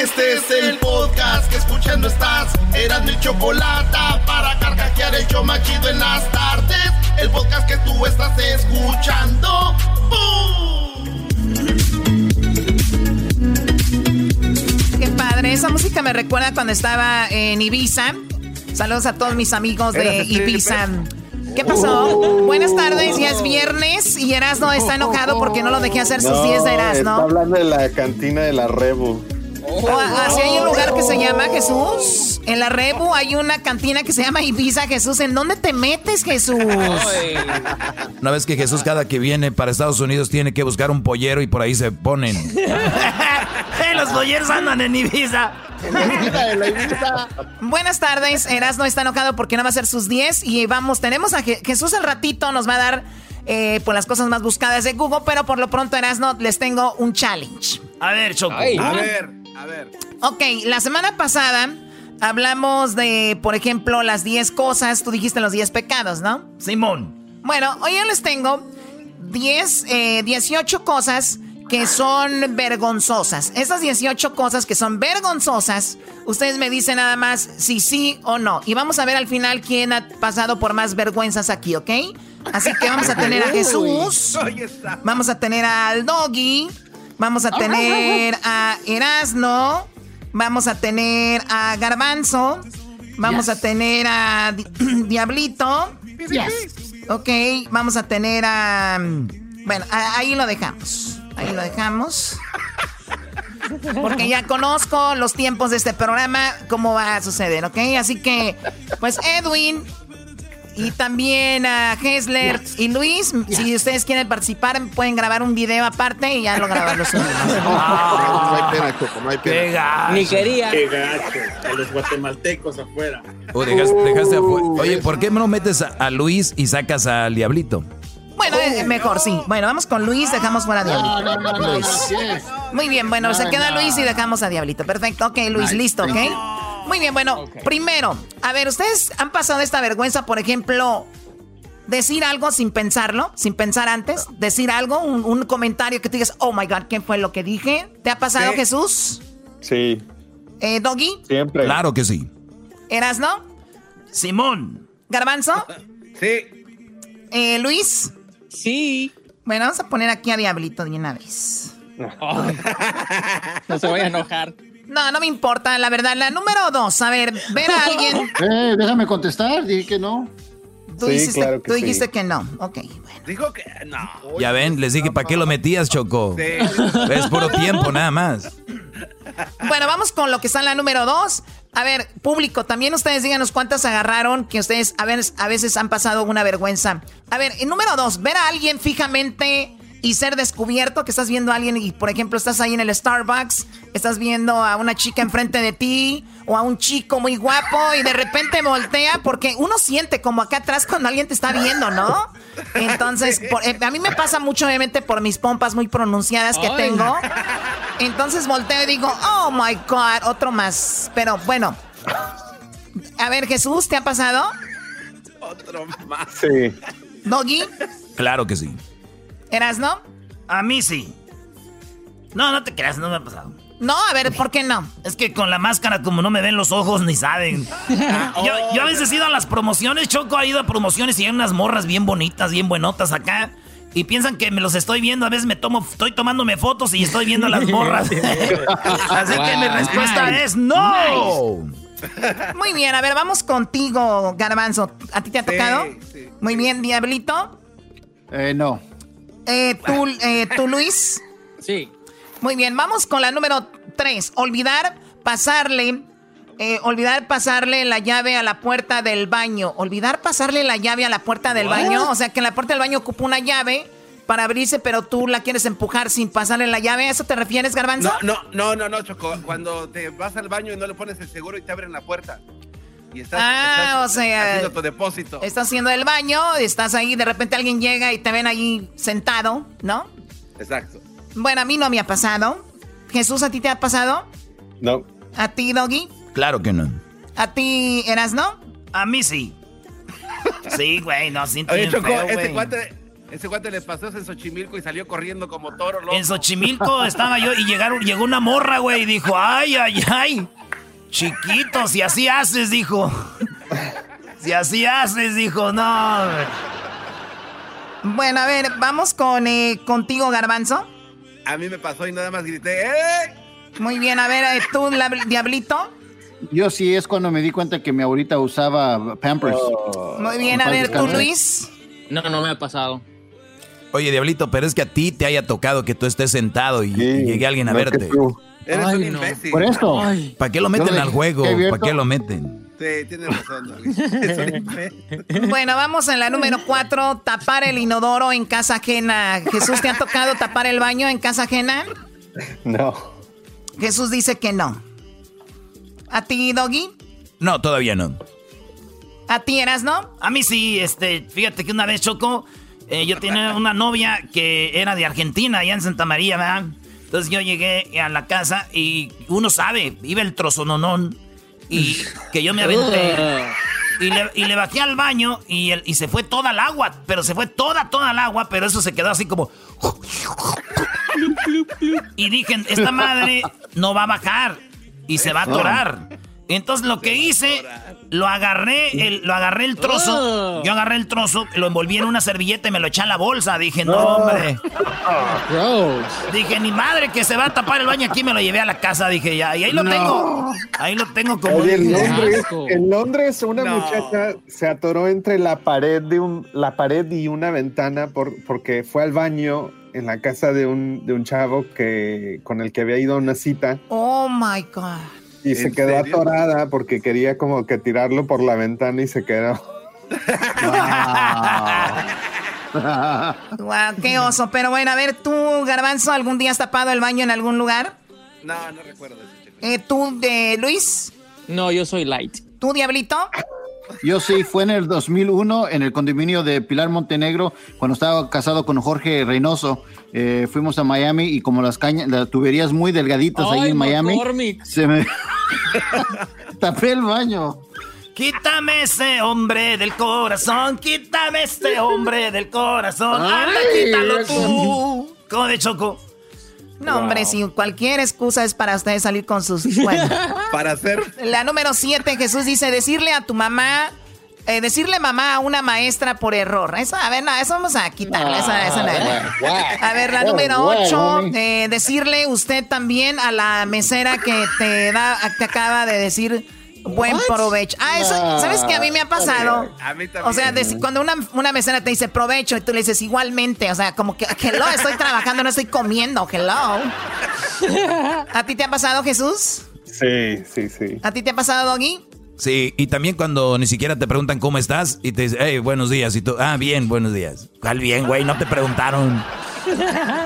Este es el podcast que escuchando estás. Eran mi chocolate para carcajear el yo machido en las tardes. El podcast que tú estás escuchando. Qué padre. Esa música me recuerda cuando estaba en Ibiza. Saludos a todos mis amigos de Ibiza. ¿Qué pasó? Buenas tardes, ya es viernes y Erasno está enojado porque no lo dejé hacer sus 10 de Erasno. Está hablando de la cantina de la Rebu. Oh, así hay un lugar que se llama Jesús. En la Rebu hay una cantina que se llama Ibiza Jesús. ¿En dónde te metes, Jesús? Una vez que Jesús cada que viene para Estados Unidos tiene que buscar un pollero y por ahí se ponen. Los polleros andan en Ibiza. Buenas tardes, Erasno está enojado porque no va a ser sus 10 y vamos, tenemos a Je- Jesús al ratito, nos va a dar eh, por las cosas más buscadas de Google, pero por lo pronto Erasno les tengo un challenge. A ver, Choco. A ver, a ver. Ok, la semana pasada hablamos de, por ejemplo, las 10 cosas, tú dijiste los 10 pecados, ¿no? Simón. Bueno, hoy yo les tengo 10, eh, 18 cosas que son vergonzosas. Esas 18 cosas que son vergonzosas, ustedes me dicen nada más si sí o no. Y vamos a ver al final quién ha pasado por más vergüenzas aquí, ¿ok? Así que vamos a tener a Jesús, vamos a tener al Doggy, vamos a tener a Erasno, vamos a tener a Garbanzo, vamos a tener a Di- Diablito. Ok, vamos a tener a... Bueno, a- ahí lo dejamos. Ahí lo dejamos. Porque ya conozco los tiempos de este programa, cómo va a suceder, ¿ok? Así que, pues Edwin y también a Hesler y Luis, si ustedes quieren participar, pueden grabar un video aparte y ya lo grabamos. No hay pena, Choco, no hay pena. Qué gacho. Ni quería. Qué gacho. A los guatemaltecos afuera. Oh, dejaste, dejaste afu- Oye, ¿por qué no metes a, a Luis y sacas al diablito? Bueno, eh, mejor, sí. Bueno, vamos con Luis, dejamos fuera a Diablito. Luis. Muy bien, bueno, se queda Luis y dejamos a Diablito. Perfecto, ok, Luis, listo, ¿ok? Muy bien, bueno, primero, a ver, ¿ustedes han pasado esta vergüenza, por ejemplo, decir algo sin pensarlo, sin pensar antes? Decir algo, un, un comentario que tú digas, oh my God, ¿qué fue lo que dije? ¿Te ha pasado, Sí. Jesús? Sí, Eh, ¿Doggy? siempre. Claro que sí. ¿Erasno? Simón. ¿Garbanzo? Sí. Eh, ¿Luis? Sí. Bueno, vamos a poner aquí a Diablito de una vez. No se vaya a enojar. No, no me importa, la verdad. La número dos, a ver, ver a alguien. Eh, déjame contestar, dije que no. Tú, Sí, dijiste, claro que tú sí. dijiste que no. Ok, bueno. Dijo que no. Ya ven, les dije, ¿para qué lo metías, Choco? Sí. Es puro tiempo, nada más. Bueno, vamos con lo que está en la número dos. A ver, público, también ustedes díganos cuántas agarraron que ustedes a veces, a veces han pasado una vergüenza. A ver, en número dos, ver a alguien fijamente y ser descubierto que estás viendo a alguien y, por ejemplo, estás ahí en el Starbucks, estás viendo a una chica enfrente de ti o a un chico muy guapo y de repente voltea porque uno siente como acá atrás cuando alguien te está viendo, ¿no? Entonces, por- eh, a mí me pasa mucho, obviamente, por mis pompas muy pronunciadas que tengo. Entonces volteo y digo, oh my God, otro más. Pero bueno. A ver, Jesús, ¿te ha pasado? Otro más. Sí. Doggy, Claro que sí. ¿Eras no? A mí sí. No, no te creas, no me ha pasado. No, a ver, ¿por qué no? Es que con la máscara, como no me ven los ojos ni saben. Yo, yo a veces he ido a las promociones, Choco ha ido a promociones y hay unas morras bien bonitas, bien buenotas acá. y piensan que me los estoy viendo. A veces me tomo, estoy tomándome fotos y estoy viendo las morras. Así que mi respuesta es no. Muy bien, a ver, vamos contigo, Garbanzo. ¿A ti te ha tocado? Muy bien, Diablito. Eh, no. Eh, ¿tú, eh, ¿Tú, Luis? Sí. Muy bien, vamos con la número tres. Olvidar pasarle, eh, olvidar pasarle la llave a la puerta del baño. Olvidar pasarle la llave a la puerta del baño. O sea, que en la puerta del baño ocupa una llave para abrirse, pero tú la quieres empujar sin pasarle la llave. ¿A eso te refieres, Garbanzo? No, no, no, no, no, Choco. Cuando te vas al baño y no le pones el seguro y te abren la puerta. Y estás, Ah, estás o sea, haciendo tu depósito. Estás haciendo el baño, estás ahí, de repente alguien llega y te ven ahí sentado, ¿no? Exacto. Bueno, a mí no me ha pasado. Jesús, ¿a ti te ha pasado? No. ¿A ti, Doggy? Claro que no. ¿A ti, eras no? A mí sí. Sí, güey, no, siento Oye, Choco, feo, ese güey. cuate, ese cuate le pasó en Xochimilco y salió corriendo como toro loco. En Xochimilco estaba yo y llegaron, llegó una morra, güey, y dijo, ay, ay, ay. Chiquito, si así haces, dijo. Si así haces, dijo, no. Bueno, a ver, vamos con eh, contigo, Garbanzo. A mí me pasó y nada más grité, ¡eh! Muy bien, a ver, eh, tú, la- Diablito. Yo sí es cuando me di cuenta que mi abuelita usaba Pampers. Muy bien, a ver, tú. Luis. No, no me ha pasado. Oye, Diablito, pero es que a ti te haya tocado que tú estés sentado y, y llegue alguien a no que verte. Tú. Eres Ay, un no. imbécil. Por esto. Ay. ¿Para qué lo meten Yo al juego? ¿Para qué lo meten? Sí, tienes razón. Bueno, vamos en la número cuatro, tapar el inodoro en casa ajena. Jesús, ¿te ha tocado tapar el baño en casa ajena? No. Jesús dice que no. ¿A ti, Doggy? No, todavía no. ¿A ti eras, no? A mí sí, este, fíjate que una vez Choco, eh, yo tenía una novia que era de Argentina, allá en Santa María, ¿verdad? Entonces yo llegué a la casa y uno sabe, iba el trozononón y que yo me aventé. Y le, y le bajé al baño y, el- y se fue toda el agua, pero se fue toda, toda el agua, pero eso se quedó así como... Y dije, esta madre no va a bajar y se va a atorar. Entonces lo que hice, lo agarré, el, lo agarré el trozo, yo agarré el trozo, lo envolví en una servilleta y me lo eché a la bolsa. Dije, no, hombre. Dije, ni madre que se va a tapar el baño aquí, me lo llevé a la casa. Dije, ya, y ahí lo No. tengo. Ahí lo tengo como... Oye, en un- Londres, en Londres una No. muchacha se atoró entre la pared de un, la pared y una ventana por, porque fue al baño en la casa de un, de un chavo que con el que había ido a una cita Oh my God. Y se ¿En quedó serio? atorada porque quería como que tirarlo por la ventana y se quedó. Wow, qué oso. Pero bueno, a ver, tú, Garbanzo, ¿algún día has tapado el baño en algún lugar? No, no recuerdo. Eh, tú, de Luis. No, yo soy light. ¿Tú, Diablito? Yo sí, fue en el 2001 en el condominio de Pilar Montenegro, cuando estaba casado con Jorge Reynoso. Eh, fuimos a Miami y como las cañas, las tuberías muy delgaditas ahí en Miami, McCormick. se me tapé el baño. Quítame ese hombre del corazón, quítame ese hombre del corazón. Anda, quítalo tú. ¿Cómo de Choco? No, hombre, si cualquier excusa es para ustedes salir con sus... Bueno, Para hacer. la número siete, Jesús dice, decirle a tu mamá... eh, decirle mamá a una maestra por error. Eso, a ver, no, eso vamos a quitarla. esa- esa no. A ver, la número bueno, ocho, mami. eh, decirle usted también a la mesera que te da, te acaba de decir buen provecho. Ah, eso, ¿sabes qué? A mí me ha pasado. A mí también. O sea, cuando una, una mesera te dice provecho y tú le dices igualmente, o sea, como que, hello, estoy trabajando, no estoy comiendo, hello. ¿A ti te ha pasado, Jesús? Sí, sí, sí. ¿A ti te ha pasado, Doggy? Sí, y también cuando ni siquiera te preguntan cómo estás y te dicen, hey, buenos días. Y tú, ah, bien, buenos días. ¿Cuál bien, güey? No te preguntaron.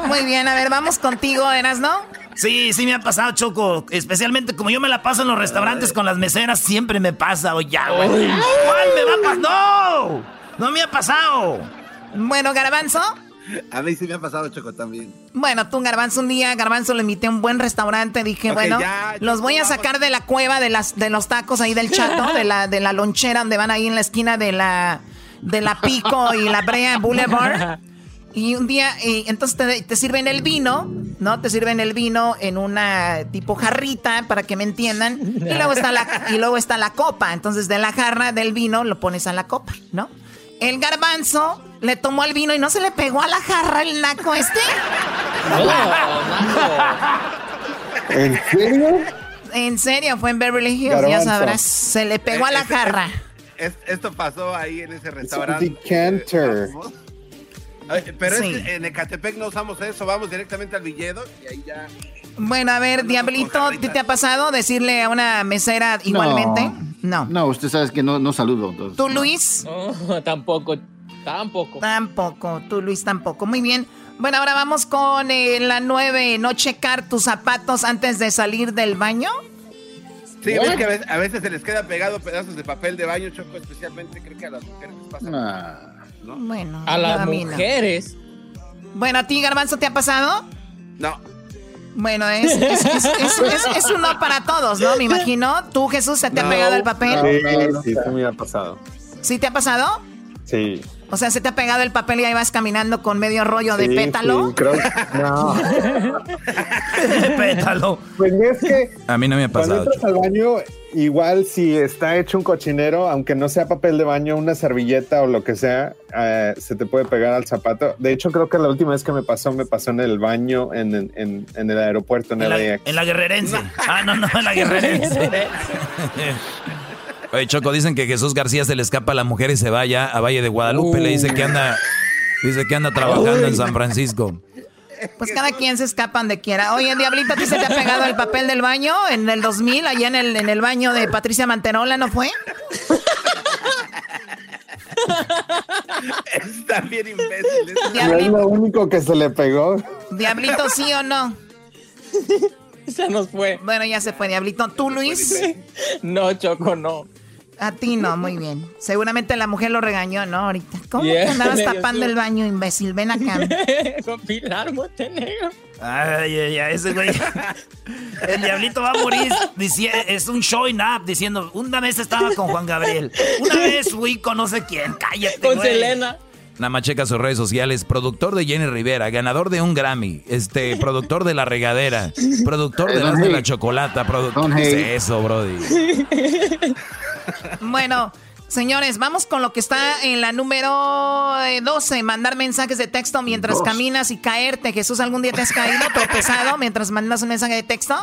Muy bien, a ver, vamos contigo, Eras, ¿no? Sí, sí me ha pasado, Choco. Especialmente como yo me la paso en los restaurantes con las meseras, siempre me pasa. Oye, ya, güey. ¿Cuál me va a pasar? ¡No! No me ha pasado. Bueno, Garbanzo. A mí sí me ha pasado, Choco, también. Bueno, tú, Garbanzo, un día, Garbanzo, le invité a un buen restaurante. Dije, bueno, ya, los voy a sacar de la cueva de, las, de los tacos ahí del chato, de la, de la lonchera donde van ahí en la esquina de la, de la Pico y la Brea Boulevard. Y un día, y entonces te, te sirven el vino, ¿no? Te sirven el vino en una tipo jarrita, para que me entiendan. Y luego está la, y luego está la copa. Entonces, de la jarra del vino lo pones a la copa, ¿no? El garbanzo le tomó el vino y no se le pegó a la jarra el naco este. ¿En serio? En serio, fue en Beverly Hills, ya sabrás. Se le pegó a la Es- es- jarra. es- esto pasó ahí en ese restaurante. decanter. Pero Sí. es que en Ecatepec no usamos eso, vamos directamente al viñedo y ahí ya. Bueno, a ver, Diablito, ¿te, te ha pasado decirle a una mesera igualmente? No. No, usted sabe que no, no saludo. entonces. ¿Tú, Luis? No, tampoco, tampoco. Tampoco. Tú, Luis, tampoco. Muy bien. Bueno, ahora vamos con eh, la nueve. No checar tus zapatos antes de salir del baño. Sí, ves que a veces, a veces se les queda pegado pedazos de papel de baño, Choco, especialmente creo que a las mujeres les pasa. Ah, Bueno, A las mujeres. Bueno, ¿a ti, Garbanzo, te ha pasado? No, Bueno, es, es, es, es- es- es un no para todos, ¿no? Me imagino. ¿Tú, Jesús, se te ha No, pegado el papel? Sí, sí, sí me ha pasado. ¿Sí te ha pasado? Sí. O sea, se te ha pegado el papel y ahí vas caminando con medio rollo de pétalo. sí, creo que- no. Pétalo. Pues es que A mí no me ha cuando pasado. entras al baño, igual si está hecho un cochinero, aunque no sea papel de baño, una servilleta o lo que sea, eh, se te puede pegar al zapato. De hecho, creo que la última vez que me pasó, me pasó en el baño en, en- en- en el aeropuerto, en, En la, LAX. en la guerrerense. Ah, no, no, en la guerrerense. Oye, Choco, dicen que Jesús García se le escapa a la mujer y se vaya a Valle de Guadalupe. Le dice que anda, dice que anda trabajando en San Francisco. Pues cada quien se escapa donde quiera. Oye, Diablito, ¿a ti se te ha pegado el papel del baño en el 2000, allá en el, en el baño de Patricia Manterola, ¿no fue? están bien imbéciles. No es lo único que se le pegó. Diablito, ¿sí o no? Se nos fue. Bueno, ya se fue, Diablito. ¿Tú, Luis? No, Choco, no. A ti no, muy bien. Seguramente la mujer lo regañó, ¿no? Ahorita. ¿Cómo Yeah, que andabas tapando sí. el baño, imbécil? Ven acá. Con Pilar Montenegro. Ay, ay, ay, ese güey. El diablito va a morir. es un showing up diciendo, una vez estaba con Juan Gabriel. Una vez fui con no sé quién. Cállate, Con güey. Selena. Nada más checa sus redes sociales. Productor de Jenny Rivera, ganador de un Grammy, este, productor de La Regadera, productor de Eh, las de la Chocolata. produ- Don ¿Qué es eso, Brody? Bueno, señores, vamos con lo que está en la número eh, 12. Mandar mensajes de texto mientras Dos. caminas y caerte. Jesús, ¿algún día te has caído tropezado mientras mandas un mensaje de texto?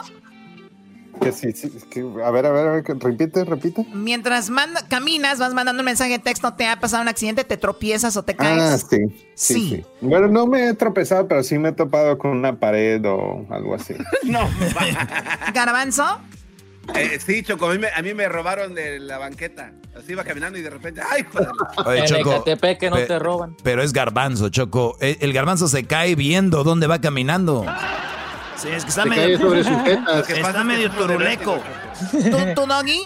Que sí, sí, que- a ver, a ver, a ver, repite, repite. Mientras manda- caminas, vas mandando un mensaje de texto, te ha pasado un accidente, te tropiezas o te caes. Ah, sí, sí, Sí. sí. Bueno, no me he tropezado, pero sí me he topado con una pared o algo así. No, Garbanzo, eh, sí, Choco, a mí, me, a mí me robaron de la banqueta. Así iba caminando y de repente, ¡ay, joder! Oye, En Choco, que no pe- te roban. Pero es garbanzo, Choco. El, el garbanzo se cae viendo dónde va caminando. Sí, es que está se medio, sobre pasa está medio turuleco. ¿tú, tú, Doggy?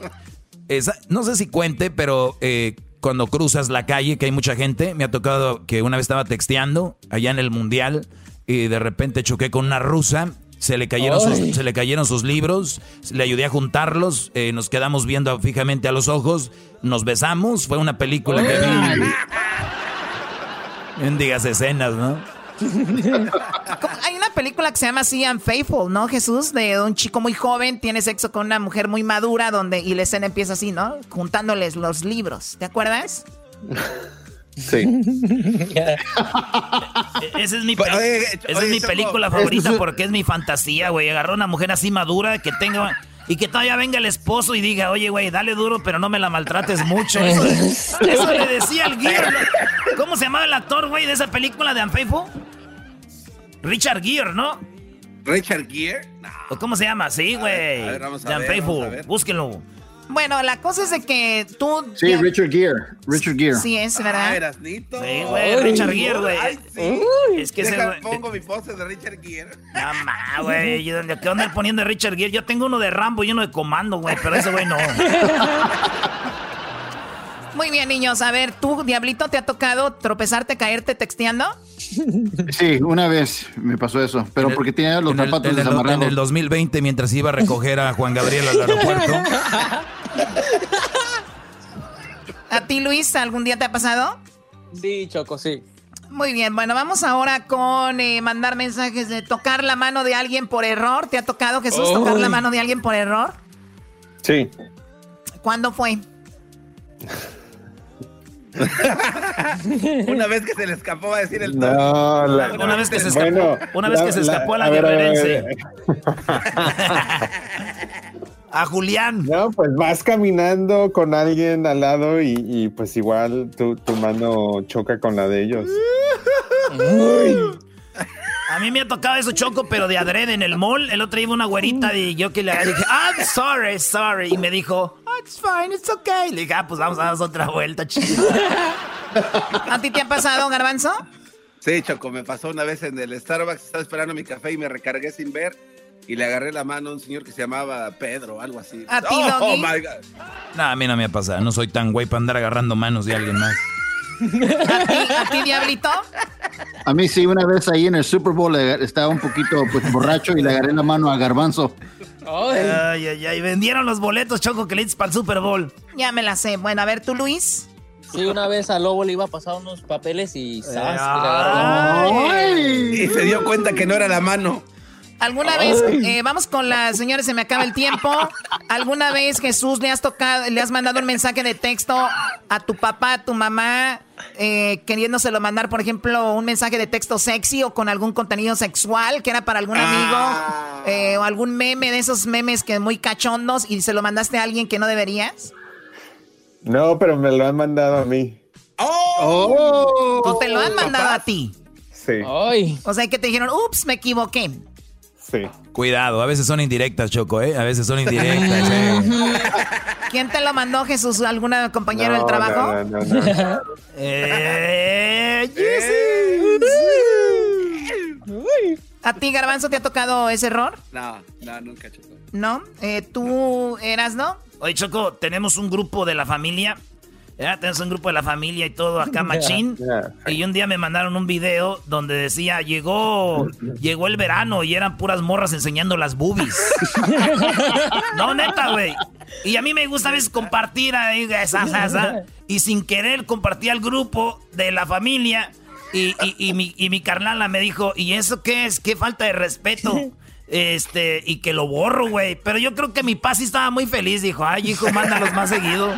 Esa- no sé si cuente, pero eh, cuando cruzas la calle, que hay mucha gente, me ha tocado que una vez estaba texteando allá en el mundial y de repente choqué con una rusa. Se le cayeron, sus, se le cayeron sus libros, le ayudé a juntarlos, eh, nos quedamos viendo fijamente a los ojos, nos besamos, fue una película que vi. Mendigas escenas, ¿no? Que se llama así Unfaithful, ¿no, Jesús? De un chico muy joven, tiene sexo con una mujer muy madura, donde y la escena empieza así, ¿no? Juntándoles los libros. ¿Te acuerdas? Sí. Esa es mi, Oye, oye, esa es mi película favorita porque es mi fantasía, güey. Agarró una mujer así madura que tenga... Y que todavía venga el esposo y diga, oye, güey, dale duro, pero no me la maltrates mucho. Eso, eso le decía al. ¿no? ¿Cómo se llamaba el actor, güey, de esa película de Unfaithful? Richard Gere, ¿no? Richard Gere. No. ¿O cómo se llama? Sí, güey. a ver, vamos a De ver, Unfaithful. vamos a ver. Búsquenlo. Bueno, la cosa es de que tú... Sí, ya- Richard Gere. Richard Gere. Sí es, Ah, ¿verdad? Erasnito. Sí, güey, Richard Gere, güey. Ay, sí. Es que ese Deja, pongo mi pose de Richard Gere. No, ma, güey. ¿Qué onda poniendo de Richard Gere? Yo tengo uno de Rambo y uno de Comando, güey, pero ese güey no. Muy bien, niños. A ver, ¿tú, Diablito, te ha tocado tropezarte, caerte texteando? Sí, una vez me pasó eso, pero En el- porque tenía los en el- zapatos en el, en desamarrados. el 2020, mientras iba a recoger a Juan Gabriel al aeropuerto. ¿A ti, Luis, algún día te ha pasado? Sí, Choco, sí. Muy bien, bueno, vamos ahora con eh, mandar mensajes de tocar la mano de alguien por error. ¿Te ha tocado, Jesús, tocar la mano de alguien por error? Sí. ¿Cuándo fue? una vez que se le escapó va a decir el No, la- Una vez que se escapó, bueno, una vez que se la- escapó a la a ver, a Julián. No, pues vas caminando con alguien al lado y, y, pues igual tu, tu mano choca con la de ellos. A mí me ha tocado eso choco, pero de adrede en el mall. El otro iba una güerita y yo que le dije, I'm sorry, sorry. Y me dijo, "Oh, it's fine, it's okay. Le dije, ah, pues vamos a dar otra vuelta, chido. ¿A ti te ha pasado, Garbanzo? Sí, Choco, me pasó una vez en el Starbucks, estaba esperando mi café y me recargué sin ver y le agarré la mano a un señor que se llamaba Pedro, algo así. ¿A ti, oh, Doggy? my God. No, a mí no me ha pasado. No soy tan güey para andar agarrando manos de alguien más. ¿A ti, a ti, Diablito? A mí sí, una vez ahí en el Super Bowl le- estaba un poquito pues, borracho y le agarré la mano a Garbanzo. Ay, ay, ay. Vendieron los boletos, Choco, que le dices para el Super Bowl. Ya me la sé. Bueno, a ver, tú, Luis. Sí, una vez a Lobo le iba a pasar unos papeles y ¡zas! Y se dio cuenta que no era la mano. ¿Alguna vez, eh, vamos con las señores, se me acaba el tiempo. ¿Alguna vez, Jesús, le has tocado, le has mandado un mensaje de texto a tu papá, a tu mamá, eh, queriéndoselo mandar, por ejemplo, un mensaje de texto sexy o con algún contenido sexual que era para algún amigo eh, o algún meme de esos memes que muy cachondos y se lo mandaste a alguien que no deberías? No, pero me lo han mandado a mí. ¿O te lo han mandado a ti? Sí, Ay, O sea, que te dijeron, ups, me equivoqué. Sí. Cuidado, a veces son indirectas, Choco, ¿eh? A veces son indirectas. ¿eh? ¿Quién te lo mandó, Jesús? ¿Algún compañero No, del trabajo? no, no, no, no. Eh, ¿A ti, Garbanzo, te ha tocado ese error? No, no, nunca, Choco. ¿No? Eh, ¿Tú eras, no? Oye, Choco, tenemos un grupo de la familia. Ya, tenemos un grupo de la familia y todo acá, machín. Ya. Y un día me mandaron un video donde decía, llegó, llegó el verano y eran puras morras enseñando las boobies. no, neta, güey. Y a mí me gusta a veces compartir ahí, esa, esa, esa. Y sin querer compartí al grupo de la familia. Y, y, y mi, y mi carnala me dijo, ¿y eso qué es? ¿Qué falta de respeto? Este, y que lo borro, güey. Pero yo creo que mi pa sí estaba muy feliz. Dijo, ay, hijo, mándalos más seguido.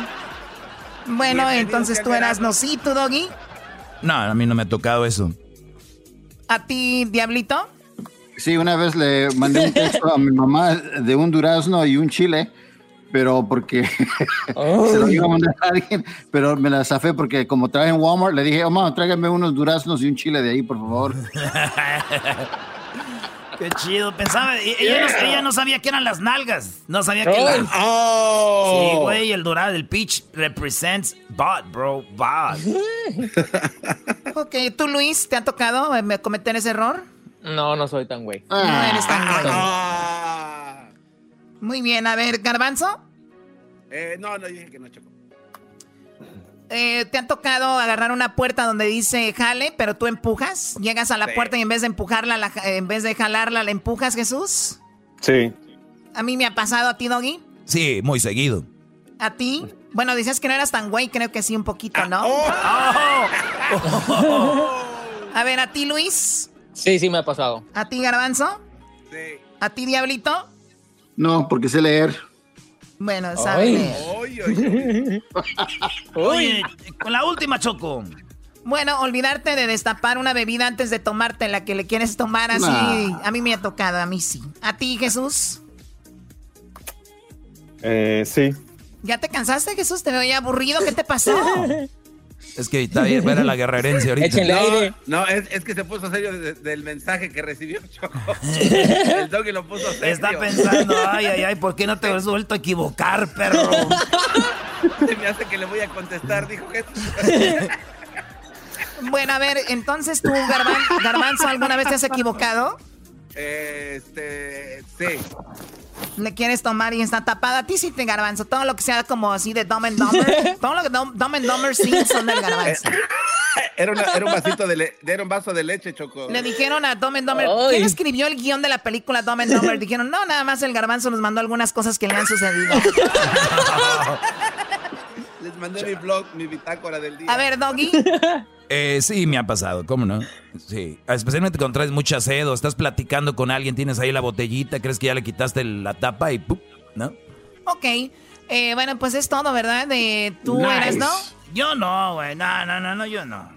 Bueno, entonces tú eras no, sí, tú, Doggy. No, a mí no me ha tocado eso. ¿A ti, Diablito? Sí, una vez le mandé un texto a mi mamá de un durazno y un chile, pero porque se lo iba a mandar a alguien, pero me la zafé porque como traje en Walmart, le dije, mamá, tráigame unos duraznos y un chile de ahí, por favor. Qué chido. Pensaba, ella no, ella no sabía que eran las nalgas. No sabía que Ay. la- ¡Oh! Sí, güey, el dorado, el peach represents bot, bro, bot. Ok, ¿tú, Luis, te ha tocado eh, cometer ese error? no, no soy tan güey. No eres tan güey. Ah. Muy bien, a ver, Garbanzo. Eh, no, no dije que no, Choco. Eh, ¿Te ha tocado agarrar una puerta donde dice jale, pero tú empujas? Llegas a la Sí. puerta y en vez de empujarla, la ja- en vez de jalarla, la empujas, Jesús. Sí. A mí me ha pasado a ti, Doggy. Sí, muy seguido. ¿A ti? Bueno, dices que no eras tan güey, creo que sí un poquito, ¿no? A ver, ¿a ti, Luis? Sí, sí me ha pasado. ¿A ti, Garbanzo? Sí. ¿A ti, Diablito? No, porque sé leer. Bueno, sabe. Oy, oy, oy. Oye, con la última, Choco. Bueno, olvidarte de destapar una bebida antes de tomarte la que le quieres tomar así. Nah. A mí me ha tocado, a mí sí. ¿A ti, Jesús? Eh, sí. ¿Ya te cansaste, Jesús? Te veo ya aburrido. ¿Qué te pasó? Es que está bien, ver a la guerrerense ahorita. Échenle aire. No, es, es que se puso serio de- del mensaje que recibió Choco. El doggy lo puso serio. Está pensando, ay, ay, ay, ¿por qué no te has vuelto a equivocar, perro? Se me hace que le voy a contestar, dijo que Bueno, a ver, entonces tú, Garban- Garbanzo, ¿alguna vez te has equivocado? Este, sí. Le quieres tomar y está tapada. A ti sí te garbanzo. Todo lo que sea como así de Dumb and Dumber. todo lo que Dumb, Dumb and Dumber sí son del garbanzo. Era, una- era un vasito de le- era un vaso de leche, Choco. Le dijeron a Dumb and Dumber. Ay. ¿Quién escribió el guion de la película Dumb and Dumber? Dijeron, no, nada más el garbanzo nos mandó algunas cosas que le han sucedido. Les mandé mi blog, mi bitácora del día. A ver, Doggy. Eh, sí, me ha pasado, ¿cómo no? Sí, especialmente cuando traes mucha sed o estás platicando con alguien, tienes ahí la botellita, crees que ya le quitaste la tapa y ¡pum! ¿no? Ok. Eh, bueno, pues es todo, ¿verdad? De tú Nice. eres, ¿no? Yo no, güey. No, no, no, no, yo no.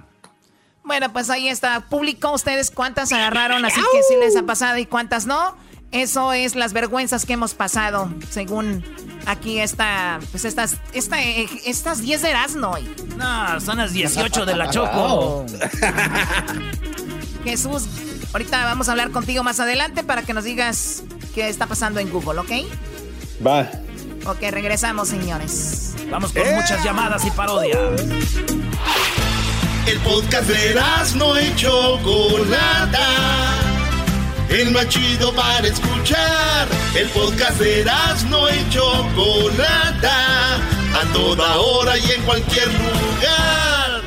Bueno, pues ahí está. Publicó ustedes cuántas agarraron, así que sí les ha pasado y cuántas no. Eso es las vergüenzas que hemos pasado, según aquí está, pues estas, esta, estas 10 de Erasmo. No, son las 18 de la Choco. Jesús, ahorita vamos a hablar contigo más adelante para que nos digas qué está pasando en Google, ¿ok? Va. Ok, regresamos, señores. Vamos con muchas llamadas y parodias. El podcast de no y Chocolata. El más chido para escuchar. El podcast de no y Chocolata. A toda hora y en cualquier lugar.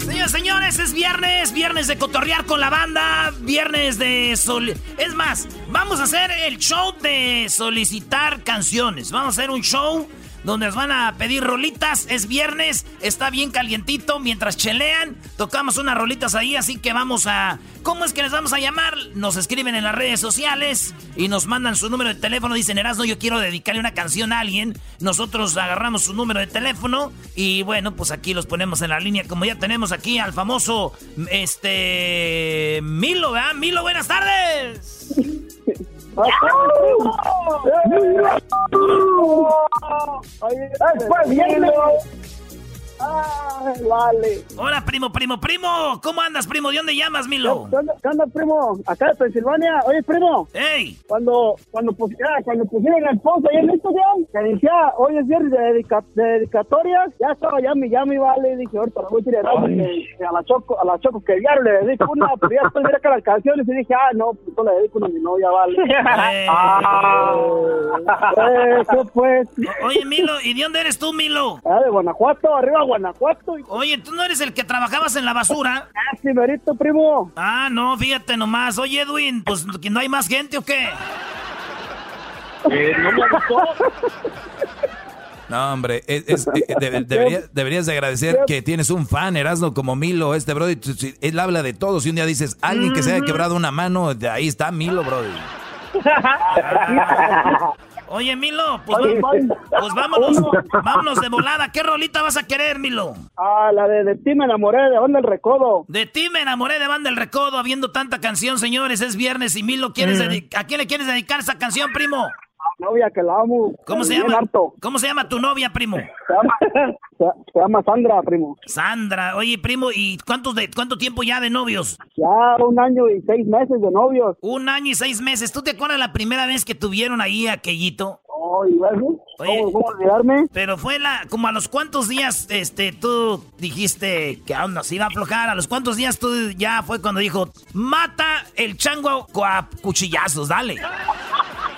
Señores, señores, es viernes. Viernes de cotorrear con la banda. Viernes de sol. Es más, vamos a hacer el show de solicitar canciones. Vamos a hacer un show donde nos van a pedir rolitas. Es viernes, está bien calientito. Mientras chelean, tocamos unas rolitas ahí. Así que vamos a. ¿Cómo es que les vamos a llamar? Nos escriben en las redes sociales y nos mandan su número de teléfono. Dicen, Erasno, yo quiero dedicarle una canción a alguien. Nosotros agarramos su número de teléfono y bueno, pues aquí los ponemos en la línea. Como ya tenemos aquí al famoso este Milo, ¿verdad? Milo, buenas tardes. Después viene. Ay, vale. Hola, primo, primo, primo. ¿Cómo andas, primo? ¿De dónde llamas, Milo? ¿Qué onda, primo? Acá de Pensilvania. Oye, primo. ¡Ey! Cuando, cuando, cuando pusieron el post ahí en Instagram, que decía, hoy es viernes de, dedica dedicatorias, ya estaba, ya me, ya me vale. Dije, ahorita la voy a tirar a la Choco, a la Choco que ya le dedico una, pero ya estoy acá las canciones y dije, ah, no, pues le dedico una a mi novia, vale. ah, eso pues. Oye, Milo, ¿y de dónde eres tú, Milo? Ah, de Guanajuato, arriba Guanajuato. Oye, ¿tú no eres el que trabajabas en la basura? Ah, sí, merito, primo. Ah, no, fíjate nomás. Oye, Edwin, pues ¿que no hay más gente o qué? Eh, no me gustó. No, hombre, deberías de agradecer que tienes un fan, Erasmo, como Milo, este Brody. Él habla de todos y un día dices, alguien que se haya quebrado una mano, de ahí está Milo, Brody. Oye, Milo, pues, pues, vámonos, vámonos de volada. ¿Qué rolita vas a querer, Milo? Ah, la de, de ti me enamoré de Banda El Recodo. De ti me enamoré de Banda El Recodo, habiendo tanta canción, señores. Es viernes y Milo, ¿quieres mm. ¿a quién le quieres dedicar esa canción, primo? Novia que la amo. ¿Cómo se llama? ¿Cómo se llama tu novia, primo? Se llama, Sandra, primo. Sandra, oye, primo, ¿y cuántos de cuánto tiempo ya de novios? Ya un año y seis meses de novios. Un año y seis meses. ¿Tú te acuerdas la primera vez que tuvieron ahí aquellito? Oye, ¿Cómo, olvidarme? Pero fue la, como a los cuantos días, este, tú dijiste que aún nos iba a aflojar. A los cuantos días tú ya fue cuando dijo, mata el chango a cuchillazos, dale.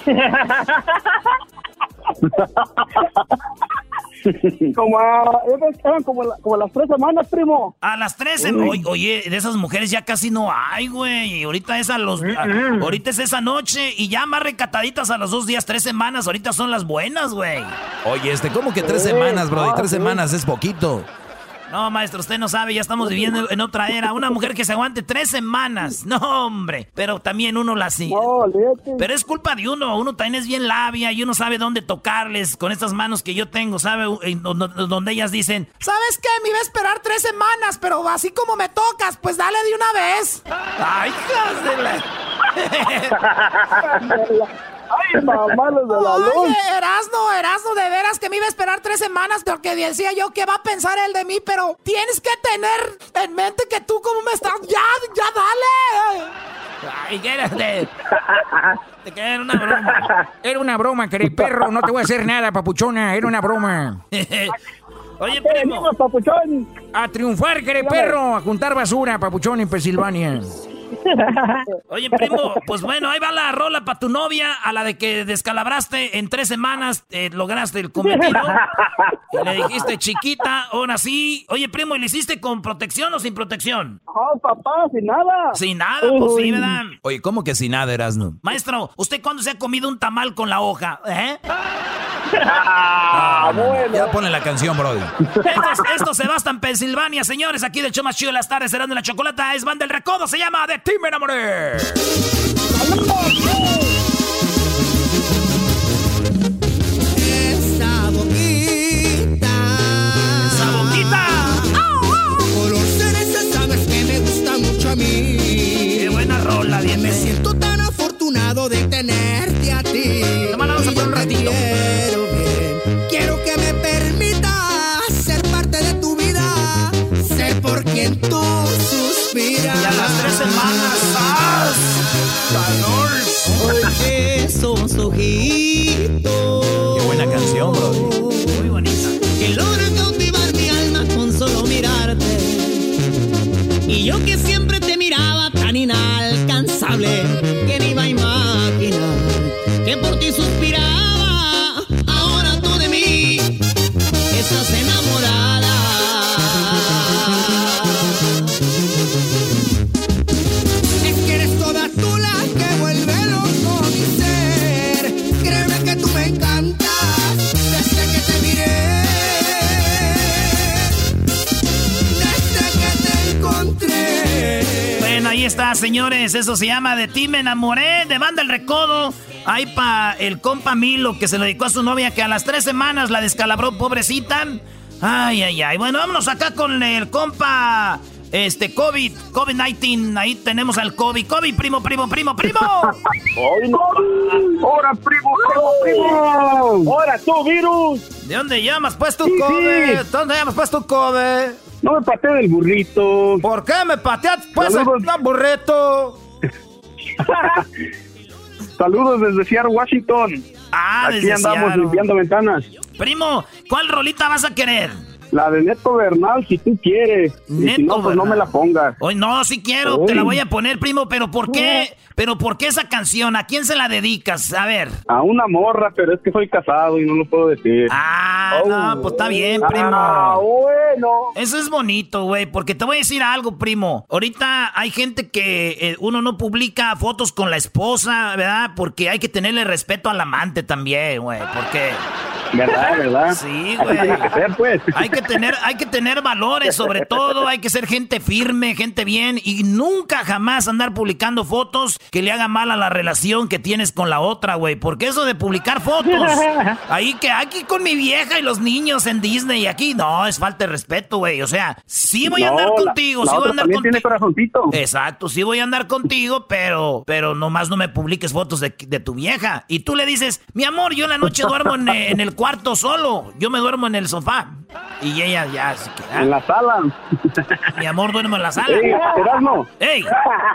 como eran como, como las tres semanas, primo. A las tres, oye, de esas mujeres ya casi no hay, güey. Ahorita es a los, ahorita es esa noche y ya más recataditas a los dos días, tres semanas. Ahorita son las buenas, güey. Oye, este, ¿cómo que tres semanas, bro? Y tres semanas es poquito. No, maestro, usted no sabe, ya estamos viviendo en otra era. Una mujer que se aguante tres semanas. No, hombre. Pero también uno la sigue. Pero es culpa de uno. Uno también es bien labia y uno sabe dónde tocarles con estas manos que yo tengo, ¿sabe? Donde ellas dicen, ¿sabes qué? Me iba a esperar tres semanas, pero así como me tocas, pues dale de una vez. Ay, hijas de la... Ay, mamá, los de la luz. Oye, Erasno, Erasno, de veras que me iba a esperar tres semanas porque decía yo que va a pensar él de mí, pero tienes que tener en mente que tú como me estás. ¡Ya, ya dale! Ay, ¿qué de... Te era una broma. Era una broma, querido perro. No te voy a hacer nada, papuchona. Era una broma. Oye, primo. papuchón. A triunfar, querido perro. A juntar basura, papuchón, en Pensilvania. Oye, primo, pues bueno, ahí va la rola para tu novia, a la de que descalabraste en tres semanas, eh, lograste el cometido. Y le dijiste, chiquita, ahora sí. Oye, primo, ¿y le hiciste con protección o sin protección? No, papá, sin nada. Sin nada, pues sí, ¿verdad? Oye, ¿cómo que sin nada, Erasno? Maestro, ¿usted cuándo se ha comido un tamal con la hoja? ¿Eh? Ah, bueno. Ya pone la canción, Brody. Esto, se basta en Pensilvania, señores. Aquí del show más chido de las tardes, serán de la chocolata. Es Van del Recodo, se llama De ti me enamoré. Esa boquita. Esa boquita. Oh, oh. Color sabes que me gusta mucho a mí. Qué buena rola, bien. Me siento tan afortunado de tener Semanas, esos ojitos. Qué buena canción, bro. Está, señores. Eso se llama De ti me enamoré. De banda el recodo. Ahí pa' el compa Milo que se dedicó a su novia que a las tres semanas la descalabró, pobrecita. Ay, ay, ay. Bueno, vámonos acá con el compa. Este, COVID, COVID-19. Ahí tenemos al COVID. COVID, primo, primo, primo, primo. ¡Ay, no! ¡Ahora, primo, primo, primo! ¡Ahora tú, virus! ¿De dónde llamas, pues, tu Sí, COVID? sí. ¿Dónde llamas, pues, tu COVID? No me pateé del burrito. ¿Por qué me pateas, pues, Saludos. el burrito? Saludos desde Seattle, Washington. Ah, Aquí desde andamos Seattle. limpiando ventanas. Primo, ¿cuál rolita vas a querer? La de Neto Bernal, si tú quieres. y si Neto no, pues no me la pongas. Hoy no, si quiero, te la voy a poner, primo, pero ¿por qué? Pero ¿por qué esa canción? ¿A quién se la dedicas? A ver. A una morra, pero es que soy casado y no lo puedo decir. Ah, no, pues está bien, primo. Ah, bueno. Eso es bonito, güey, porque te voy a decir algo, primo. Ahorita hay gente que eh, uno no publica fotos con la esposa, ¿verdad? Porque hay que tenerle respeto al amante también, güey, porque... ¿Verdad, verdad? Sí, Así güey. tiene que ser, pues. Hay que tener, hay que tener valores, sobre todo, hay que ser gente firme, gente bien, y nunca jamás andar publicando fotos que le hagan mal a la relación que tienes con la otra, güey. Porque eso de publicar fotos, ahí que aquí con mi vieja y los niños en Disney y aquí, no, es falta de respeto, güey. O sea, sí voy a andar la- contigo, la sí voy a andar tiene contigo. corazoncito. Exacto, sí voy a andar contigo, pero, pero nomás no me publiques fotos de, de tu vieja. Y tú le dices, mi amor, yo en la noche duermo en, en el cuarto solo. Yo me duermo en el sofá. Y ella ya, así que, ah, En la sala. mi amor duermo en la sala. Ey, Erasmo. ¡Ey!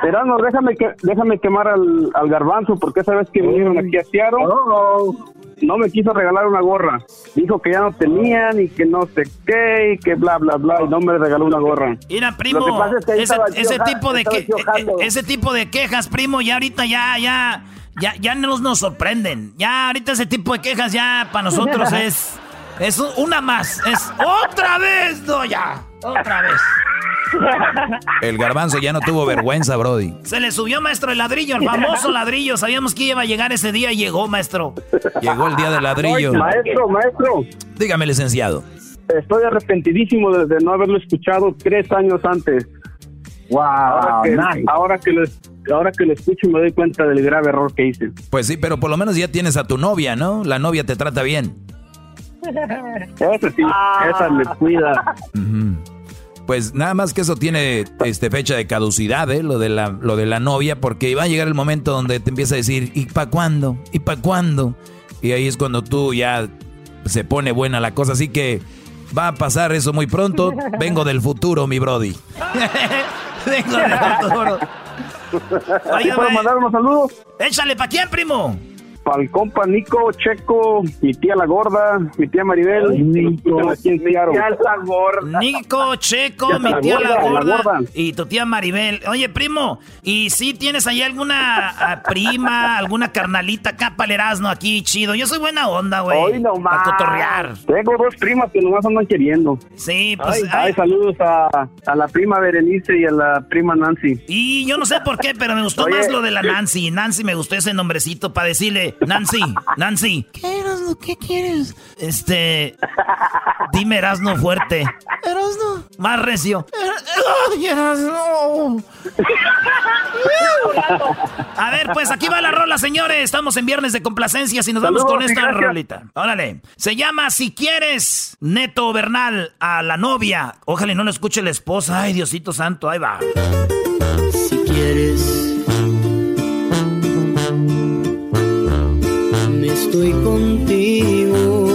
Erasmo, déjame, que, déjame quemar al, al garbanzo, porque esa vez que vinieron aquí a Seattle, no me quiso regalar una gorra. Dijo que ya no tenían y que no sé qué y que bla, bla, bla, y no me regaló una gorra. Mira, primo, es que ese, tipo de que, jalando. eh, ese tipo de quejas, primo, ya ahorita ya, ya, ya, ya nos, nos sorprenden. Ya ahorita ese tipo de quejas ya para nosotros es, es una más, es otra vez, no ya, otra vez. El garbanzo ya no tuvo vergüenza, Brody. Se le subió, maestro, el ladrillo, el famoso ladrillo. Sabíamos que iba a llegar ese día y llegó, maestro. Llegó el día del ladrillo. Maestro, maestro, Dígame, licenciado. estoy arrepentidísimo de, de no haberlo escuchado tres años antes. Wow, Ahora que, nice. ahora que lo, ahora que lo escucho me doy cuenta del grave error que hice. Pues sí, pero por lo menos ya tienes a tu novia, ¿no? La novia te trata bien. Esa sí, esa me cuida. Pues nada más que eso tiene este, fecha de caducidad, ¿eh? Lo de, la, lo de la novia, porque va a llegar el momento donde te empieza a decir, ¿y para cuándo? ¿Y para cuándo? Y ahí es cuando tú ya se pone buena la cosa. Así que va a pasar eso muy pronto. Vengo del futuro, mi Brody. Vengo del futuro. ¿Aquí puedo mandar unos saludos? Échale, ¿pa' quién, primo? Para el compa Nico, Checo, mi tía la gorda, mi tía Maribel. Nico, aquí en Seattle. la gorda. Nico, Checo, mi tía la gorda, la gorda, y tu tía Maribel. Oye, primo, ¿y si tienes ahí alguna ah, prima, alguna carnalita acá para el Erasmo aquí, chido? Yo soy buena onda, güey. Hoy no Para cotorrear. Tengo dos primas que nomás andan queriendo. Sí, pues... Ay, ay, ay, saludos a, a la prima Berenice y a la prima Nancy. y yo no sé por qué, pero me gustó Oye. más lo de la Nancy. Nancy me gustó ese nombrecito para decirle, Nancy, Nancy. ¿Qué, Erasmo? ¿Qué quieres? Este... Dime Erasmo fuerte. Erasmo. Más recio. Ay, Erasmo. A ver, pues aquí va la rola, señores. Estamos en viernes de complacencias y nos vamos con esta gracias. rolita. Órale. Se llama Si quieres, Neto Bernal, a la novia. Ojalá y no lo escuche la esposa. Ay, Diosito Santo, ahí va. Si quieres, estoy contigo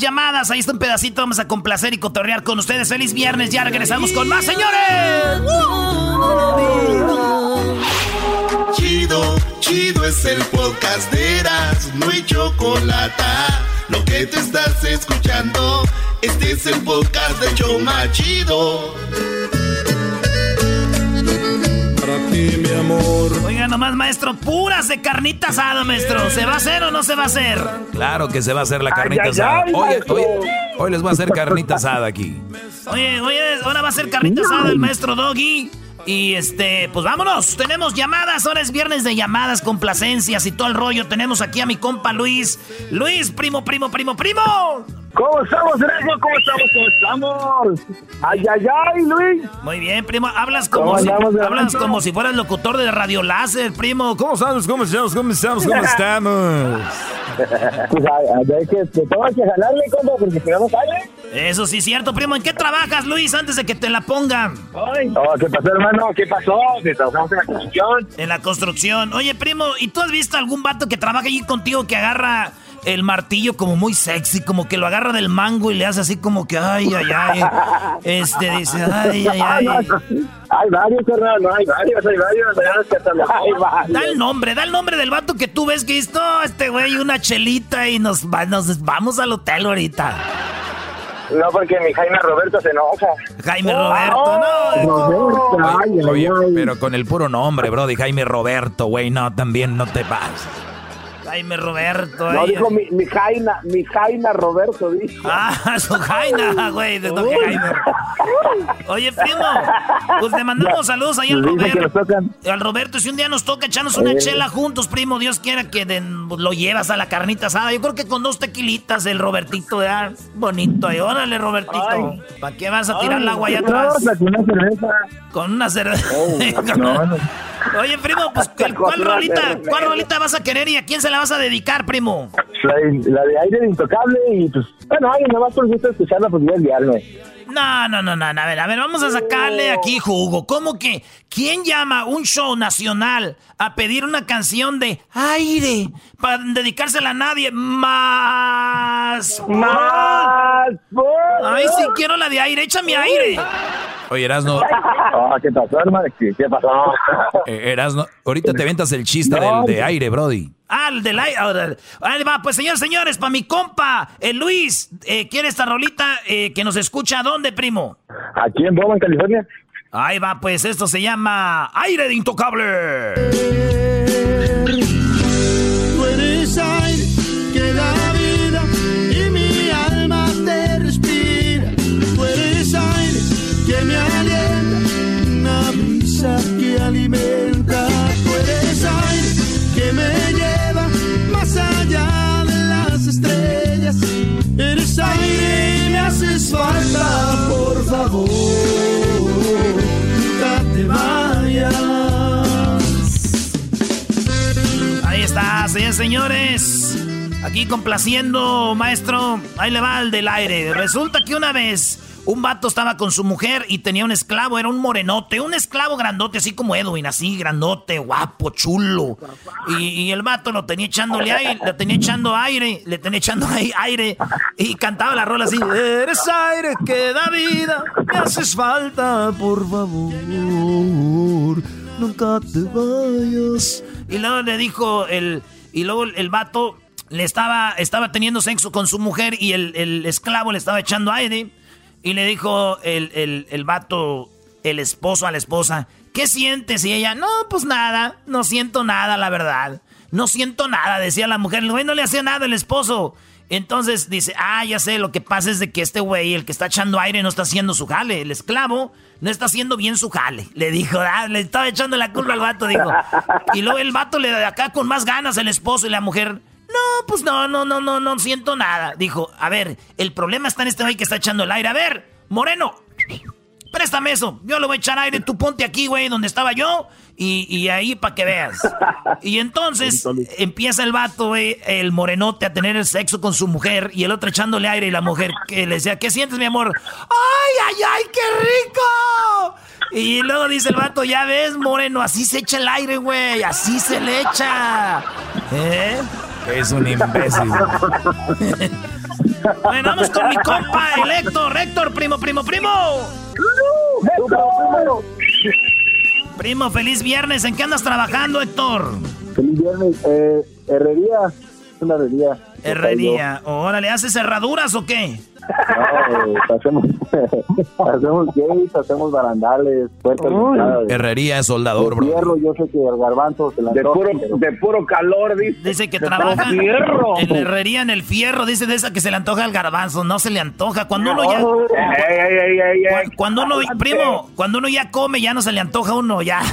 llamadas. Ahí está un pedacito. Vamos a complacer y cotorrear con ustedes. ¡Feliz viernes! Ya regresamos con más, señores. Chido, chido es el podcast de Eras, no hay chocolate. Lo que te estás escuchando, este es el podcast de Choma Chido. Maestro, puras de carnita asada, maestro. ¿Se va a hacer o no se va a hacer? Claro que se va a hacer la carnita ay, asada. ay, Hoy, maestro. hoy- hoy les voy a hacer carnita asada aquí. Oye, oye, ahora va a ser carnita asada el maestro Doggy. Y este, pues vámonos. Tenemos llamadas. Ahora es viernes de llamadas, complacencias y todo el rollo. Tenemos aquí a mi compa Luis. Luis, primo, primo, primo, primo. ¿Cómo estamos, Sergio? ¿Cómo estamos? ¿Cómo estamos? Ay, ay, ay, Luis. Muy bien, primo. Hablas como, ¿Cómo si, hablas como si fueras locutor de Radio Láser, primo. ¿Cómo estamos? ¿Cómo estamos? ¿Cómo estamos? ¿Cómo estamos? Pues hay, hay que, te tengo que jalarle, compa, porque si no, no sale. Eso sí, cierto, primo. ¿En qué trabajas, Luis, antes de que te la pongan? Ay. Oh, ¿Qué pasó, hermano? ¿Qué pasó? Que trabajamos en la construcción. En la construcción. Oye, primo, ¿y tú has visto algún vato que trabaja allí contigo que agarra el martillo como muy sexy, como que lo agarra del mango y le hace así como que, ay, ay, ay? Este dice, ay, ay, ay. Hay varios, hermano, hay varios, hay varios. Hay varios. Da el nombre, da el nombre del vato que tú ves que esto, este güey, una chelita y nos, va- nos vamos al hotel ahorita. No, porque mi Jaime Roberto se enoja. Jaime Roberto, no. Roberto, ay, ay, Oye, ay. pero con el puro nombre, bro, de Jaime Roberto, güey, no, también no te vas. Jaime Roberto. No, dijo mi, mi Jaina, mi Jaina Roberto, dijo. Ah, su Jaina, güey, de Don Jaime. Oye, primo, pues le mandamos saludos ahí al Roberto. Al Roberto, si un día nos toca echarnos una Eh. chela juntos, primo, Dios quiera que den- lo llevas a la carnita asada. Yo creo que con dos tequilitas el Robertito, ¿verdad? Bonito, ahí, órale, Robertito. ¿Para qué vas a tirar el agua allá atrás? con una cerveza. Con una cerveza. no, no. Oye, primo, pues, ¿cuál, cuál rolita, ¿cuál rolita vas a querer y a quién se la vas a dedicar, primo? La, la de aire de intocable y pues, bueno, ay, nada más por gusto escucharla, pues voy a enviarme. No, no, no, no, a ver, a ver, vamos a sacarle aquí jugo. ¿Cómo que? ¿Quién llama un show nacional a pedir una canción de aire para dedicársela a nadie? Más. Más. Ay, sí quiero la de aire, échame aire. Oye, Erasno, Ah, ¿Qué pasó, hermano? ¿Qué, qué pasó? eh, Erasno, ahorita te ventas el chiste No. del de aire, brody. Ah, el del aire. Ahí va, pues señores, señores, para mi compa, el Luis, eh, ¿quiere esta rolita eh, que nos escucha dónde, primo? Aquí en Bowman, California. Ahí va, pues esto se llama Aire de Intocable. Haces falta, por favor. Nunca te vayas. Ahí está, señores, señores. Aquí complaciendo, maestro. Ahí le va el del aire. Resulta que una vez un vato estaba con su mujer y tenía un esclavo, era un morenote, un esclavo grandote, así como Edwin, así grandote, guapo, chulo. Y, el vato lo tenía echándole aire, le tenía echando aire, le tenía echando aire y cantaba la rola así. Eres aire que da vida, me haces falta, por favor. Nunca te vayas. Y luego le dijo el. Y luego el, el vato le estaba, estaba teniendo sexo con su mujer y el, el esclavo le estaba echando aire. Y le dijo el, el, el vato, el esposo a la esposa, ¿qué sientes? Y ella, no, pues nada, no siento nada, la verdad. No siento nada, decía la mujer. El güey no le hacía nada el esposo. Entonces dice, ah, ya sé, lo que pasa es de que este güey, el que está echando aire, no está haciendo su jale. El esclavo no está haciendo bien su jale. Le dijo, ah, le estaba echando la culpa al vato, dijo. Y luego el vato le da acá con más ganas el esposo y la mujer, No, pues no, no, no, no, no siento nada. Dijo, a ver, el problema está en este güey que está echando el aire. A ver, Moreno, préstame eso. Yo le voy a echar aire. Tú ponte aquí, güey, donde estaba yo. Y, y ahí para que veas. Y entonces empieza el vato, güey, el morenote, a tener el sexo con su mujer. Y el otro echándole aire. Y la mujer que le decía, ¿qué sientes, mi amor? ¡Ay, ay, ay, qué rico! Y luego dice el vato, ya ves, Moreno, así se echa el aire, güey. Así se le echa. ¿Eh? Es un imbécil. bueno, vamos con mi compa, el Héctor. Héctor, primo, primo, primo. Primo, feliz viernes. ¿En qué andas trabajando, Héctor? Feliz viernes. Eh, herrería. Es una herrería. Herrería. Órale, ¿haces cerraduras o qué? No, eh, hacemos, hacemos gates, hacemos barandales, puertas. Herrería es soldador, De bro. fierro, yo sé que el garbanzo se la De antoja, puro, pero- de puro calor, dice. Dice que trabaja fierro. en la herrería, en el fierro. Dice de esa que se le antoja el garbanzo. No se le antoja. Cuando uno ya... Ey, ey, ey, Cuando uno, primo, cuando uno ya come, ya no se le antoja a uno, ya.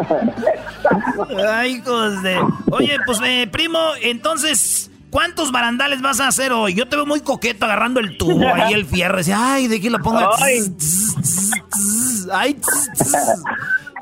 Ay, hijos de... Oye, pues, eh, primo, entonces, ¿cuántos barandales vas a hacer hoy? Yo te veo muy coqueto agarrando el tubo ahí, el fierro. Dice, ay, ¿de qué lo pongo? Ay. Tss, tss, tss, Ay, tss, tss.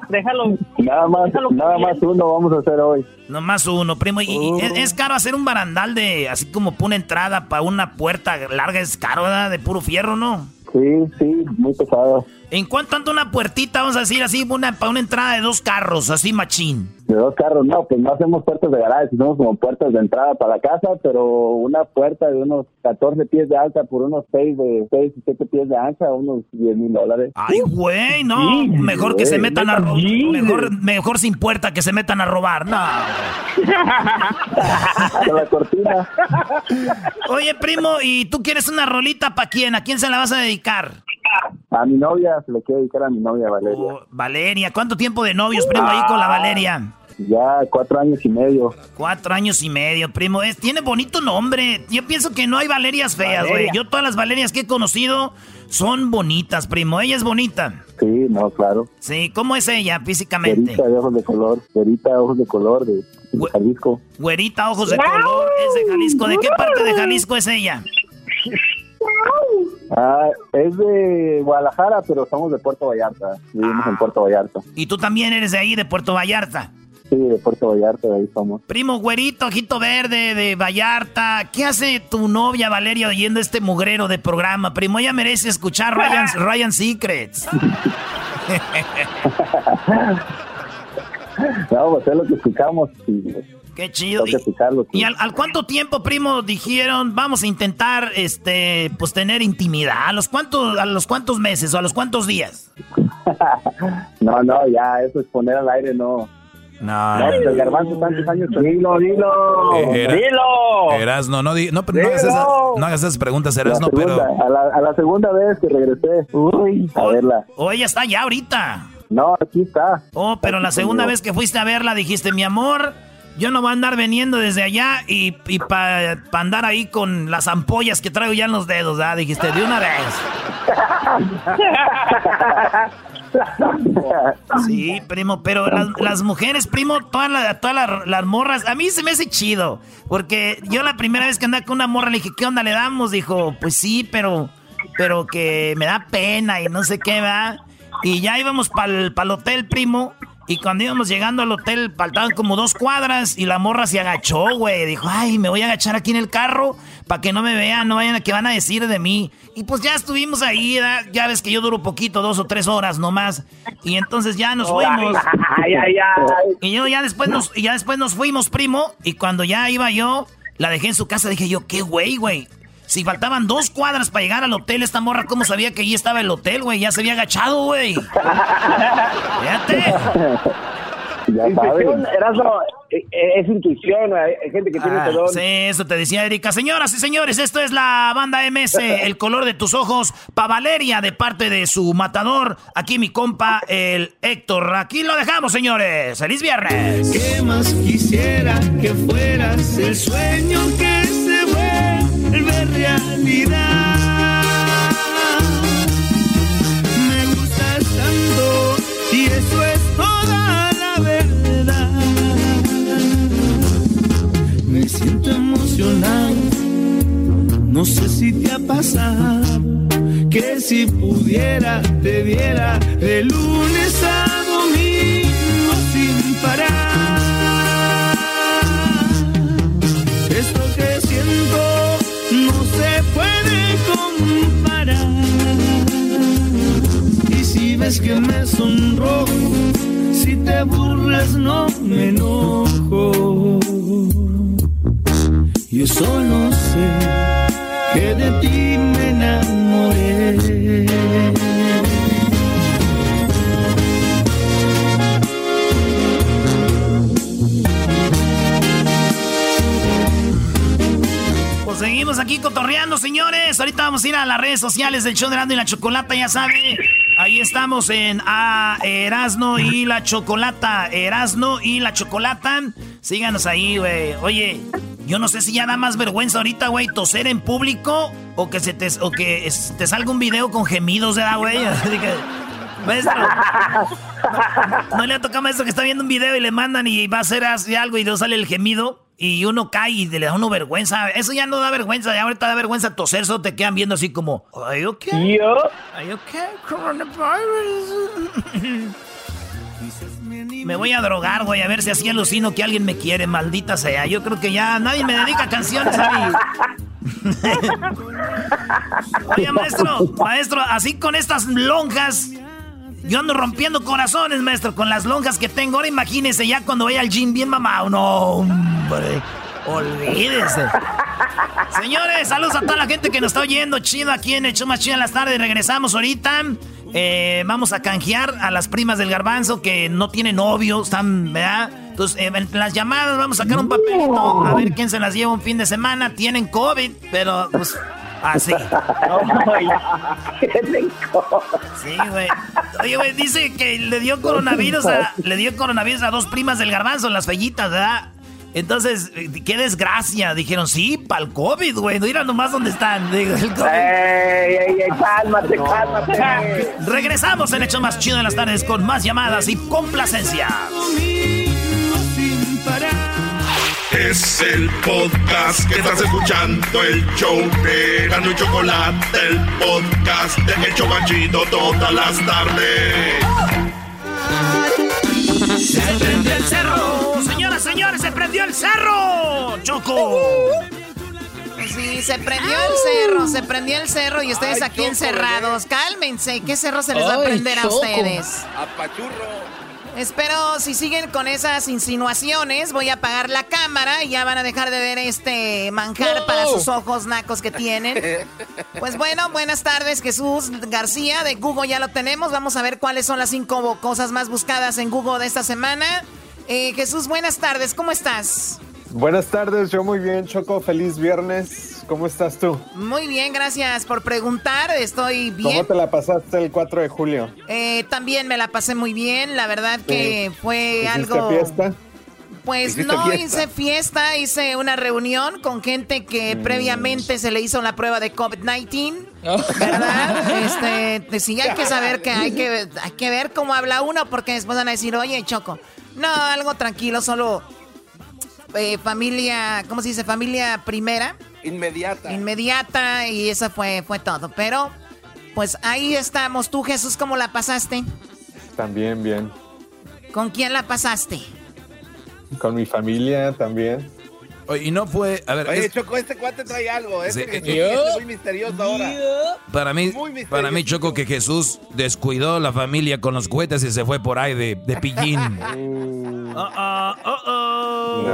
Déjalo. Nada más, nada más uno vamos a hacer hoy. Nomás uno, primo. Y, y es, es caro hacer un barandal de, así como para una entrada, para una puerta larga, es caro, ¿verdad? De puro fierro, ¿no? Sí, sí, muy pesado. ¿En cuánto anda una puertita, vamos a decir así, una, para una entrada de dos carros, así machín? De dos carros, no, pues no hacemos puertas de garaje, hacemos como puertas de entrada para la casa, pero una puerta de unos 14 pies de alta por unos 6 de 6 y 7 pies de ancha, unos 10 mil dólares. Ay, güey, no. mejor que se metan a robar. Mejor, mejor sin puerta que se metan a robar. No. Con la cortina. Oye, primo, ¿y tú quieres una rolita para quién? ¿A quién se la vas a dedicar? A mi novia, se le quiere dedicar a mi novia Valeria. Oh, Valeria, ¿cuánto tiempo de novios, primo, ahí con la Valeria? Ya cuatro años y medio. Cuatro años y medio, primo. Es, tiene bonito nombre. Yo pienso que no hay Valerias feas, güey. Valeria. Yo todas las Valerias que he conocido son bonitas, primo. Ella es bonita. Sí, no, claro. Sí, ¿cómo es ella físicamente? Verita de ojos de color, verita ojos de color de, de Jalisco. Güerita, ojos de color, es de Jalisco. ¿De qué parte de Jalisco es ella? Ah, es de Guadalajara, pero somos de Puerto Vallarta. Vivimos en Puerto Vallarta. Y tú también eres de ahí, de Puerto Vallarta. Sí, de Puerto Vallarta, de ahí somos. Primo güerito, ojito verde de Vallarta. ¿Qué hace tu novia Valeria oyendo este mugrero de programa? Primo, ella merece escuchar Ryan, Ryan Secrets. No, pues es lo que escuchamos. Y, Qué chido. Que. ¿Y al, al cuánto tiempo, primo, dijeron vamos a intentar este pues tener intimidad? ¿A los cuántos, a los cuántos meses o a los cuántos días? No, no, ya, eso es poner al aire, no. No, No, pues el garbanzo tantos años. Dilo, dilo. Eh, era- Dilo. Erasno, no, di- no, no, hagas esas, no hagas esas preguntas, Erasno, pero... a, la, a la segunda vez que regresé. Uy, a verla. O ella está ya ahorita. No, aquí está. Oh, pero la segunda vez que fuiste a verla dijiste, mi amor, yo no voy a andar veniendo desde allá y, y para andar ahí con las ampollas que traigo ya en los dedos, ¿verdad? Dijiste, de una vez. Sí, primo, pero las, mujeres, primo, todas, todas las, las morras, a mí se me hace chido, porque yo la primera vez que andaba con una morra le dije, ¿qué onda le damos? Dijo, pues sí, pero, pero que me da pena y no sé qué, va. Y ya íbamos para el hotel, primo, y cuando íbamos llegando al hotel, faltaban como dos cuadras y la morra se agachó, güey. Dijo, ay, me voy a agachar aquí en el carro para que no me vean, no vayan a que van a decir de mí. Y pues ya estuvimos ahí, ya ves que yo duro poquito, dos o tres horas nomás. Y entonces ya nos fuimos. Ay, ay, ay. Y yo ya después nos, y ya después nos fuimos, primo. Y cuando ya iba yo, la dejé en su casa, dije yo, qué güey, güey. Si faltaban dos cuadras para llegar al hotel, esta morra, ¿cómo sabía que allí estaba el hotel, güey? Ya se había agachado, güey. Fíjate. Ya Intuición, Erasmo, eh, eh, es intuición, hay hay gente que tiene Ah, sí, eso te decía Erika. Señoras y señores, esto es la banda MS, El color de tus ojos, pa' Valeria, de parte de su matador. Aquí mi compa, el Héctor. Aquí lo dejamos, señores. ¡Feliz viernes! ¿Qué más quisiera que fueras el sueño que se vuelve profundidad. Me gustas tanto y eso es toda la verdad. Me siento emocionado, no sé si te ha pasado. Que si pudiera, te diera de lunes a Ves que me sonrojo, si te burlas no me enojo. Yo solo sé que de ti me enamoré. Pues seguimos aquí cotorreando, señores. Ahorita vamos a ir a las redes sociales del show de Erasmo y la Chocolata, ya sabe. Estamos en a Erasno y la Chocolata. Erasno y la Chocolata. Síganos ahí, güey. Oye, yo no sé si ya da más vergüenza ahorita, güey, toser en público o que se te, o que es- te salga un video con gemidos, ¿verdad, güey? Maestro, no, no le ha tocado a maestro que está viendo un video y le mandan y va a hacer así algo y luego sale el gemido y uno cae y le da uno vergüenza. Eso ya no da vergüenza, ya ahorita da vergüenza toser, solo te quedan viendo así como, ¿Are you okay? Yo. ¿Are you okay? Coronavirus. Me voy a drogar, güey, a ver si así alucino que alguien me quiere, maldita sea. Yo creo que ya nadie me dedica canciones a mí. Oye, maestro, maestro, así con estas lonjas, yo ando rompiendo corazones, maestro, con las lonjas que tengo. Ahora imagínese ya cuando vaya al gym bien mamado. No, hombre, olvídese. Señores, saludos a toda la gente que nos está oyendo. Chido aquí en show más chido en las tardes. Regresamos ahorita. Eh, vamos a canjear a las primas del garbanzo que no tienen novio, están, ¿verdad? Entonces, eh, las llamadas vamos a sacar un papelito a ver quién se las lleva un fin de semana. Tienen COVID, pero pues así. Sí, güey. Oye, güey, dice que le dio coronavirus a, le dio coronavirus a dos primas del garbanzo, las fellitas, ¿verdad? Entonces, eh, qué desgracia. Dijeron, sí, para el COVID, güey. Mira nomás dónde están. Digo, el COVID. Ey, ey, ey, cálmate, cálmate. Regresamos en Hecho Más Chido en las tardes con más llamadas y complacencia. Es el podcast que estás escuchando, el show de Gano y Chocolate, el podcast de El Chocachito todas las tardes. Se prendió el cerro. Señoras, señores, se prendió el cerro. Choco. Sí, se prendió el cerro, se prendió el cerro y ustedes aquí encerrados. Cálmense, ¿qué cerro se les va a prender a ustedes? Apachurro. Espero si siguen con esas insinuaciones, voy a apagar la cámara y ya van a dejar de ver este manjar No. para sus ojos nacos que tienen. Pues bueno, buenas tardes, Jesús García de Google ya lo tenemos. Vamos a ver cuáles son las cinco cosas más buscadas en Google de esta semana. Eh, Jesús, buenas tardes, ¿cómo estás? Buenas tardes, yo muy bien, Choco. Feliz viernes. ¿Cómo estás tú? Muy bien, gracias por preguntar. Estoy ¿Cómo bien. te la pasaste el 4 de julio? Eh, también me la pasé muy bien. La verdad que fue ¿Hiciste algo. fiesta? Pues ¿Hiciste no fiesta? hice fiesta, hice una reunión con gente que Mm. previamente se le hizo la prueba de COVID-19. ¿Verdad? Este, pues sí, hay que saber que hay que, hay que ver cómo habla uno porque después van a decir, oye, Choco. No, algo tranquilo, solo eh, familia, ¿cómo se dice? Familia primera. Inmediata. Inmediata y eso fue, fue todo. Pero, pues ahí estamos. Tú, Jesús, ¿cómo la pasaste? También bien. ¿Con quién la pasaste? Con mi familia también. Oye, y no fue. A ver, Oye, es- Choco, este cuate trae algo. Este, Sí. que- este muy misterioso ahora. para mí, para mí, Choco, que Jesús descuidó la familia con los cohetes y se fue por ahí de, de pillín. Oh, oh, oh, oh.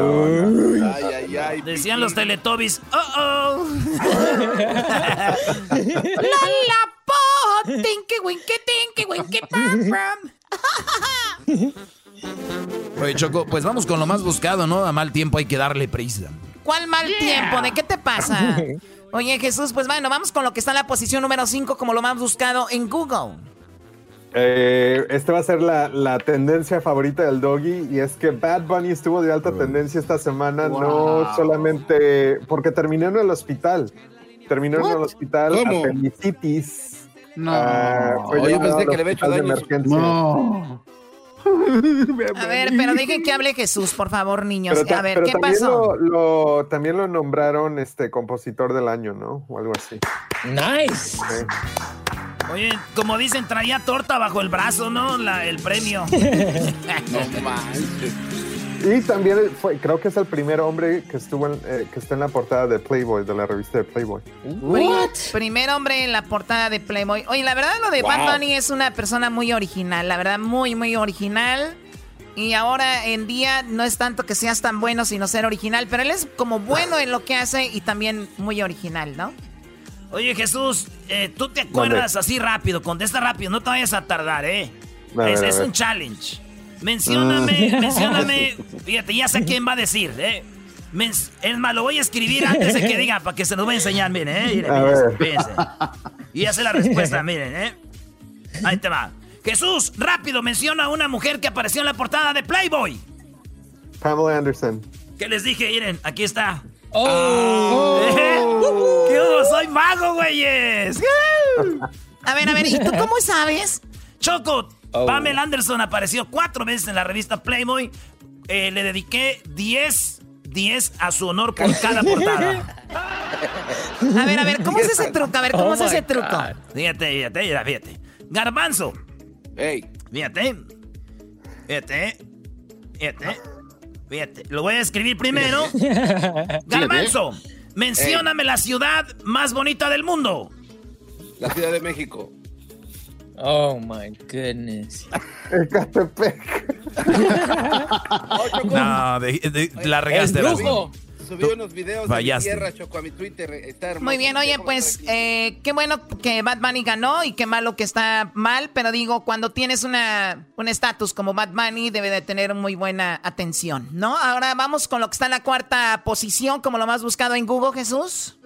Ay, ay, ay. Decían los teletubbies. Oh, oh. La po, tinky winky tinky winky pam pam. Oye, Choco, pues vamos con lo más buscado, ¿no? A mal tiempo hay que darle prisa. ¿Cuál mal tiempo? ¿De qué te pasa? Oye, Jesús, pues bueno, vamos con lo que está en la posición número 5 como lo más buscado en Google. Eh, este va a ser la, la tendencia favorita del doggy y es que Bad Bunny estuvo de alta tendencia esta semana, no solamente porque terminó en el hospital, terminó en el hospital ¿Cómo? apendicitis. No. Ah, fue yo llevado pensé al que le había hecho daño. No. A ver, pero dejen que hable Jesús, por favor, niños. Pero ta- A ver, pero ¿qué también pasó? Lo, lo- también lo nombraron este compositor del año, ¿no? O algo así. Nice. Oye, como dicen, traía torta bajo el brazo, ¿no? La- el premio. No manches. Y también fue, creo que es el primer hombre que estuvo en, eh, que está en la portada de Playboy, de la revista de Playboy. Pri- Primer hombre en la portada de Playboy. Oye, la verdad lo de Wow. Bad Bunny es una persona muy original, la verdad muy, muy original. Y ahora en día no es tanto que seas tan bueno, sino ser original, pero él es como bueno en lo que hace y también muy original, ¿no? Oye, Jesús, eh, tú te acuerdas así rápido, contesta rápido, no te vayas a tardar, ¿eh? A es a es un challenge. Mencióname, Ah. mencióname. Fíjate, ya sé quién va a decir, ¿eh? Men- es más, lo voy a escribir antes de que diga para que se los voy a enseñar, miren, ¿eh? Miren, A miren, fíjense. Y ya sé la respuesta, miren, ¿eh? Ahí te va. Jesús, rápido, menciona a una mujer que apareció en la portada de Playboy. Pamela Anderson. ¿Qué les dije? Miren, aquí está. ¿Eh? ¿Qué hubo? Soy mago, güeyes. A ver, a ver, ¿y tú cómo sabes? Choco, Oh. Pamela Anderson apareció cuatro veces en la revista Playboy. Eh, le dediqué 10, 10 a su honor por cada portada. A ver, a ver, ¿cómo es ese truco? A ver, ¿cómo Oh es ese truco? Fíjate, fíjate, mira, fíjate. Garbanzo. Ey. Fíjate. Fíjate. Fíjate. Fíjate. Lo voy a escribir primero. Garbanzo. Mencióname la ciudad más bonita del mundo. La Ciudad de México. Oh my goodness. Ecatepec. No, de- de- la regaste. El. Subí unos videos de mi tierra, Choco, a mi Twitter. Está hermoso. Muy bien, oye, pues eh, qué bueno que Bad Bunny ganó y qué malo que está mal, pero digo, cuando tienes una un estatus como Bad Bunny debe de tener muy buena atención, ¿no? Ahora vamos con lo que está en la cuarta posición, como lo más buscado en Google, Jesús.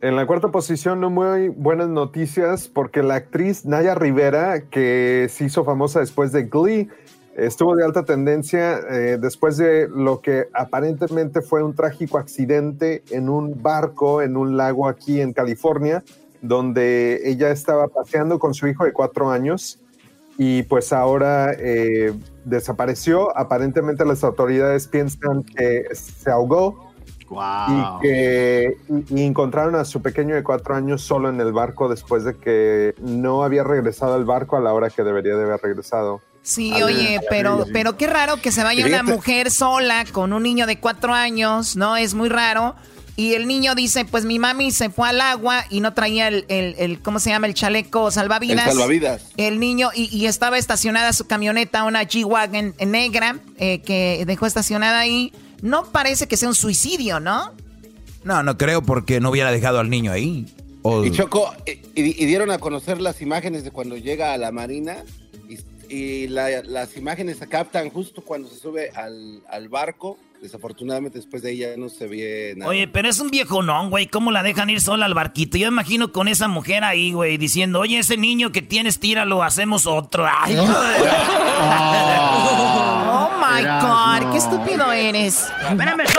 En la cuarta posición, no muy buenas noticias, porque la actriz Naya Rivera, que se hizo famosa después de Glee, estuvo de alta tendencia eh, después de lo que aparentemente fue un trágico accidente en un barco en un lago aquí en California, donde ella estaba paseando con su hijo de cuatro años y pues ahora eh, desapareció. Aparentemente las autoridades piensan que se ahogó y que y- y encontraron a su pequeño de cuatro años solo en el barco después de que no había regresado al barco a la hora que debería de haber regresado. Sí, A oye, ver, pero, pero qué raro que se vaya una mujer sola con un niño de cuatro años, ¿no? Es muy raro. Y el niño dice, pues mi mami se fue al agua y no traía el, el- el- ¿cómo se llama? El chaleco salvavidas. El salvavidas. El niño, y, y estaba estacionada su camioneta, una G-Wagon negra, eh, que dejó estacionada ahí. No parece que sea un suicidio, ¿no? No, no creo porque no hubiera dejado al niño ahí. O- Y Choco, eh, y, y dieron a conocer las imágenes de cuando llega a la marina y, y la- las imágenes se captan justo cuando se sube al, al barco. Desafortunadamente después de ella no se ve nada. Oye, pero es un viejo no, güey. ¿Cómo la dejan ir sola al barquito? Yo me imagino con esa mujer ahí, güey, diciendo, oye, ese niño que tienes, tíralo, hacemos otro. Ay, my. God, qué estúpido eres. Espérame,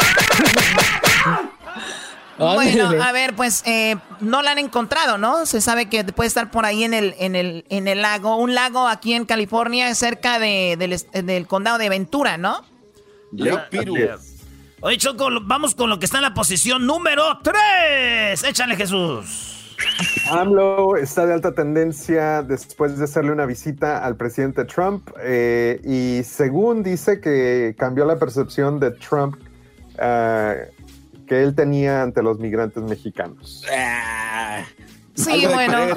Bueno, a ver, pues eh, no la han encontrado, ¿no? Se sabe que puede estar por ahí en el, en el, en el lago, un lago aquí en California, cerca de- del, condado de Ventura, ¿no? Oye, Choco, vamos con lo que está en la posición número 3. Échale, Jesús. AMLO está de alta tendencia después de hacerle una visita al presidente Trump eh, y según dice que cambió la percepción de Trump ah, que él tenía ante los migrantes mexicanos. Sí, Algo de bueno.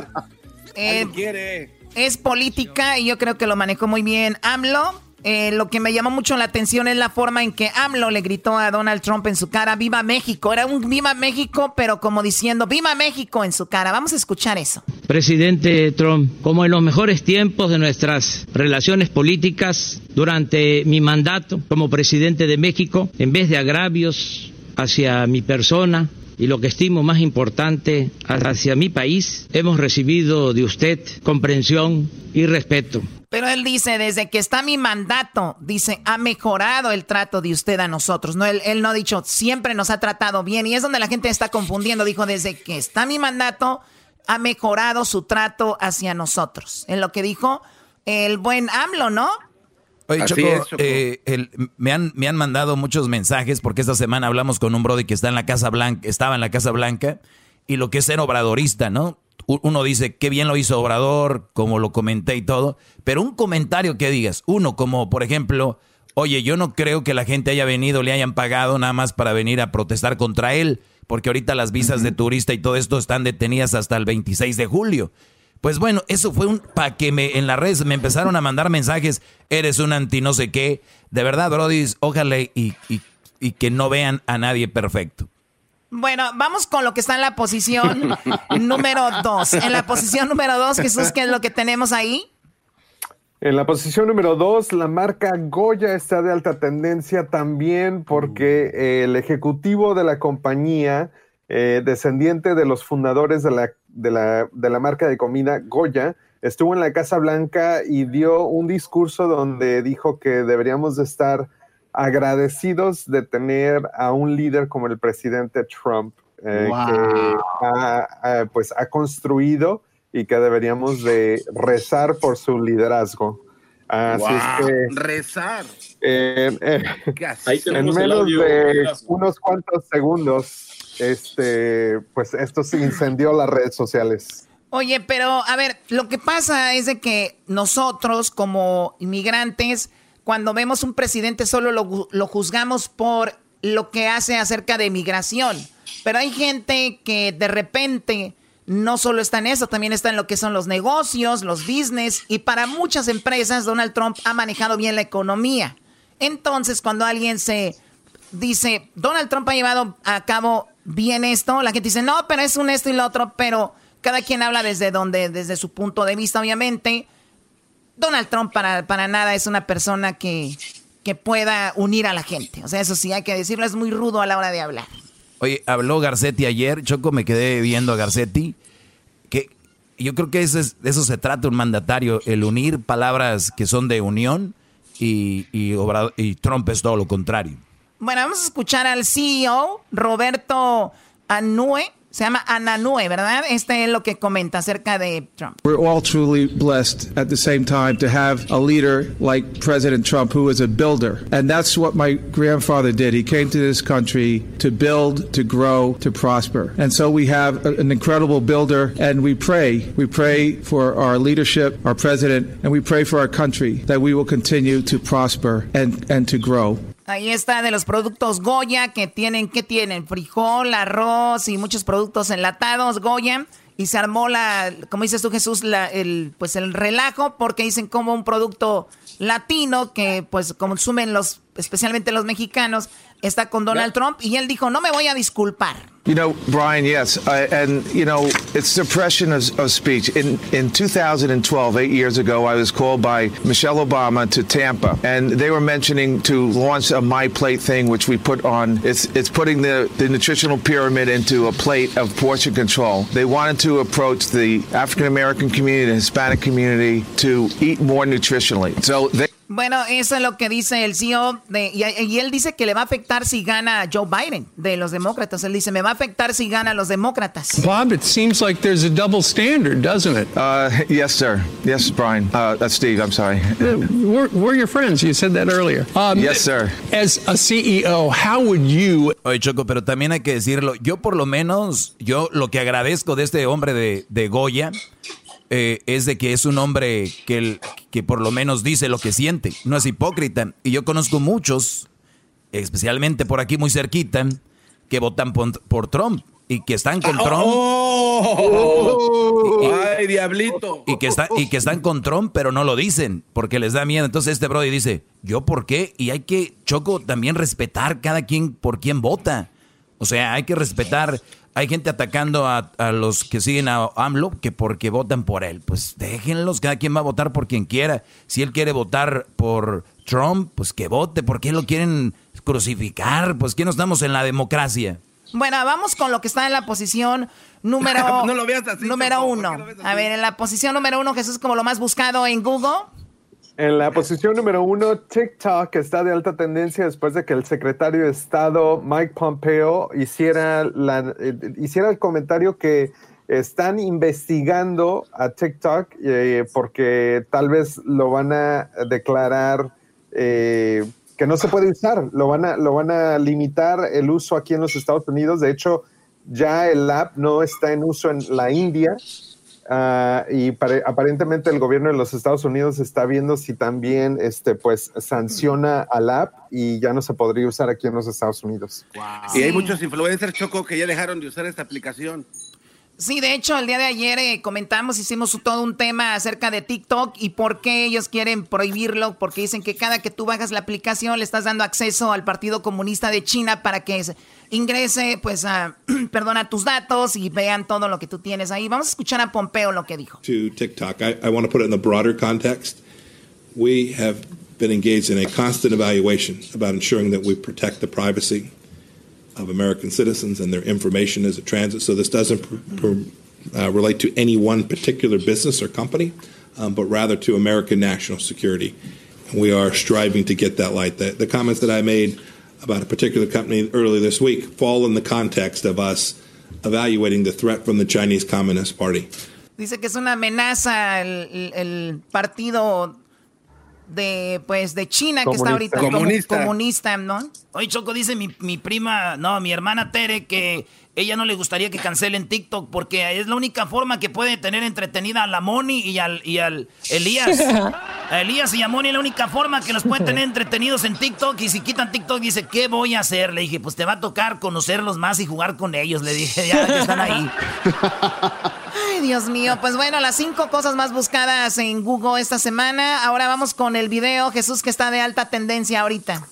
eh, quiere. es política y yo creo que lo manejó muy bien AMLO. Eh, lo que me llamó mucho la atención es la forma en que AMLO le gritó a Donald Trump en su cara, ¡Viva México! Era un ¡Viva México! pero como diciendo, ¡Viva México! en su cara. Vamos a escuchar eso. Presidente Trump, como en los mejores tiempos de nuestras relaciones políticas durante mi mandato como presidente de México, en vez de agravios hacia mi persona y lo que estimo más importante hacia mi país, hemos recibido de usted comprensión y respeto. Pero él dice, desde que está mi mandato, dice, ha mejorado el trato de usted a nosotros. No, él, él no ha dicho, siempre nos ha tratado bien. Y es donde la gente está confundiendo. Dijo, desde que está mi mandato, ha mejorado su trato hacia nosotros. Es lo que dijo el buen AMLO, ¿no? Oye, Así Choco, es, Choco. eh, el- me, han, me han mandado muchos mensajes porque esta semana hablamos con un brody que está en la Casa Blanca, estaba en la Casa Blanca, y lo que es ser obradorista, ¿no? Uno dice, qué bien lo hizo Obrador, como lo comenté y todo, pero un comentario que digas, uno como, por ejemplo, oye, yo no creo que la gente haya venido, le hayan pagado nada más para venir a protestar contra él, porque ahorita las visas de turista y todo esto están detenidas hasta el 26 de julio. Pues bueno, eso fue un para que me en las redes me empezaron a mandar mensajes, eres un anti no sé qué. De verdad, Brody, ojalá y, y- y que no vean a nadie perfecto. Bueno, vamos con lo que está en la posición número dos. En la posición número dos, Jesús, ¿qué es lo que tenemos ahí? En la posición número dos, la marca Goya está de alta tendencia también porque eh, el ejecutivo de la compañía, eh, descendiente de los fundadores de la, de, la, de la marca de comida Goya, estuvo en la Casa Blanca y dio un discurso donde dijo que deberíamos de estar agradecidos de tener a un líder como el presidente Trump, eh, Wow. que ha, ha, pues, ha construido y que deberíamos de rezar por su liderazgo. Así es que Rezar. eh, eh, Ahí en menos audio, de unos cuantos segundos, este, pues esto se incendió las redes sociales. Oye, pero a ver, lo que pasa es de que nosotros como inmigrantes, cuando vemos un presidente solo lo, lo juzgamos por lo que hace acerca de migración. Pero hay gente que de repente no solo está en eso, también está en lo que son los negocios, los business, y para muchas empresas Donald Trump ha manejado bien la economía. Entonces, cuando alguien se dice, Donald Trump ha llevado a cabo bien esto, la gente dice, no, pero es un esto y lo otro, pero cada quien habla desde donde, desde su punto de vista, obviamente. Donald Trump para, para nada es una persona que, que pueda unir a la gente. O sea, eso sí hay que decirlo, es muy rudo a la hora de hablar. Oye, habló Garcetti ayer, Choco, me quedé viendo a Garcetti, que yo creo que ese es- de eso se trata un mandatario, el unir palabras que son de unión y, y Trump es todo lo contrario. Bueno, vamos a escuchar al CEO, Roberto Anue. Se llama Ananue, ¿verdad? Este es lo que comenta acerca de Trump. We're all truly blessed at the same time to have a leader like President Trump who is a builder. And that's what my grandfather did. He came to this country to build, to grow, to prosper. And so we have an incredible builder and we pray. We pray for our leadership, our president, and we pray for our country that we will continue to prosper and, and to grow. Ahí está de los productos Goya que tienen, ¿qué tienen? Frijol, arroz y muchos productos enlatados Goya. Y se armó la, como dices tú Jesús, la, el, pues el relajo porque dicen como un producto latino que pues consumen los, especialmente los mexicanos, está con Donald Trump y él dijo, no me voy a disculpar. You know, Brian, yes. I, and, you know, it's suppression of, of speech. In, in 2012, eight years ago, I was called by Michelle Obama to Tampa, and they were mentioning to launch a My Plate thing, which we put on. It's, it's putting the, the nutritional pyramid into a plate of portion control. They wanted to approach the African American community, the Hispanic community, to eat more nutritionally. So they. Bueno, eso es lo que dice el CEO de, y, y él dice que le va a afectar si gana Joe Biden de los demócratas. Él dice, me va a afectar si gana los demócratas. Bob, it seems like there's a double standard, doesn't it? Uh, yes, sir. Yes, Brian. Uh, that's Steve. I'm sorry. We're, we're your friends. You said that earlier. Um, Yes, sir. As a CEO, how would you Oye, Choco, pero también hay que decirlo, yo por lo menos, yo lo que agradezco de este hombre de, de Goya eh, es de que es un hombre que, el- que por lo menos dice lo que siente, no es hipócrita. Y yo conozco muchos, especialmente por aquí muy cerquita, que votan por, por Trump y que están con Trump. ¡Oh! Y- y- ¡Ay, diablito! y que, está, y que están con Trump, pero no lo dicen porque les da miedo. Entonces este Brody dice, ¿yo por qué? Y hay que, Choco, también respetar cada quien por quién vota. O sea, hay que respetar. Hay gente atacando a, a los que siguen a AMLO que porque votan por él. Pues déjenlos, cada quien va a votar por quien quiera. Si él quiere votar por Trump, pues que vote. ¿Por qué lo quieren crucificar? Pues que no estamos en la democracia. Bueno, vamos con lo que está en la posición número, No lo veas así, número uno. A ver, en la posición número uno, Jesús, como lo más buscado en Google. En la posición número uno, TikTok está de alta tendencia después de que el secretario de Estado Mike Pompeo hiciera, la, eh, hiciera el comentario que están investigando a TikTok eh, porque tal vez lo van a declarar eh, que no se puede usar. Lo van, a, lo van a limitar el uso aquí en los Estados Unidos. De hecho, ya el app no está en uso en la India. Ah, y pare- aparentemente el gobierno de los Estados Unidos está viendo si también este, pues, sanciona al app y ya no se podría usar aquí en los Estados Unidos. Y hay muchos influencers, Choco, que ya dejaron de usar esta aplicación. Sí, de hecho, el día de ayer eh, comentamos, hicimos todo un tema acerca de TikTok y por qué ellos quieren prohibirlo, porque dicen que cada que tú bajas la aplicación le estás dando acceso al Partido Comunista de China para que se- ingrese, pues, a, perdona, tus datos y vean todo lo que tú tienes ahí. Vamos a escuchar a Pompeo lo que dijo. to TikTok. I, I want to put it in the broader context. We have been engaged in a constant evaluation about ensuring that we protect the privacy of American citizens and their information as it transits. So this doesn't uh, relate to any one particular business or company, um, but rather to American national security. And we are striving to get that light. The, the comments that I made about a particular company earlier this week fall in the context of us evaluating the threat from the Chinese Communist Party. Dice que es una amenaza el, el- partido de, pues, de China que está ahorita como- comunista, ¿no? Oye, Choco, dice mi, mi prima, no, mi hermana Tere, que ella no le gustaría que cancelen TikTok porque es la única forma que puede tener entretenida a la Moni y al, y al Elías. A Elías y a Moni es la única forma que los puede tener entretenidos en TikTok. Y si quitan TikTok, dice, ¿qué voy a hacer? Le dije, pues te va a tocar conocerlos más y jugar con ellos. Le dije, ya que están ahí. Ay, Dios mío. Pues bueno, las cinco cosas más buscadas en Google esta semana. Ahora vamos con el video, Jesús, que está de alta tendencia ahorita.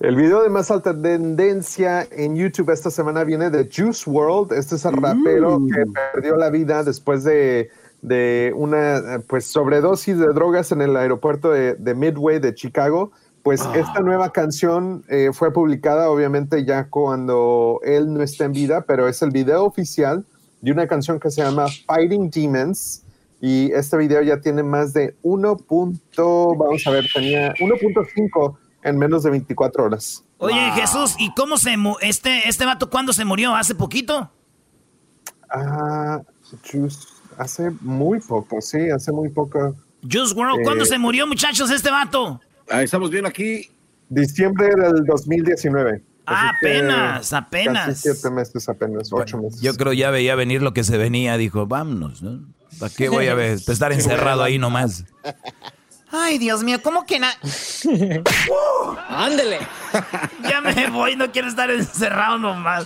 El video de más alta tendencia en YouTube esta semana viene de Juice World. Este es el rapero que perdió la vida después de, de una pues, sobredosis de drogas en el aeropuerto de, de Midway de Chicago. Pues esta nueva canción eh, fue publicada obviamente ya cuando él no está en vida, pero es el video oficial de una canción que se llama Fighting Demons. Y este video ya tiene más de 1. punto- Vamos a ver, tenía 1.5 en menos de 24 horas. Oye, Jesús, ¿y cómo se mu este, este vato cuándo se murió? ¿Hace poquito? Ah, Juice, hace muy poco, sí, hace muy poco. Juice World, ¿cuándo Eh, se murió, muchachos, este vato? Ah, estamos viendo aquí. Diciembre del 2019. Ah, apenas, apenas. Casi siete meses, apenas, ocho meses. Yo creo ya veía venir lo que se venía, dijo, vámonos, ¿no? ¿Para qué voy a ver? estar encerrado ahí nomás. Ay, Dios mío, ¿cómo que na... Ándele. Ya me voy, no quiero estar encerrado nomás.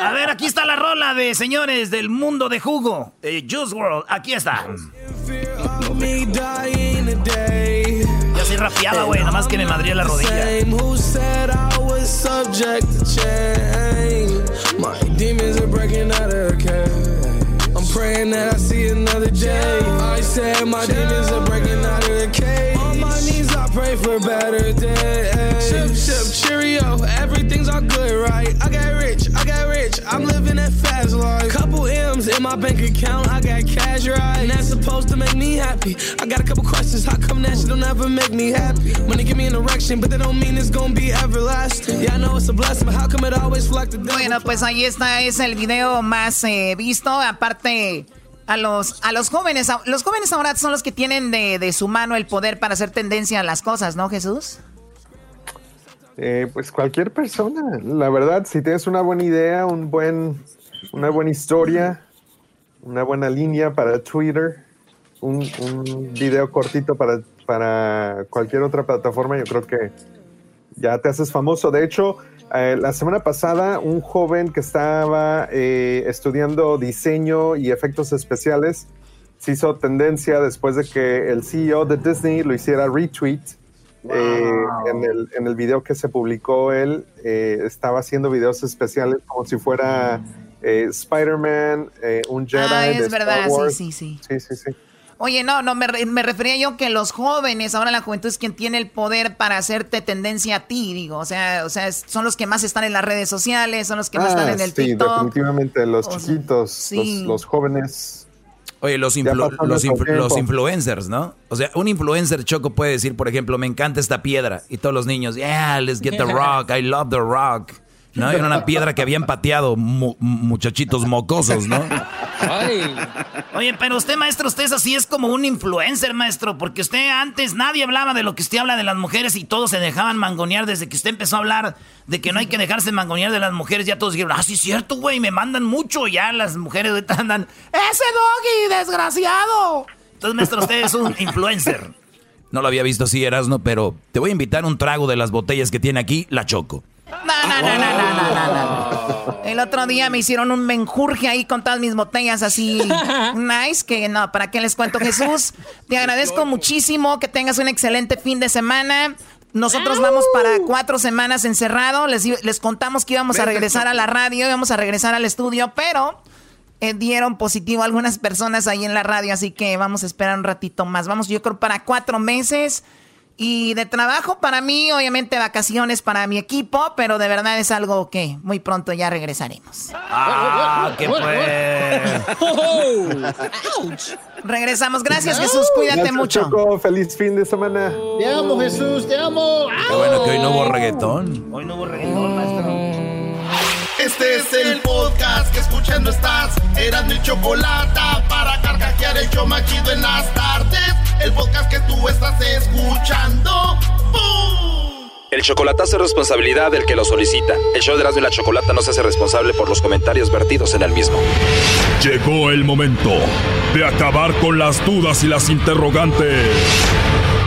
A ver, aquí está la rola de señores del mundo de jugo. eh, Juice World, aquí está. Ya soy rapeaba, güey, nomás que me madría la rodilla. Same who said I was subject to change. My demons are breaking out of her cage. I'm praying that I see another day. I said my demons are breaking out of the cage. On my knees, I pray for better days. Ship, ship, cheerio, everything's all good, right? I got rich, I got rich, I'm living that fast life. Couple M's in my bank account, I got cash, right? And that's supposed to make me happy. I got a couple questions, how come that shit don't ever make me happy? Money give me an erection, but that don't mean it's gonna be everlasting. Yeah, I know it's a blessing, but how come it always feel the devil? Bueno, pues ahí está, es el video más eh, visto. Aparte, a los, a los jóvenes, los jóvenes ahora son los que tienen de, de su mano el poder para hacer tendencia a las cosas, ¿no, Jesús? Eh, pues cualquier persona, la verdad, si tienes una buena idea, un buen, una buena historia, una buena línea para Twitter, un, un video cortito para, para cualquier otra plataforma, yo creo que ya te haces famoso. De hecho, eh, la semana pasada, un joven que estaba eh, estudiando diseño y efectos especiales se hizo tendencia después de que el CEO de Disney lo hiciera retweet. Eh, en, el, en el video que se publicó él, estaba haciendo videos especiales como si fuera Spider-Man, un Jedi. Ah, es de Star verdad, sí, Wars. sí, sí. Sí, sí, sí. Oye, no, no, me, re- me refería yo que los jóvenes, ahora la juventud es quien tiene el poder para hacerte tendencia a ti, digo, o sea, o sea, son los que más están en las redes sociales, son los que más están Ah, en el sí, TikTok. definitivamente, los O sea, chiquitos, sí. los, los jóvenes. Oye, los, influ- los, influ- tiempo. los influencers, ¿no? O sea, un influencer choco puede decir, por ejemplo, me encanta esta piedra. Y todos los niños, yeah, let's get the rock, I love the rock. ¿No? Era una piedra que habían pateado mu- muchachitos mocosos, ¿no? Oye, pero usted, maestro, usted es así, es como un influencer, maestro, porque usted antes nadie hablaba de lo que usted habla de las mujeres y todos se dejaban mangonear desde que usted empezó a hablar de que no hay que dejarse mangonear de las mujeres. Ya todos dijeron, ah, sí, es cierto, güey, me mandan mucho. Ya las mujeres ahorita andan, ¡ese doggy, desgraciado! Entonces, maestro, usted es un influencer. No lo había visto así, Erasno, pero te voy a invitar un trago de las botellas que tiene aquí, la Choco. No, no, no, no, no, no, no, El otro día me hicieron un menjurje ahí con todas mis botellas así nice, que no, ¿para qué les cuento, Jesús? Te agradezco muchísimo, que tengas un excelente fin de semana. Nosotros vamos para cuatro semanas encerrado. Les, les contamos que íbamos a regresar a la radio, íbamos a regresar al estudio, pero eh, dieron positivo a algunas personas ahí en la radio, así que vamos a esperar un ratito más. Vamos, yo creo, para cuatro meses. Y de trabajo para mí, obviamente vacaciones para mi equipo, pero de verdad es algo que muy pronto ya regresaremos. ¡Ah, qué pues! Regresamos. Gracias, Jesús. Cuídate mucho. Feliz fin de semana. Te amo, Jesús. Te amo. Qué bueno que hoy no hubo reggaetón. Hoy no hubo reggaetón, maestro. Este es el podcast que escuchando estás. Eran mi chocolate para carcajear el yo machido en las tardes. El podcast que tú estás escuchando. ¡Bum! El chocolatazo es responsabilidad del que lo solicita. El show de Erasmo y la Chocolata no se hace responsable por los comentarios vertidos en el mismo. Llegó el momento de acabar con las dudas y las interrogantes.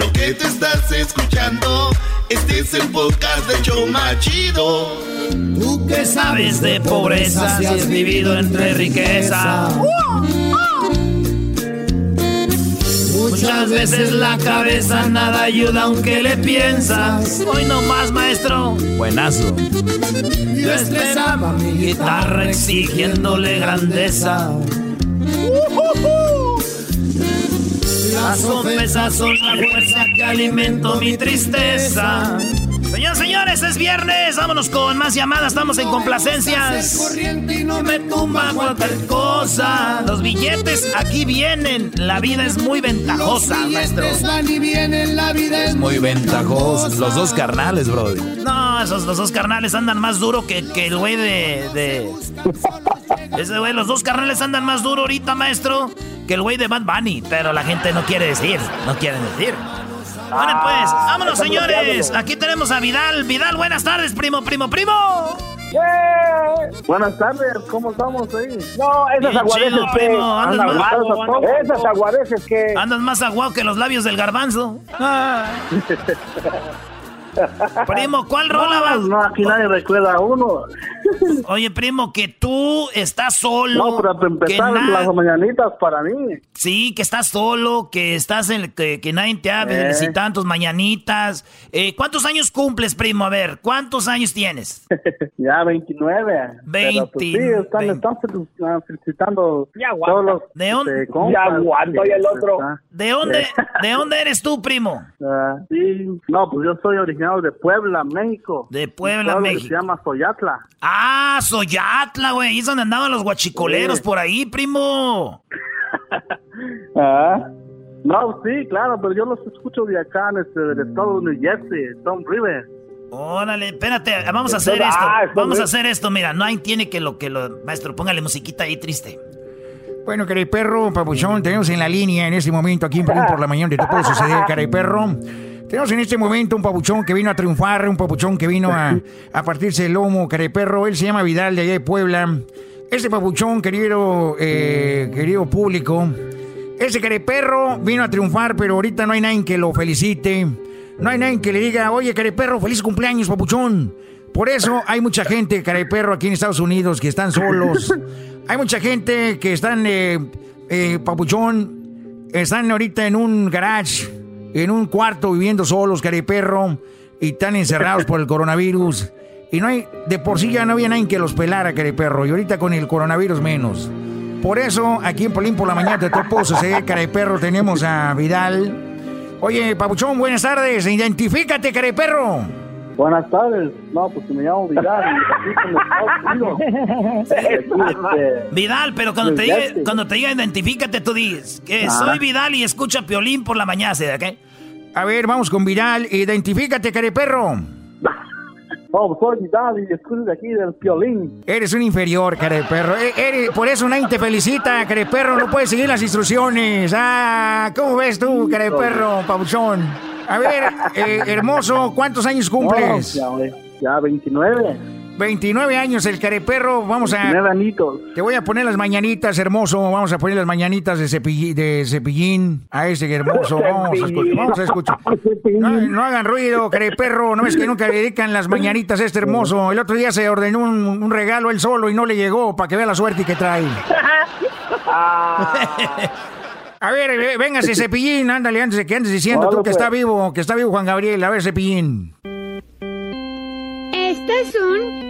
Lo que te estás escuchando, este es el podcast de Choma Chido. ¿Tú qué sabes de pobreza si has vivido entre riqueza? Muchas veces la cabeza nada ayuda aunque le piensas. Hoy no más, maestro. Buenazo. Yo estresaba mi guitarra exigiéndole grandeza. Las ofensas son la fuerza que alimento mi tristeza. Señoras, señores, es viernes. Vámonos con más llamadas. Estamos en complacencias. corriente y no me tumba cualquier cosa. Los billetes aquí vienen. La vida es muy ventajosa, maestro. van y vienen, la vida es Muy ventajosos. Los dos carnales, bro. No, esos los dos carnales andan más duro que, que el güey de, de... Ese güey, los dos carnales andan más duro ahorita, maestro, que el güey de Bad Bunny. Pero la gente no quiere decir, no quieren decir. Bueno, pues, vámonos, está señores. Aquí tenemos a Vidal. Vidal, buenas tardes, primo, primo, primo. Buenas tardes, ¿cómo estamos ahí? No, esas aguadeces chido, que... primo, andas más- aguadas a todos. Esas aguadeces que... Andas más aguado que los labios del garbanzo. Ah. Primo, ¿cuál rola vas? No, aquí nadie recuerda a uno. Oye, primo, que tú estás solo. No, pero para empezar, las mañanitas para mí. Sí, que estás solo, que estás en que, que nadie te ha Eh. tus mañanitas. Eh, ¿Cuántos años cumples, primo? A ver, ¿cuántos años tienes? Ya 29. Pero, pues, sí, están, ah, felicitando todos los... ¿De dónde? este, compas. Ah, ¿De dónde, ¿De dónde eres tú, primo? ah, sí, no, pues yo soy originario de Puebla, México. De Puebla, México. Se llama Soyatla. Ah, Soyatla, güey. Ahí es donde andaban los guachicoleros Sí. por ahí, primo. Ah. No, sí, claro, pero yo los escucho de acá, en este, del estado de New Jersey, Tom River. Órale, espérate, vamos a hacer Ah, esto. Vamos a hacer esto, mira, no hay tiene que lo que lo maestro, póngale musiquita ahí triste. Bueno, caray perro, papuchón, tenemos en la línea en este momento aquí en por la mañana, te puede suceder, caray perro. Tenemos en este momento un papuchón que vino a triunfar, un papuchón que vino a, a partirse el lomo, caray perro. Él se llama Vidal de allá de Puebla. Este papuchón, querido, eh, querido público, ese caray perro vino a triunfar, pero ahorita no hay nadie que lo felicite. No hay nadie que le diga, oye, caray perro, feliz cumpleaños, papuchón. Por eso hay mucha gente, caray perro, aquí en Estados Unidos que están solos. Hay mucha gente que están, eh, eh, papuchón, están ahorita en un garage, en un cuarto viviendo solos, caray perro, y están encerrados por el coronavirus. Y no hay, de por sí ya no había nadie que los pelara, caray perro, y ahorita con el coronavirus menos. Por eso, aquí en Polín por la mañana te puedo suceder, caray perro, tenemos a Vidal. Oye, papuchón, buenas tardes, identifícate, caray perro. Buenas tardes. No, pues me llamo Vidal. Unidos. Este, Vidal, pero cuando te diga, cuando te diga identifícate, tú dices que Ah. soy Vidal y escucha Piolín por la mañana, ¿sí? ¿ok? A ver, vamos con Vidal, identifícate, caray perro. No, soy Vidal y escucho de aquí del violín. Eres un inferior, caray perro. E- eres- por eso nadie te felicita, caray perro. No puedes seguir las instrucciones. Ah, ¿cómo ves tú, caray perro, pabuchón? A ver, eh, hermoso, ¿cuántos años cumples? No, ya, ya 29. 29 años el careperro. Vamos a. 29 anitos. Te voy a poner las mañanitas, hermoso. Vamos a poner las mañanitas de, cepill- de cepillín a ese hermoso. Vamos a escuchar. Vamos a escuchar. No, no hagan ruido, careperro. No es que nunca le dedican las mañanitas a este hermoso. El otro día se ordenó un, un regalo él solo y no le llegó para que vea la suerte que trae. A ver, eh, véngase, cepillín, ándale, antes de que andes diciendo tú que pues. está vivo, que está vivo Juan Gabriel. A ver, cepillín. Estas son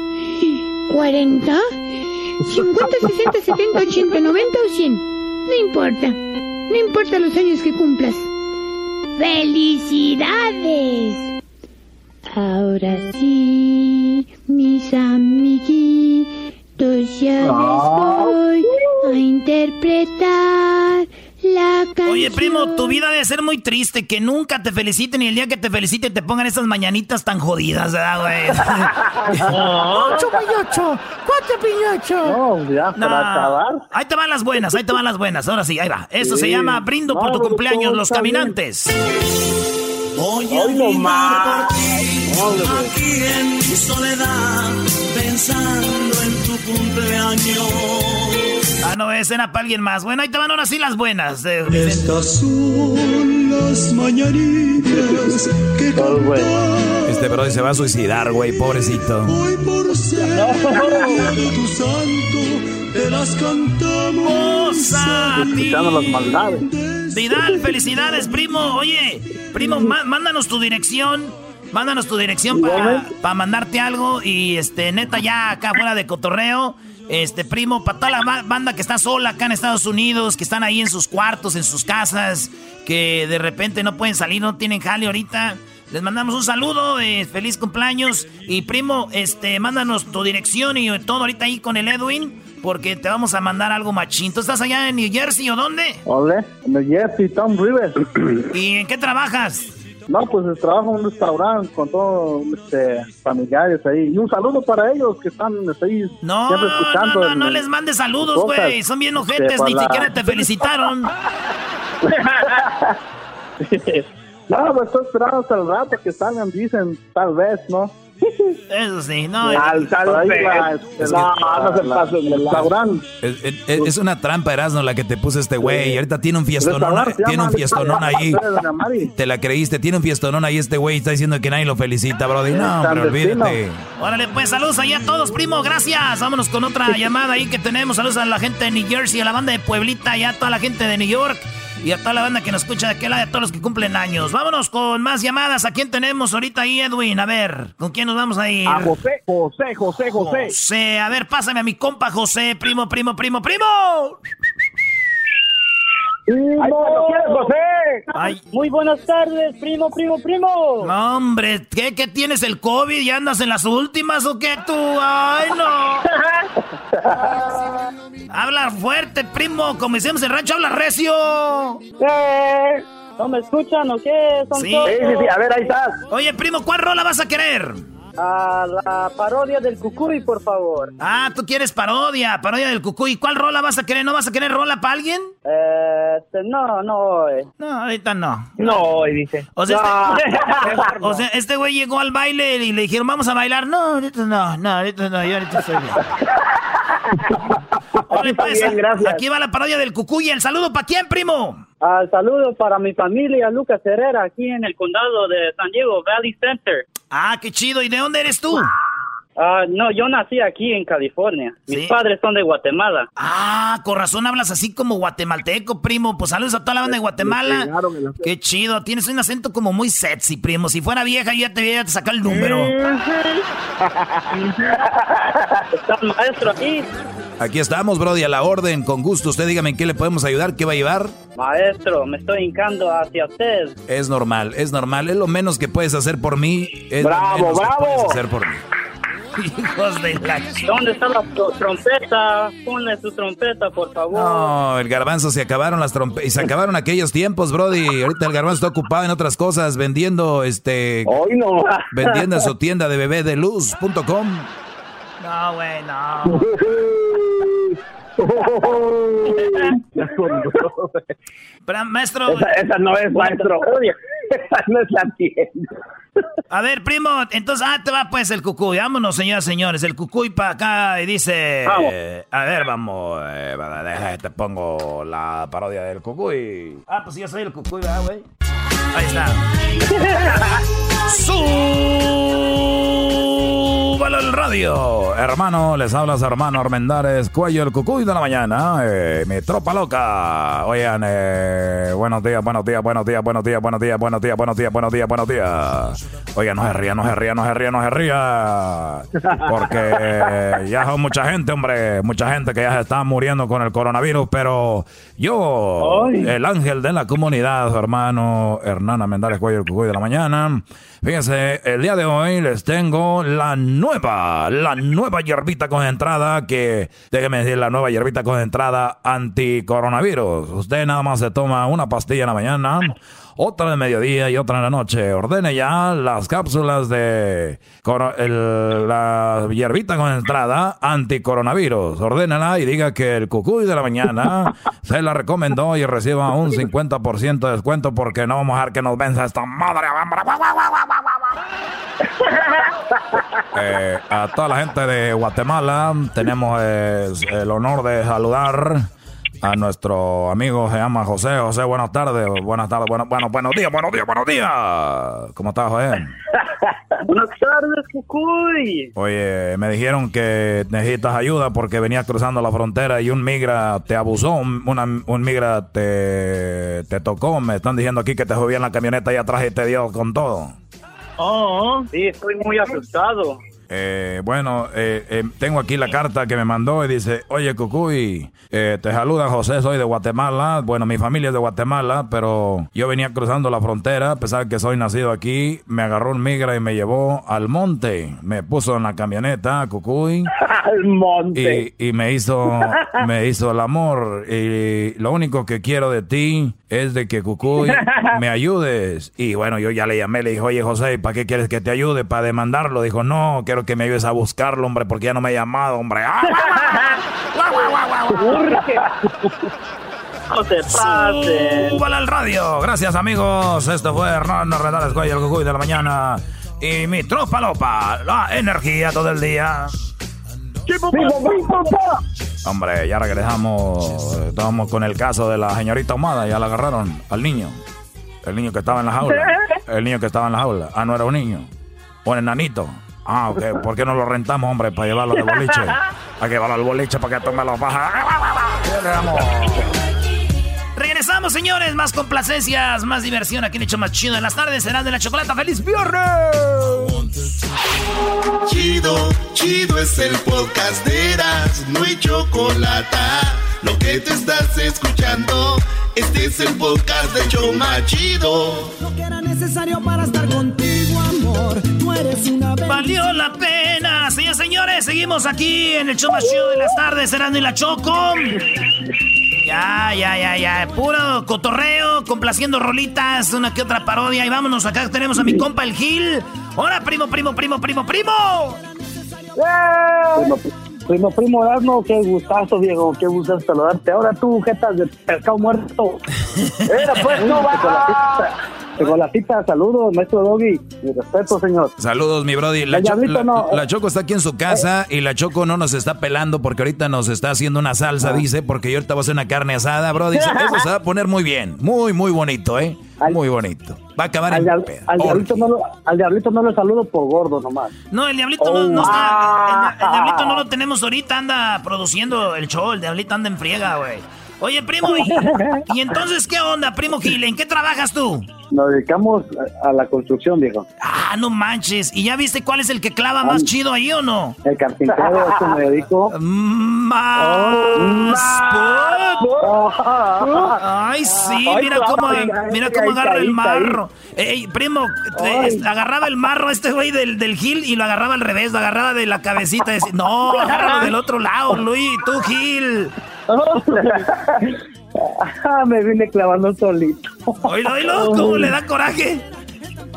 40, 50, 60, 70, 80, 90 o 100. No importa. No importa los años que cumplas. ¡Felicidades! Ahora sí, mis amiguitos, ya les voy a interpretar la canción. Oye, primo, tu vida debe ser muy triste, que nunca te feliciten y el día que te feliciten te pongan esas mañanitas tan jodidas, ¿verdad, güey? ¡Ocho piñocho! ¡Cuatro piñocho! No, ya, No. para acabar. Ahí te van las buenas, ahí te van las buenas. Ahora sí, ahí va. Eso se llama Brindo por tu No, cumpleaños, los caminantes. Voy Hoy no más. aquí en mi soledad, pensando en tu cumpleaños. Ah, no, ese era para alguien más. Bueno, ahí te van ahora sí las buenas. eh. Estas son las mañanitas que Este bro se va a suicidar, güey, pobrecito. hoy por ser de tu santo te las cantamos a ti. Las maldades. Vidal, felicidades, primo. Oye, primo, má- mándanos tu dirección. Mándanos tu dirección para mandarte algo. Y este, neta, ya acá fuera de cotorreo. Este, primo, para toda la ba- banda que está sola acá en Estados Unidos, que están ahí en sus cuartos, en sus casas, que de repente no pueden salir, no tienen jale ahorita. Les mandamos un saludo, eh, feliz cumpleaños. Y primo, este, mándanos tu dirección y todo ahorita ahí con el Edwin, porque te vamos a mandar algo machín. ¿Tú estás allá en New Jersey o dónde? Ole, en el Jesse Tom Rivers. ¿Y en qué trabajas? No, pues trabajo en un restaurante con todos este, familiares ahí. Y un saludo para ellos que están este, ahí No, siempre escuchando. no, no, no les mandes saludos, güey. Son bien este, ojetes, ni siquiera te felicitaron. no, pues estoy esperando hasta el rato que salgan, dicen, tal vez, ¿no? Eso sí, no. Es que- no, no se pasen de restaurante. Es, es- es una trampa, Erasmo, la que te puso este güey. Ahorita tiene un fiestonón, tiene un fiestonón ahí. Te la creíste, tiene un fiestonón ahí este güey. Está diciendo que nadie lo felicita, brody. No, pero olvídate. Órale, pues saludos ahí a todos, primo, gracias. Vámonos con otra llamada ahí que tenemos. Saludos a la gente de New Jersey, a la banda de Pueblita, y a toda la gente de New York. Y a toda la banda que nos escucha de aquel lado, a todos los que cumplen años. Vámonos con más llamadas. ¿A quién tenemos ahorita ahí, Edwin? A ver, ¿con quién nos vamos a ir? A José, José, José, José. José, a ver, pásame a mi compa José, primo, primo, primo, primo. ¡Ay, cuando quieras, José! Ay. Muy buenas tardes, primo, primo, primo. No, hombre, ¿qué, ¿qué tienes el COVID y andas en las últimas o qué tú? Ay, no. habla fuerte, primo, como decimos en el rancho, habla recio. Eh, ¿No me escuchan o qué? Son Sí. todos? sí, sí, a ver, ahí estás. Oye, primo, ¿cuál rola vas a querer? A la parodia del Cucuy, por favor. Ah, tú quieres parodia, parodia del cucuy. ¿Cuál rola vas a querer? ¿No vas a querer rola para alguien? Eh, este, no, no hoy. No, ahorita no. No hoy, dice. O sea, No. este, o sea, este güey llegó al baile y le dijeron, vamos a bailar. No, ahorita no, no, ahorita no, yo ahorita. Órale, pues, bien, gracias. aquí va la parodia del cucuy. ¿El saludo para quién, primo? Ah, saludos para mi familia, Lucas Herrera, aquí en el condado de San Diego, Valley Center. Ah, qué chido. ¿Y de dónde eres tú? Ah, no, yo nací aquí en California. Mis padres son de Guatemala. Ah, con razón hablas así como guatemalteco, primo. Pues saludos a toda la banda de Guatemala. Qué chido. Tienes un acento como muy sexy, primo. Si fuera vieja, yo ya te hubiera sacado el número. ¿Está el maestro aquí? Aquí estamos, brody, a la orden, con gusto. Usted dígame en qué le podemos ayudar, qué va a llevar. Maestro, me estoy hincando hacia usted. Es normal, es normal. Es lo menos que puedes hacer por mí. Es Bravo, lo menos que bravo. puedes hacer por mí. Hijos de la... ¿Dónde está la tro- trompeta? Ponle su trompeta, por favor. No, el garbanzo se acabaron las trompetas. Y se acabaron aquellos tiempos, Brody. Ahorita el garbanzo está ocupado en otras cosas, vendiendo este. Hoy no. Vendiendo en su tienda de bebedeluz.com. No, güey, no. Pero, maestro. Esa, esa no es, maestro. Esa no es la tienda. A ver, primo, entonces, ah, te va pues el cucuy. Vámonos, señoras y señores. El cucuy para acá y dice. Eh, a ver, vamos. eh, deja, te pongo la parodia del cucuy. Ah, pues yo soy el cucuy, ¿verdad, güey? Ahí está. Súbalo el radio. Hermano, les hablas hermano Armendares, cuello el cucuy de la mañana. Eh, mi tropa loca. Oigan, eh, buenos días, buenos días, buenos días, buenos días, buenos días, buenos días, buenos días, buenos días, buenos días. Oigan, no se ría, no se ría, no se ría, no se ría. Porque ya son mucha gente, hombre. Mucha gente que ya se está muriendo con el coronavirus. Pero yo, el ángel de la comunidad, hermano Hernán Armendares, cuello el cucuy de la mañana. Fíjense, el día de hoy les tengo la nueva, la nueva hierbita concentrada que, déjeme decir, la nueva hierbita concentrada anti-coronavirus. Usted nada más se toma una pastilla en la mañana, otra de mediodía y otra en la noche. Ordene ya las cápsulas de el- la hierbita concentrada anti-coronavirus. Ordénala y diga que el cucuy de la mañana se la recomendó y reciba un 50% de descuento porque no vamos a dejar que nos venza esta madre. Eh, a toda la gente de Guatemala tenemos eh, el honor de saludar a nuestro amigo se llama José. José, buenas tardes. Buenas tardes, bueno, bueno, buenos días, buenos días, buenos días. ¿Cómo estás, José? Buenas tardes, Cucuy. Oye, me dijeron que necesitas ayuda porque venías cruzando la frontera y un migra te abusó, un, una- un migra te, te tocó. Me están diciendo aquí que te subí en la camioneta ahí atrás y te dio con todo. Oh, sí, estoy muy asustado. Eh, bueno, eh, eh, tengo aquí la carta que me mandó y dice, oye Cucuy, eh, te saluda José, soy de Guatemala. Bueno, mi familia es de Guatemala, pero yo venía cruzando la frontera, a pesar que soy nacido aquí, me agarró un migra y me llevó al monte. Me puso en la camioneta, Cucuy. Al monte. Y, y me hizo me hizo el amor y lo único que quiero de ti es de que Cucuy me ayudes. Y bueno yo ya le llamé le dije oye José ¿para qué quieres que te ayude para demandarlo? dijo no quiero que me ayudes a buscarlo hombre porque ya no me ha llamado hombre. ¡Ah! No te pases. Súbala al radio. Gracias amigos. Esto fue Hernán Renales Cuello el Cucuy de la mañana. Y mi tropa lopa la energía todo el día Hombre, ya regresamos. Estábamos con el caso de la señorita Ahumada. Ya la agarraron al niño. El niño que estaba en la jaula. El niño que estaba en la jaula. Ah, no era un niño. Un enanito. Ah, ok. ¿Por qué no lo rentamos, hombre, para llevarlo de boliche? Hay que llevarlo al boliche para que tome los bajas. Regresamos, señores. Más complacencias, más diversión. Aquí en Hecho Más Chido en las tardes. Serán de la chocolata. ¡Feliz viernes! Chido, chido es el podcast de Eras, no hay chocolate. Lo que te estás escuchando, este es el podcast de Choma Chido. Lo que era necesario para estar contigo, amor. Tú eres una Valió la pena. Señores, señores, seguimos aquí en el show más chido de las tardes, Serán y la Choco. Ya, ya, ya, ya. Puro cotorreo, complaciendo rolitas, una que otra parodia. Y vámonos, acá tenemos a mi compa el Gil. Hola, primo, primo, primo, primo, primo. Primo, primo, primo Erasmo, qué gustazo, Diego, qué gustazo saludarte. Ahora tú, jetas de pescado muerto. Era pues, no va. Chocolatita, saludos, maestro Doggy. Mi respeto, señor. Saludos, mi Brody. La, Cho- la- no. la Choco está aquí en su casa y la Choco no nos está pelando porque ahorita nos está haciendo una salsa, dice, porque yo ahorita voy a hacer una carne asada, Brody. Eso se va a poner muy bien. Muy, muy bonito, ¿eh? Muy bonito. Va a acabar Al, en pedo. al diablito no lo, al diablito no lo saludo por gordo nomás. No, el diablito no, no está. El, el diablito no lo tenemos ahorita, anda produciendo el show. El diablito anda en friega, güey. Oye, primo, ¿y, y entonces qué onda, primo Gil? ¿En qué trabajas tú? Nos dedicamos a, la construcción, viejo. Ah, no manches. ¿Y ya viste cuál es el que clava más chido ahí o no? El carpintero, a eso me dedico. Más. Ay, sí, mira cómo, mira cómo agarra el marro. Ey, primo, agarraba el marro este güey del, del Gil y lo agarraba al revés, lo agarraba de la cabecita. Decía, no, agárralo del otro lado, Luis, tú Gil. Ah, me vine clavando solito. Oílo, oílo, cómo le da coraje.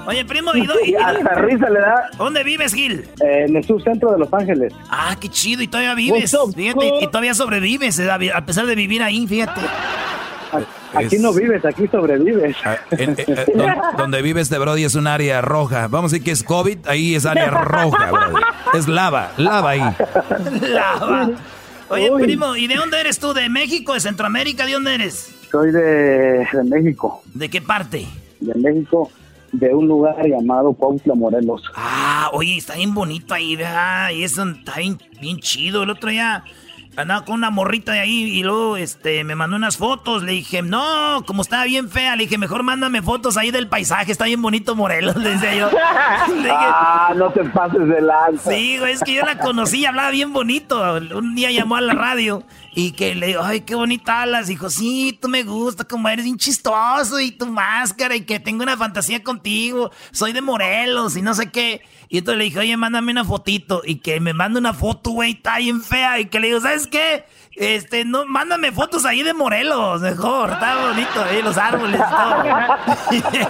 Oye, primo, ¿y, do- y- y- Hasta risa le da. ¿Dónde vives, Gil? Eh, en el subcentro de Los Ángeles. Ah, qué chido, y todavía vives. Up, Fíjate, y, y todavía sobrevives, eh, a pesar de vivir ahí, fíjate. Aquí no vives, aquí sobrevives. Ah, en- en- eh, don- donde vive este Brody es un área roja. Vamos a decir que es COVID, ahí es área roja, Brody. Es lava, lava ahí. Lava. Oye, Uy. primo, ¿y de dónde eres tú? ¿De México, de Centroamérica? ¿De dónde eres? Soy de, de México. ¿De qué parte? De México. de un lugar llamado Cuautla, Morelos. Ah, oye, está bien bonito ahí, ¿verdad? Y eso está bien, bien chido. El otro día andaba con una morrita de ahí y luego este, me mandó unas fotos. Le dije, no, como estaba bien fea, le dije, mejor mándame fotos ahí del paisaje, está bien bonito Morelos, le decía yo. Le dije, ah, no te pases de lanza. Sí, güey, es que yo la conocí y hablaba bien bonito. Un día llamó a la radio y que le digo, ay, qué bonita hablas. Dijo, sí, tú me gusta, como eres bien chistoso y tu máscara y que tengo una fantasía contigo. Soy de Morelos y no sé qué. Y entonces le dije, oye, mándame una fotito. Y que me manda una foto, güey, está bien fea. Y que le digo, ¿sabes qué? Este, no, mándame fotos ahí de Morelos, mejor. Está bonito ahí, los árboles y todo.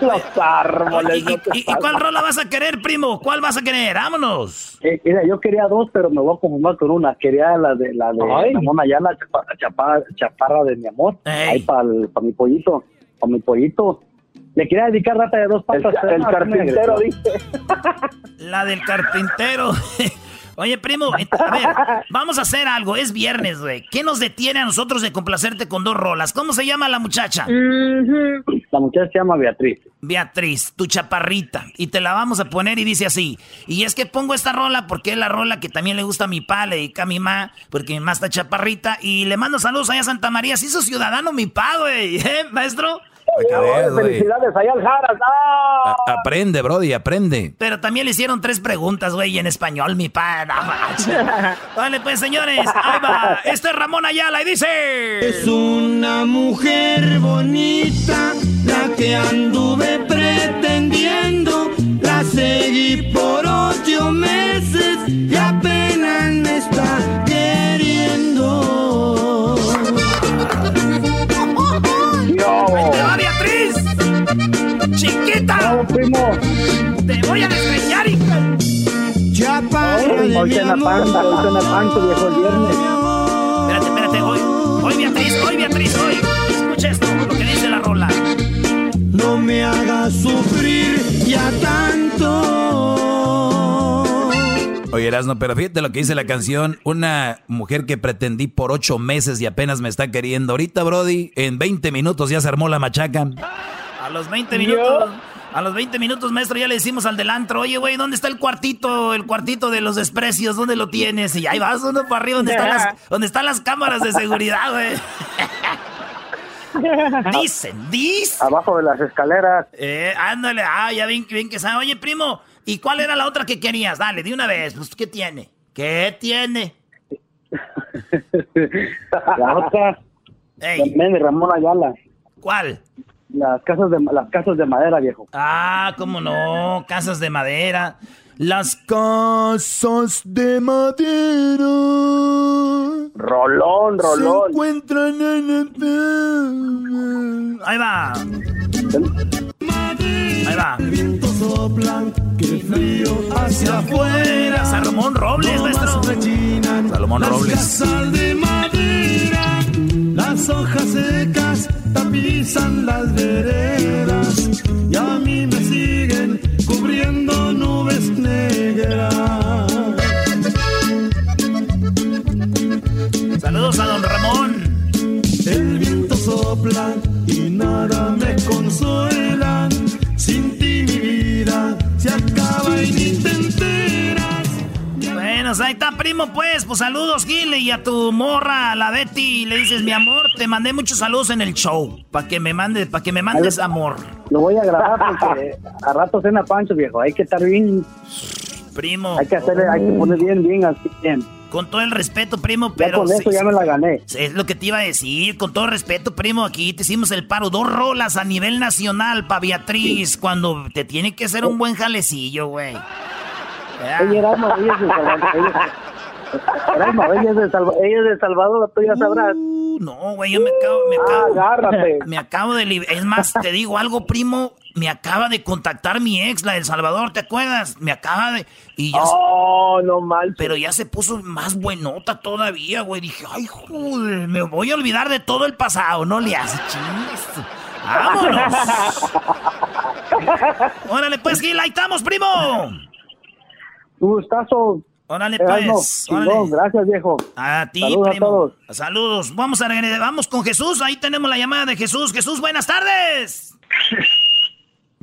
Los árboles. ¿Y, y- y cuál rola vas a querer, primo? ¿Cuál vas a querer? Vámonos. Eh, mira, yo quería dos, pero me voy a conformar con una. Quería la de la de Ay. Ramón Ayala, chapa- chaparra, chaparra de mi amor. Ahí para mi pollito, para mi pollito. Le quería dedicar rata de dos patas. El- el carpintero, agregó. La del carpintero. Oye, primo, a ver, vamos a hacer algo. Es viernes, güey. ¿Qué nos detiene a nosotros de complacerte con dos rolas? ¿Cómo se llama la muchacha? La muchacha se llama Beatriz. Beatriz, tu chaparrita. Y te la vamos a poner y dice así. Y es que pongo esta rola porque es la rola que también le gusta a mi pa, le dedica a mi ma, porque mi ma está chaparrita. Y le mando saludos allá a Santa María. Se hizo ciudadano mi pa, güey. ¿Eh, maestro? Güey. Felicidades allá al Jaras. ¡Ah! A- aprende, Brody, aprende. Pero también le hicieron tres preguntas, güey, en español, mi pa. No manches. Vale, pues, señores, ahí va. Este es Ramón Ayala y dice... Es una mujer bonita, la que anduve pretendiendo. La seguí por ocho meses y apenas primo! ¡Te voy a desgreñar, hija! Chaparra Hoy de mi cena amor. panza, hoy cena panza, viejo, el viernes. Espérate, espérate, hoy, hoy Beatriz, hoy Beatriz, hoy. Escucha esto, lo que dice la rola. No me hagas sufrir ya tanto. Oye, Erasno, pero fíjate lo que dice la canción. Una mujer que pretendí por ocho meses y apenas me está queriendo. Ahorita, Brody, en 20 minutos ya se armó la machaca. A los 20 minutos, a los 20 minutos, maestro, ya le decimos al del antro, oye, güey, ¿dónde está el cuartito, el cuartito de los desprecios? ¿Dónde lo tienes? Y ahí vas uno para arriba, donde están las, donde están las cámaras de seguridad, güey. Dicen, dicen. Abajo de las escaleras. Eh, ándale, ah, ya bien, bien que sabe. Oye, primo, ¿y cuál era la otra que querías? Dale, de una vez, pues, ¿qué tiene? ¿Qué tiene? La otra. También de Ramón Ayala. ¿Cuál? Las casas de las casas de madera, viejo. Ah, cómo no, casas de madera. Las casas de madera. Rolón, rolón. Se encuentran en el... Ahí va. Ahí va. Soplan, que frío hacia afuera. Salomón Robles, maestro. Salomón Las Robles. casas de madera, las hojas secas tapizan las veredas y a mí me siguen cubriendo nubes negras. Saludos a don Ramón. El viento sopla y nada me consuela. Sin ti mi vida se acaba y. Bueno, ahí está, primo, pues. Pues saludos, Gile, y a tu morra, a la Betty. Le dices, mi amor, te mandé muchos saludos en el show. Para que me mandes, para que me mandes amor. Lo voy a grabar porque a rato cena Pancho, viejo. Hay que estar bien. Primo. Hay que hacerle, hay que poner bien, bien, así bien. Con todo el respeto, primo, Ya pero. con eso ya me la gané. Es lo que te iba a decir. Con todo respeto, primo, aquí te hicimos el paro. Dos rolas a nivel nacional para Beatriz. Cuando te tiene que hacer un buen jalecillo, güey. Oye, Erasmo, ella es de Salvador. Ella, Erasmo, ella es de Salvador, ella es de Salvador, tú ya sabrás. No, güey, yo me acabo, me acabo, agárrate. me acabo de, es más, te digo algo, primo, me acaba de contactar mi ex, la del Salvador, ¿te acuerdas? Me acaba de, y ya, Oh, no mal. pero ya se puso más buenota todavía, güey, dije, ay, joder, me voy a olvidar de todo el pasado, no le hace chingues. ¡Vámonos! Órale, pues, Gil, ahí estamos, primo. Un gustazo. Órale, pues, chingón, órale. gracias, viejo. A ti, Saludos a primo. todos. Saludos. Vamos a regresar. Vamos con Jesús. Ahí tenemos la llamada de Jesús. Jesús, buenas tardes.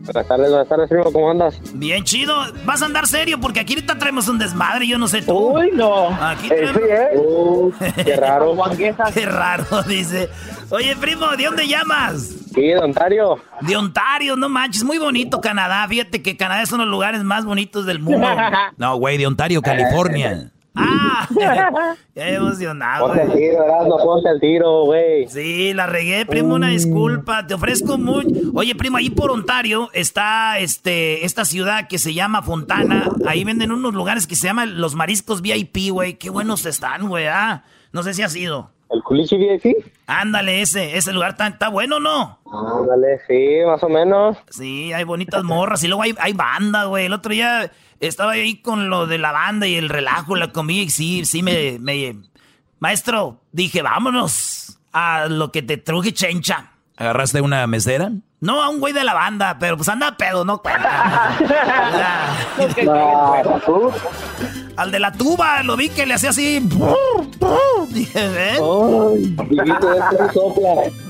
Buenas tardes, buenas tardes, primo, ¿cómo andas? Bien chido. Vas a andar serio porque aquí ahorita traemos un desmadre, yo no sé tú. Uy, no. Aquí Eh, traemos... sí, ¿eh? Uh, qué raro. qué raro, dice. Oye, primo, ¿de dónde llamas? Sí, de Ontario. De Ontario, no manches, muy bonito Canadá. Fíjate que Canadá es uno de los lugares más bonitos del mundo. No, güey, de Ontario, California. Ah, ya emocionado. Ponte el tiro, ponte el tiro, güey. Sí, la regué, primo, una disculpa. Te ofrezco mucho. Oye, primo, ahí por Ontario está este esta ciudad que se llama Fontana. Ahí venden unos lugares que se llaman los mariscos VIP, güey. Qué buenos están, güey. Ah, no sé si has ido. ¿El culichi VIP? Ándale, ese, ese lugar está, está bueno, ¿no? Ándale, sí, más o menos. Sí, hay bonitas morras y luego hay, hay banda, güey. El otro día estaba ahí con lo de la banda y el relajo, la comida y sí, sí me, me... Maestro, dije, vámonos a lo que te truje chencha. ¿Agarraste una mesera? No, a un güey de la banda, pero pues anda pedo, no cuenta. Al de la tuba, lo vi que le hacía así. Dije, ven.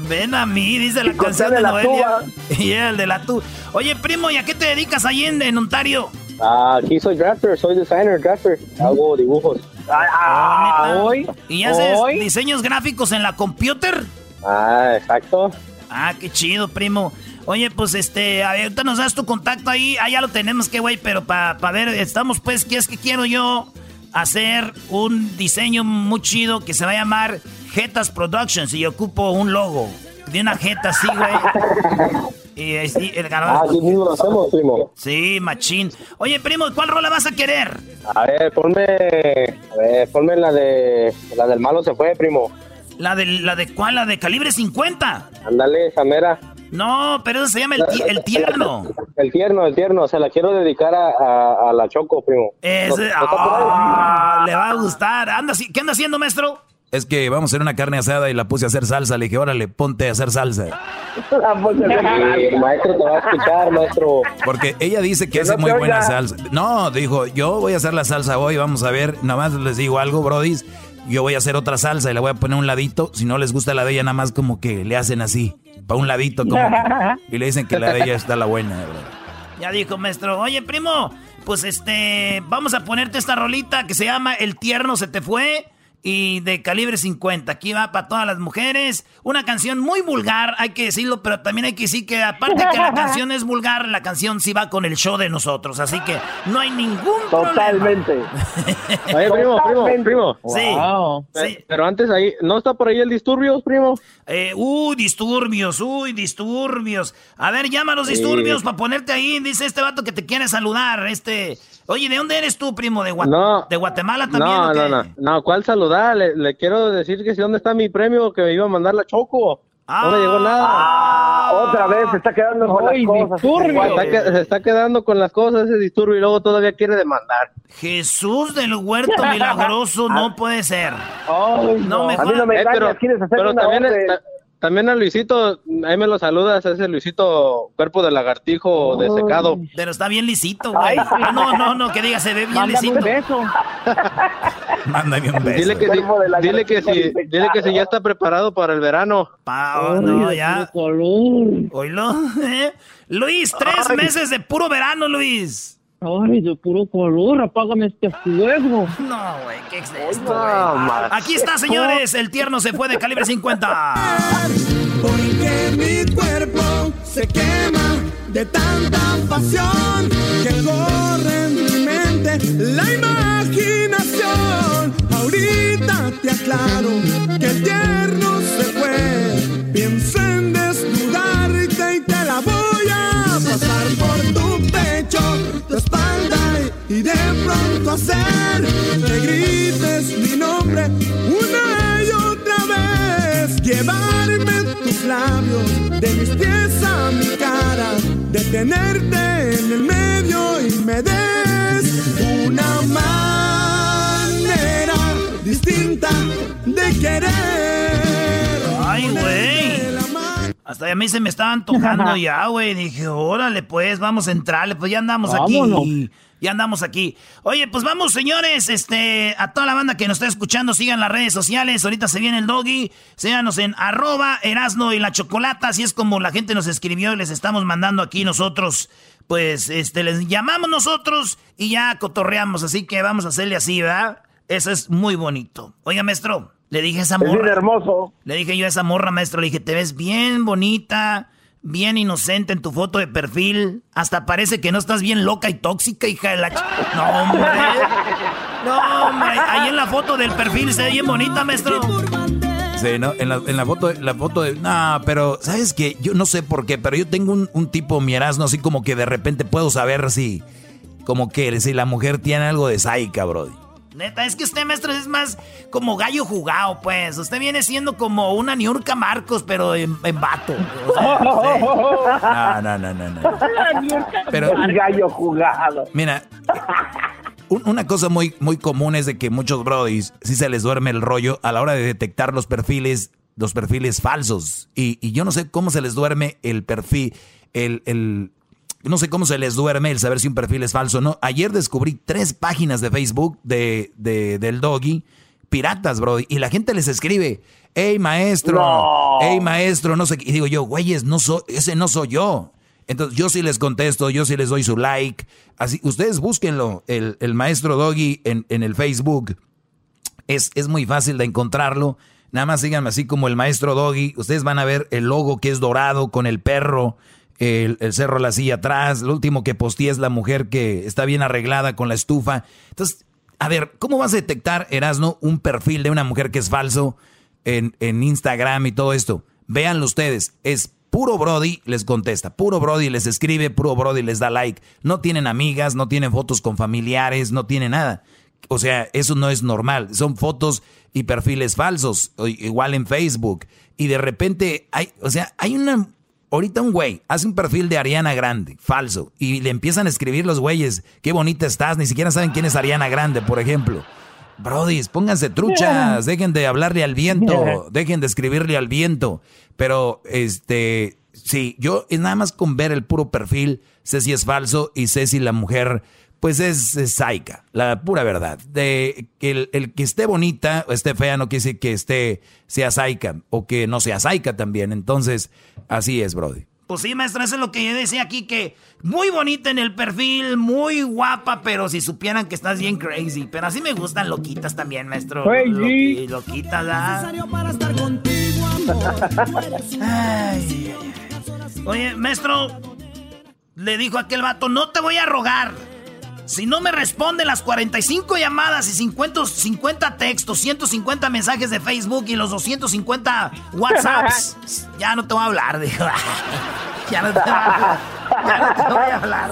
Ven a mí, dice la canción de la Noelia. Y el de la tuba. Oye, primo, ¿y a qué te dedicas ahí en, en Ontario? Ah, aquí soy drafter, soy designer, drafter. Hago dibujos. Ah, hoy. ¿Y haces hoy. diseños gráficos en la computer? Ah, exacto. Ah, qué chido, primo. Oye, pues este, a ver, ahorita nos das tu contacto ahí. Ah, ya lo tenemos, que güey, pero para ver, estamos pues, ¿qué es que quiero yo? Hacer un diseño muy chido que se va a llamar Jetas Productions y ocupo un logo de una jeta así, güey. Y así, el Ah, ganador. aquí mismo lo hacemos, primo. Sí, machín. Oye, primo, ¿cuál rola vas a querer? A ver, ponme, a ver, ponme la de, la del malo se fue, primo. ¿La de, la de cuál? ¿La de calibre 50? Ándale, esa mera. No, pero eso se llama el, el tierno. El tierno, el tierno, se la quiero dedicar a, a, a la Choco, primo. Ese, ¿No- no ah, le va a gustar. Anda, ¿Qué anda haciendo, maestro? Es que vamos a hacer una carne asada y la puse a hacer salsa. Le dije, órale, ponte a hacer salsa. Maestro, te va a escuchar, maestro. Porque ella dice que Que hace no muy buena oiga. salsa. No, dijo, yo voy a hacer la salsa hoy, vamos a ver. Nada más les digo algo, brodis. Yo voy a hacer otra salsa y la voy a poner a un ladito. Si no les gusta la de ella, nada más como que le hacen así. Para un ladito, como que- Y le dicen que la de ella está la buena, bro. Ya dijo, maestro. Oye, primo, pues este, vamos a ponerte esta rolita que se llama El tierno se te fue y de calibre 50. Aquí va para todas las mujeres. Una canción muy vulgar, hay que decirlo, pero también hay que decir que aparte que la canción es vulgar, la canción sí va con el show de nosotros. Así que no hay ningún Totalmente. problema. Oye, primo, primo, primo. Sí, Wow. sí. Pero antes ahí, ¿no está por ahí el disturbios, primo? Eh, uy, disturbios, uy, disturbios. A ver, llama a los Sí. disturbios para ponerte ahí. Dice este vato que te quiere saludar. Este, oye, ¿de dónde eres tú, primo? ¿De, Gua- No. ¿De Guatemala también? No, o qué? no, no, no, ¿cuál saludar? Le, le quiero decir que si dónde está mi premio que me iba a mandar la Choco. No me llegó nada. Ah, otra vez se está quedando con las cosas. Está se está quedando con las cosas ese disturbio y luego todavía quiere demandar. Jesús del huerto milagroso, no puede ser. no me A mí no me engañas, quieres hacer pero una también, también a Luisito, ahí me lo saludas, a ese Luisito cuerpo de lagartijo desecado. Pero está bien lisito, güey. Ah, no, no, no, que diga, se ve bien lisito. Mándame un beso. Dile que, si, dile, que si, dile que si ya está preparado para el verano. Pa- no, ya. Oílo, ¿eh? Luis, tres meses de puro verano, Luis. Ay, de puro color, apágame este fuego. No, güey, ¿qué es esto, güey? Aquí está, señores. El tierno se fue de calibre 50. Porque mi cuerpo se quema de tanta pasión que corre en mi mente la imaginación. Ahorita te aclaro que el tierno se fue. Pienso en desnudarte y te la voy a pasar por hacer que grites mi nombre una y otra vez. Llevarme en tus labios, de mis pies a mi cara, detenerte en el medio y me des una manera distinta de querer. Ay, güey. Hasta a mí se me estaban tocando ya, güey. Dije, órale, pues, vamos a entrarle. Pues ya andamos Vámonos. aquí Ya andamos aquí. Oye, pues vamos, señores, este, a toda la banda que nos está escuchando, sigan las redes sociales. Ahorita se viene el doggy. Síganos en arroba Erasno y la Chocolata. Así es como la gente nos escribió y les estamos mandando aquí nosotros. Pues, este, les llamamos nosotros y ya cotorreamos. Así que vamos a hacerle así, ¿verdad? Eso es muy bonito. Oiga, maestro, le dije a esa morra. Es hermoso. Le dije yo a esa morra, maestro, le dije, te ves bien bonita bien inocente en tu foto de perfil. Hasta parece que no estás bien loca y tóxica, hija de la... No, hombre. No, hombre. Ahí en la foto del perfil se ve bien bonita, maestro. Sí, ¿no? En la, en la foto, la foto de... No, pero, ¿sabes qué? Yo no sé por qué, pero yo tengo un, un tipo mirazno así como que de repente puedo saber si... Como que si la mujer tiene algo de saica, brody. Neta, es que usted, maestro, es más como gallo jugado, pues. Usted viene siendo como una Niurka Marcos, pero en, vato. No, no, no, no. no. Pero, gallo jugado. Mira, una cosa muy, muy común es de que muchos brodis si se les duerme el rollo a la hora de detectar los perfiles, los perfiles falsos. Y, y yo no sé cómo se les duerme el perfil, el, el, no sé cómo se les duerme el saber si un perfil es falso o no. Ayer descubrí tres páginas de Facebook de, del doggy, piratas, bro. Y la gente les escribe, hey maestro, hey maestro, no sé qué. Y digo yo, güeyes, no soy, ese no soy yo. Entonces yo sí les contesto, yo sí les doy su like. Así, ustedes búsquenlo, el, el maestro doggy en, en el Facebook. Es, es muy fácil de encontrarlo. Nada más síganme así como el maestro doggy. Ustedes van a ver el logo que es dorado con el perro el, cerro la silla atrás, lo último que posteé es la mujer que está bien arreglada con la estufa. Entonces, a ver, ¿cómo vas a detectar, Erasno, un perfil de una mujer que es falso en, en Instagram y todo esto? Véanlo ustedes, es puro Brody les contesta, puro Brody les escribe, puro Brody les da like. No tienen amigas, no tienen fotos con familiares, no tienen nada. O sea, eso no es normal. Son fotos y perfiles falsos, igual en Facebook. Y de repente hay, o sea, hay una ahorita un güey hace un perfil de Ariana Grande, falso, y le empiezan a escribir los güeyes, qué bonita estás, ni siquiera saben quién es Ariana Grande, por ejemplo. Brody, pónganse truchas, dejen de hablarle al viento, dejen de escribirle al viento. Pero, este, sí, yo es nada más con ver el puro perfil, sé si es falso y sé si la mujer pues es, saica, la pura verdad. De que el, que esté bonita o esté fea no quiere decir que esté, sea saica o que no sea saica también. Entonces, así es, Brody. Pues sí, maestra, eso es lo que yo decía aquí, que muy bonita en el perfil, muy guapa, pero si supieran que estás bien crazy. Pero así me gustan loquitas también, maestro. Loqui, loquitas, ¿ah? Oye, maestro, le dijo aquel vato, no te voy a rogar. Si no me responden las 45 llamadas y 50, 50 textos, 150 mensajes de Facebook y los 250 WhatsApps, ya no te voy a hablar, dijo. ya, no te voy a hablar. ya no te voy a hablar.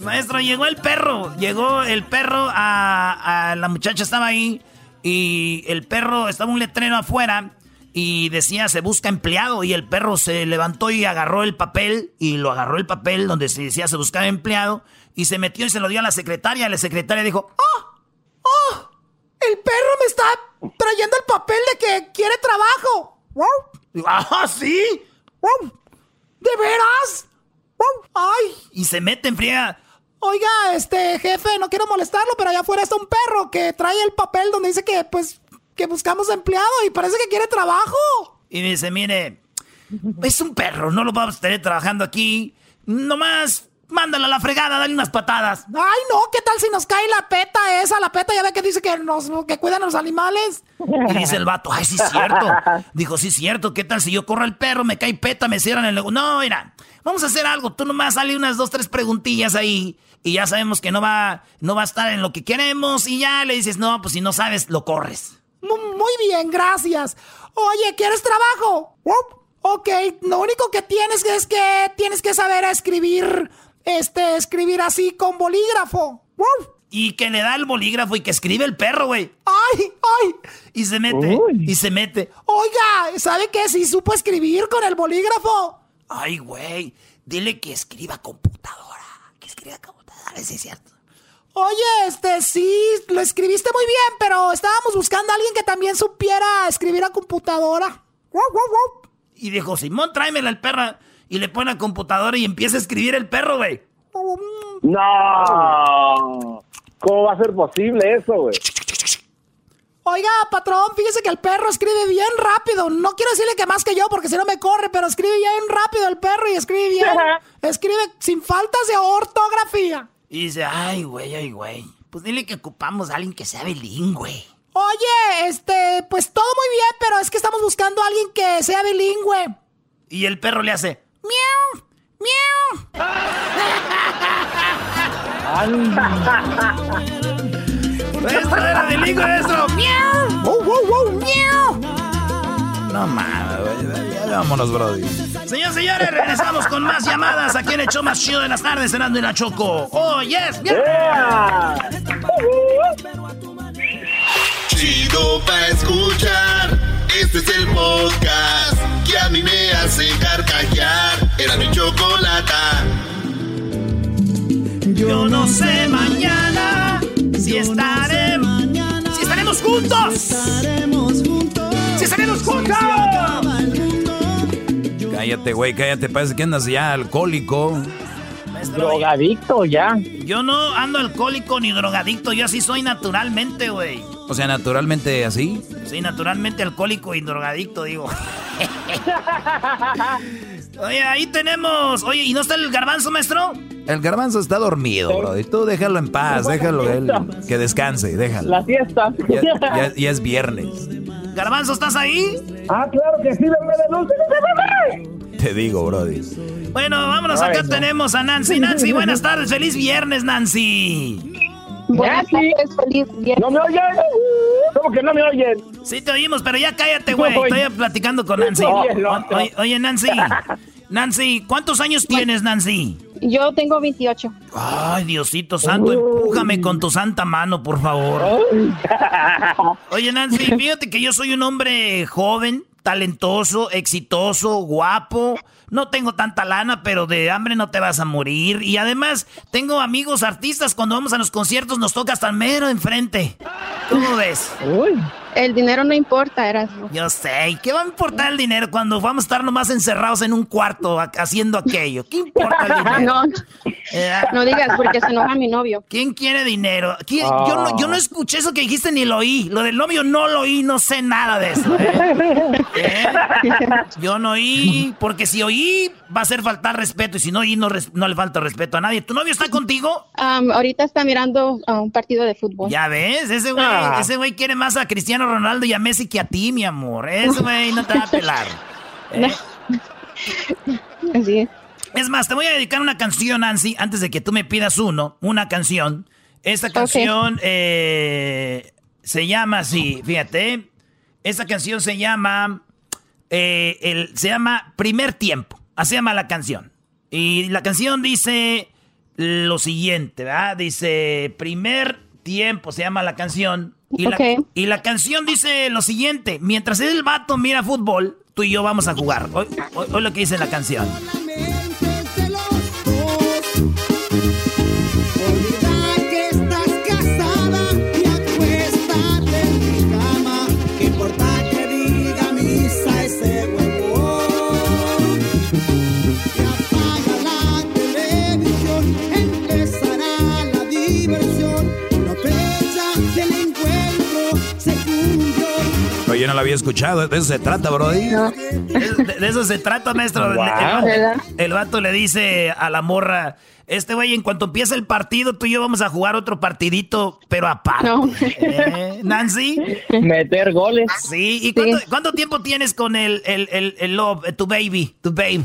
Maestro, llegó el perro. Llegó el perro a, a, La muchacha estaba ahí y el perro estaba un letrero afuera y decía se busca empleado y el perro se levantó y agarró el papel y lo agarró el papel donde se decía se buscaba empleado y se metió y se lo dio a la secretaria. La secretaria dijo, ¡Oh! ¡Oh! El perro me está trayendo el papel de que quiere trabajo. ¡Ah, sí! ¿De veras? ¡Ay! Y se mete en friega. Oiga, este jefe, no quiero molestarlo, pero allá afuera está un perro que trae el papel donde dice que, pues, que buscamos empleado y parece que quiere trabajo. Y dice, mire, es un perro, no lo vamos a tener trabajando aquí. Nomás Mándala a la fregada, dale unas patadas. Ay, no, ¿qué tal si nos cae la peta esa? La peta ya ve que dice que nos que cuidan a los animales. Y dice el vato, ay, sí es cierto. Dijo, sí es cierto, ¿qué tal si yo corro el perro, me cae peta, me cierran el No, mira, vamos a hacer algo. Tú nomás sale unas dos, tres preguntillas ahí. Y ya sabemos que no va, no va a estar en lo que queremos. Y ya le dices, no, pues si no sabes, lo corres. Muy bien, gracias. Oye, ¿quieres trabajo? Ok, lo único que tienes es que tienes que saber escribir este, escribir así con bolígrafo. Y que le da el bolígrafo y que escribe el perro, güey. ¡Ay, ay! Y se mete, y se mete. Oiga, ¿sabe qué? Si supo escribir con el bolígrafo. Ay, güey, dile que escriba computadora. Que escriba computadora, sí es cierto. Oye, este, sí, lo escribiste muy bien, pero estábamos buscando a alguien que también supiera escribir a computadora. Y dijo, Simón, tráemela el perro y le pone a computadora y empieza a escribir el perro, güey. No. ¿Cómo va a ser posible eso, güey? Oiga, patrón, fíjese que el perro escribe bien rápido. No quiero decirle que más que yo porque si no me corre, pero escribe bien rápido el perro y escribe bien. escribe sin faltas de ortografía. Y dice, ay, güey, ay, güey. Pues dile que ocupamos a alguien que sea bilingüe. Oye, este, pues todo muy bien, pero es que estamos buscando a alguien que sea bilingüe. Y el perro le hace, miau, miau. ¡Esto era bilingüe, eso! ¡Miau! ¡Wow, wow, wow! ¡Miau! No mames. Ya vámonos, Brody. Señores, señores, regresamos con más llamadas aquí en el show más chido de las tardes, cenando en la Choco. ¡Oh, yes! yes. Chido pa' escuchar. Este es el podcast que a mí me hace carcajear. Era mi chocolata. Yo no sé mañana si estaremos, si estaremos juntos. Si estaremos juntos. Cállate, güey, cállate. Parece que andas ya alcohólico. Drogadicto ya. Yo no ando alcohólico ni drogadicto, yo así soy naturalmente, güey. O sea, naturalmente así. Sí, naturalmente alcohólico y drogadicto, digo. Oye, ahí tenemos. Oye, ¿y no está el garbanzo, maestro? El garbanzo está dormido, bro. Y tú déjalo en paz, déjalo él. Que descanse, déjalo. La fiesta. Ya, ya- ya es viernes. Garbanzo, ¿estás ahí? Ah, claro que sí, bebé de luz. Te digo, Brody. Bueno, vámonos. Acá tenemos a Nancy. Nancy, buenas tardes. Feliz viernes, Nancy. Buenas tardes, feliz ¿No me oyen? ¿Cómo que no me oyen? Sí, te oímos, pero ya cállate, güey. No, Estoy platicando con Nancy. Oye, oye, Nancy. Nancy, ¿cuántos años tienes, Nancy? Yo tengo 28. Ay, Diosito santo, empújame con tu santa mano, por favor. Oye, Nancy, fíjate que yo soy un hombre joven, talentoso, exitoso, guapo. No tengo tanta lana, pero de hambre no te vas a morir. Y además, tengo amigos artistas. Cuando vamos a los conciertos nos toca hasta el mero enfrente. ¿Cómo ves? El dinero no importa, Erasmo. Yo sé. ¿Y qué va a importar el dinero cuando vamos a estar nomás encerrados en un cuarto ha- haciendo aquello? ¿Qué importa el dinero? No, Eh, no digas porque se enoja mi novio. ¿Quién quiere dinero? ¿Quién- yo, no, yo no escuché eso que dijiste ni lo oí. Lo del novio no lo oí, no sé nada de eso. ¿eh? ¿Eh? Yo no oí, porque si oí va a ser faltar respeto y si no oí no, no le falta respeto a nadie. ¿Tu novio está contigo? Ahorita está mirando a un partido de fútbol. Ya ves, ese güey, Ah. ese güey quiere más a Cristiano Ronaldo y a Messi que a ti, mi amor. Ese güey no te va a pelar. ¿eh? Así es. Es más, te voy a dedicar una canción, Nancy, antes de que tú me pidas uno, una canción. Esta canción eh, se llama así, fíjate. Esta canción se llama, eh, el, se llama Primer Tiempo. Así se llama la canción. Y la canción dice lo siguiente, ¿verdad? Dice Primer Tiempo, se llama la canción. Y, la, y la canción dice lo siguiente, mientras el vato mira fútbol, tú y yo vamos a jugar. Hoy, hoy- hoy lo que dice la canción. No lo había escuchado. De eso se trata, Brody. De, de eso se trata, maestro. Wow. El, el- el vato le dice a la morra, este güey, en cuanto empiece el partido, tú y yo vamos a jugar otro partidito, pero aparte. ¿Eh, Nancy? Meter goles. Sí, ¿y cuánto, cuánto tiempo tienes con el, el, el, el love, tu baby, tu babe?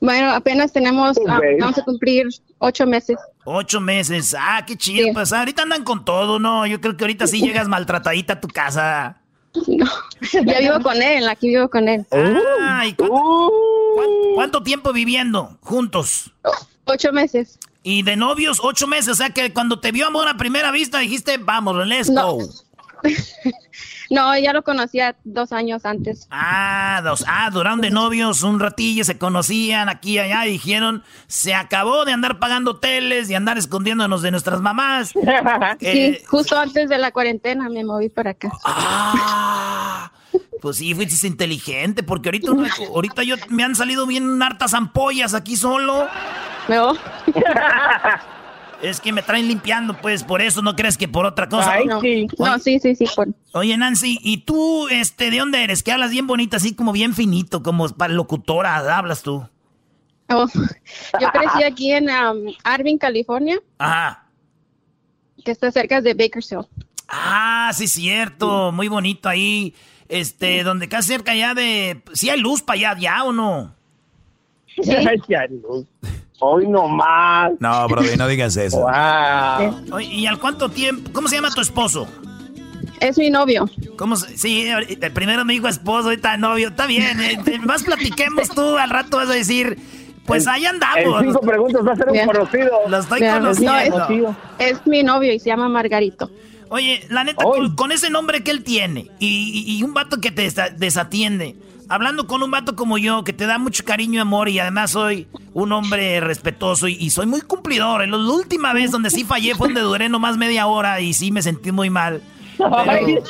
Bueno, apenas tenemos, ah, vamos a cumplir ocho meses. Ocho meses. Ah, qué chido. Pues ahorita andan con todo, ¿no? Yo creo que ahorita sí llegas maltratadita a tu casa. Ya vivo con él, aquí vivo con él. Ah, ¿y cuánto, cuán- cuánto tiempo viviendo juntos? Ocho meses. Y de novios, ocho meses. O sea que cuando te vio amor a primera vista dijiste, vamos, let's go. No, ya lo conocía dos años antes. Ah, dos, ah, duraron de novios un ratillo, se conocían aquí y allá y dijeron, se acabó de andar pagando hoteles y andar escondiéndonos de nuestras mamás. Eh, Sí, justo antes de la cuarentena me moví para acá. Ah, pues sí, fuiste inteligente, porque ahorita, ahorita yo me han salido bien hartas ampollas aquí solo. No. Es que me traen limpiando, pues, por eso no crees que por otra cosa. Ay, no, sí. No, sí, sí, sí. Por... Oye, Nancy, ¿y tú, este, de dónde eres? Que hablas bien bonito, así como bien finito, como para locutora, hablas tú. Oh, yo crecí aquí en um, Arvin, California. Ajá. Que está cerca de Bakersfield. Ah, sí, cierto. Muy bonito ahí. Este, donde casi cerca ya de. ¿Sí hay luz para allá ya o no? Sí. Hoy no más. No, bro, no digas eso. Wow. Oye, ¿Y al cuánto tiempo? ¿Cómo se llama tu esposo? Es mi novio. ¿Cómo se- Sí, el primero me dijo esposo, ahorita novio. Está bien, eh, más platiquemos tú, al rato vas a decir, pues ahí andamos. En cinco preguntas va a ser un Bien. conocido. Lo estoy no, conociendo. es, es mi novio y se llama Margarito. Oye, la neta, con, con ese nombre que él tiene y, y- y un vato que te desa- desatiende, hablando con un vato como yo que te da mucho cariño y amor y además soy un hombre respetuoso y, y soy muy cumplidor. La última vez donde sí fallé fue donde duré nomás media hora y sí me sentí muy mal. Pero,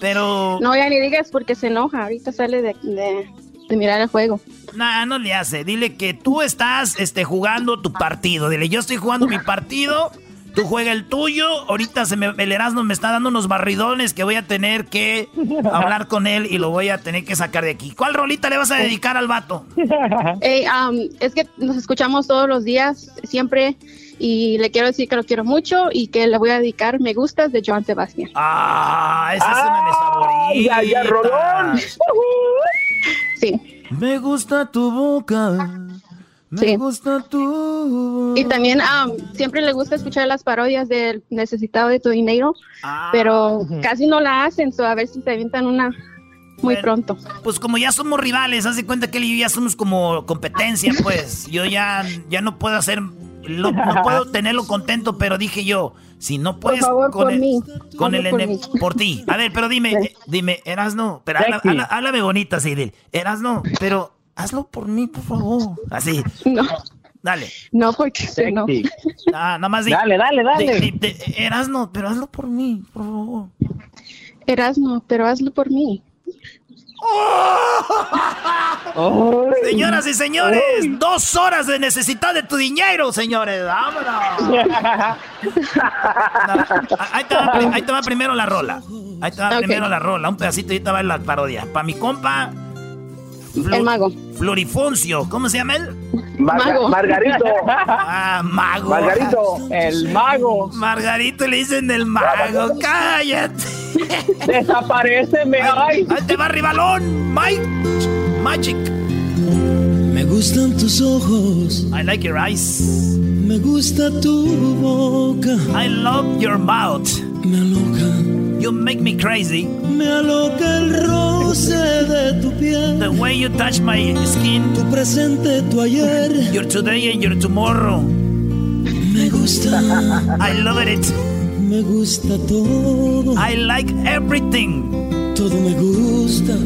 pero No, ya ni digas porque se enoja. Ahorita sale de, de, de mirar el juego. Nah, no le hace. Dile que tú estás este, jugando tu partido. Dile, yo estoy jugando mi partido. Tú juega el tuyo. Ahorita se me, el Erasmo me está dando unos barridones que voy a tener que hablar con él y lo voy a tener que sacar de aquí. ¿Cuál rolita le vas a dedicar al vato? Ey, um, es que nos escuchamos todos los días, siempre. Y le quiero decir que lo quiero mucho y que le voy a dedicar Me Gustas de Joan Sebastián. Ah, esa es una de mis ya, ya, Rolón. Sí. Me gusta tu boca. Me gusta tu. Y también um, siempre le gusta escuchar las parodias del Necesitado de tu dinero, pero casi no la hacen, so a ver si se avientan una muy pronto. Pues como ya somos rivales, haz de cuenta que él y yo ya somos como competencia, pues. Yo ya, ya no puedo hacer, lo- no puedo tenerlo contento, pero dije yo, si no puedes favor, con por el, mí. con el por mí. por ti. A ver, pero dime, eh, dime, Erasno, pero habla- háblame bonita dile, Erasno, pero hazlo por mí, por favor. Así. No. Dale. No, porque no. Ah, nada más di. Dale, dale, dale. di- di- di- Erasno, pero hazlo por mí, por favor. Erasmo, pero hazlo por mí. Señoras y señores, dos horas de necesidad de tu dinero, señores. Vámonos. Ahí te, va, pri- ahí te va primero la rola. Ahí te va primero la rola. Un pedacito y ahí te va la parodia. Para mi compa. El mago. Florifoncio. ¿Cómo se llama él? Mago. Margarito. Ah, mago. Margarito, el mago. Margarito le dicen el mago. Cállate. Desapareceme, ay. Ahí te va rivalón. Mike. Magic. Me gustan tus ojos. I like your eyes. Me gusta tu boca. I love your mouth. Me aloca. You make me crazy. Me aloca el roce de tu piel. The way you touch my skin. Tu presente, tu ayer. Your today and your tomorrow. Me gusta. I love it. Me gusta todo. I like everything. Todo me gusta.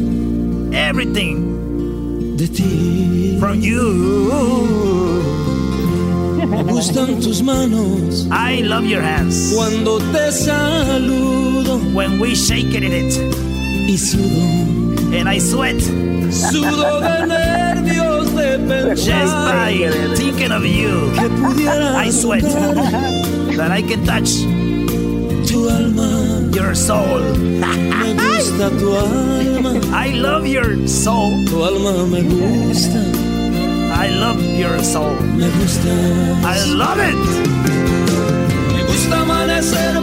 Everything. De ti. From you. Me gustan tus manos. I love your hands. Cuando te saludo. When we shake it in it. Y sudo. And I sweat. Sudo de nervios de pensar. Just by thinking of you. Que pudiera I sweat. That I can touch tu alma. your soul. Me gusta tu alma. I love your soul. Tu alma me gusta. I love your soul. Me gusta. I love it.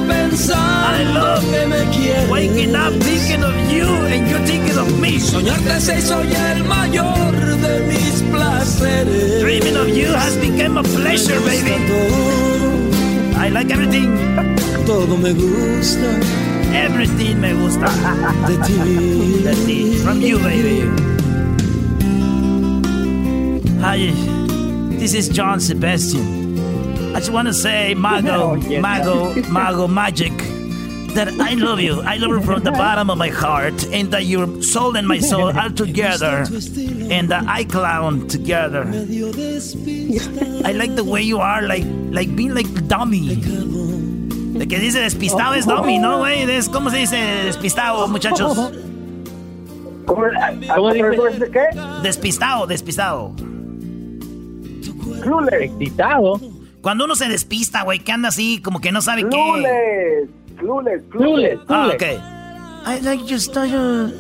Gusta I love que me quieres. Waking up thinking of you and you thinking of me. Soñarte se hizo ya el mayor de mis placeres. Dreaming of you has become a pleasure, baby. Todo, I like everything. todo me gusta Everything me gusta. de ti. De ti. From you, baby. Hi, this is John Sebastian. I just want to say, Mago, Mago, Mago Magic, that I love you. I love you from the bottom of my heart, and that your soul and my soul are together, and that I clown together. I like the way you are, like, like being like dummy. De que dice despistado es dummy, ¿no, güey? Es- ¿Cómo se dice despistado, muchachos? ¿Cómo, cómo dice qué? Despistado, despistado. Clueless. Excitado. Cuando uno se despista, güey, que anda así, como que no sabe qué. Clueless. Clueless. Clueless. Ah, ok. I like your style,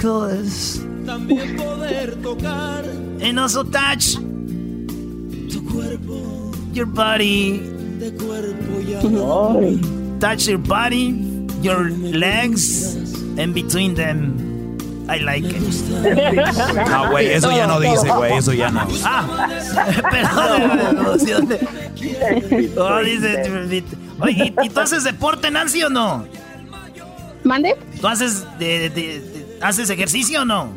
clothes. También poder tocar. And also touch. Tu cuerpo. Your body. De cuerpo ya. Touch your body, your legs, and between them. I like it. No, güey, eso ya no dice, güey, eso ya no. Ah, perdón. Oh, dice, Oye, ¿y, tú haces deporte, Nancy, o no? ¿Mande? ¿Tú haces, de, de, haces ejercicio o no?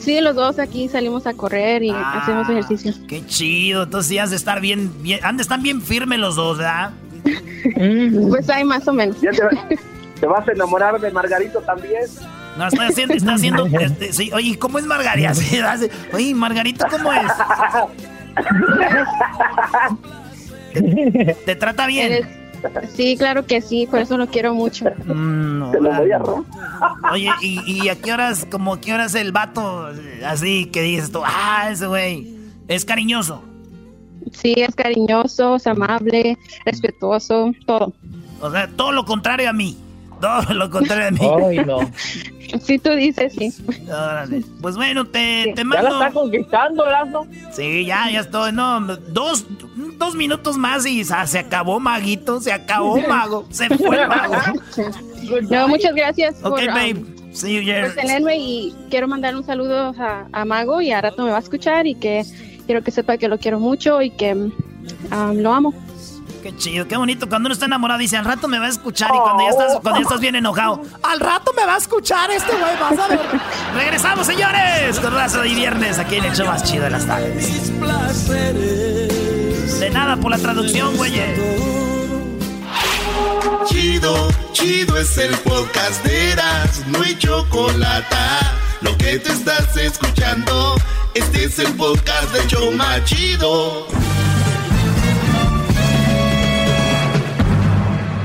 Sí, los dos aquí salimos a correr y Ah. hacemos ejercicio. Qué chido, entonces sí has de estar bien, bien, han de estar bien firmes los dos, ¿verdad? Pues hay más o menos. ¿Ya te, te vas a enamorar de Margarito también? No, estoy haciendo, está haciendo, este, sí, oye, ¿cómo es Margarita? Sí, hace- Oye, Margarito, ¿cómo es? ¿Te, te trata bien? Eres- Sí, claro que sí, por eso lo quiero mucho. Mm, Te lo voy a robar. Oye, ¿y, y a qué horas, como a qué horas el vato así que dices tú, ah, ese güey es cariñoso? Sí, es cariñoso, es amable, respetuoso, todo. O sea, todo lo contrario a mí. Todo lo contrario a mí. Ay, no. Si tú dices, sí. Órale. Pues bueno, te, te Ya mando. la está conquistando, Erasmo. Sí, ya, ya estoy. No, dos, dos minutos más y sa- se acabó, maguito. Se acabó, mago. Se fue mago. No, muchas gracias Ok, por, um, babe. See you, por tenerme y quiero mandar un saludo a, a Mago y a rato me va a escuchar y que quiero que sepa que lo quiero mucho y que um, lo amo. Qué chido, qué bonito. Cuando uno está enamorado dice, al rato me va a escuchar. Y cuando ya estás, cuando ya estás bien enojado, Al rato me va a escuchar este güey, vas a ver. regresamos, señores. Con raza y viernes aquí en el show más chido de las tardes. De nada por la traducción, güey. Chido, chido es el podcast de Eras, no hay chocolate. Lo que te estás escuchando, este es el podcast de Choma Chido.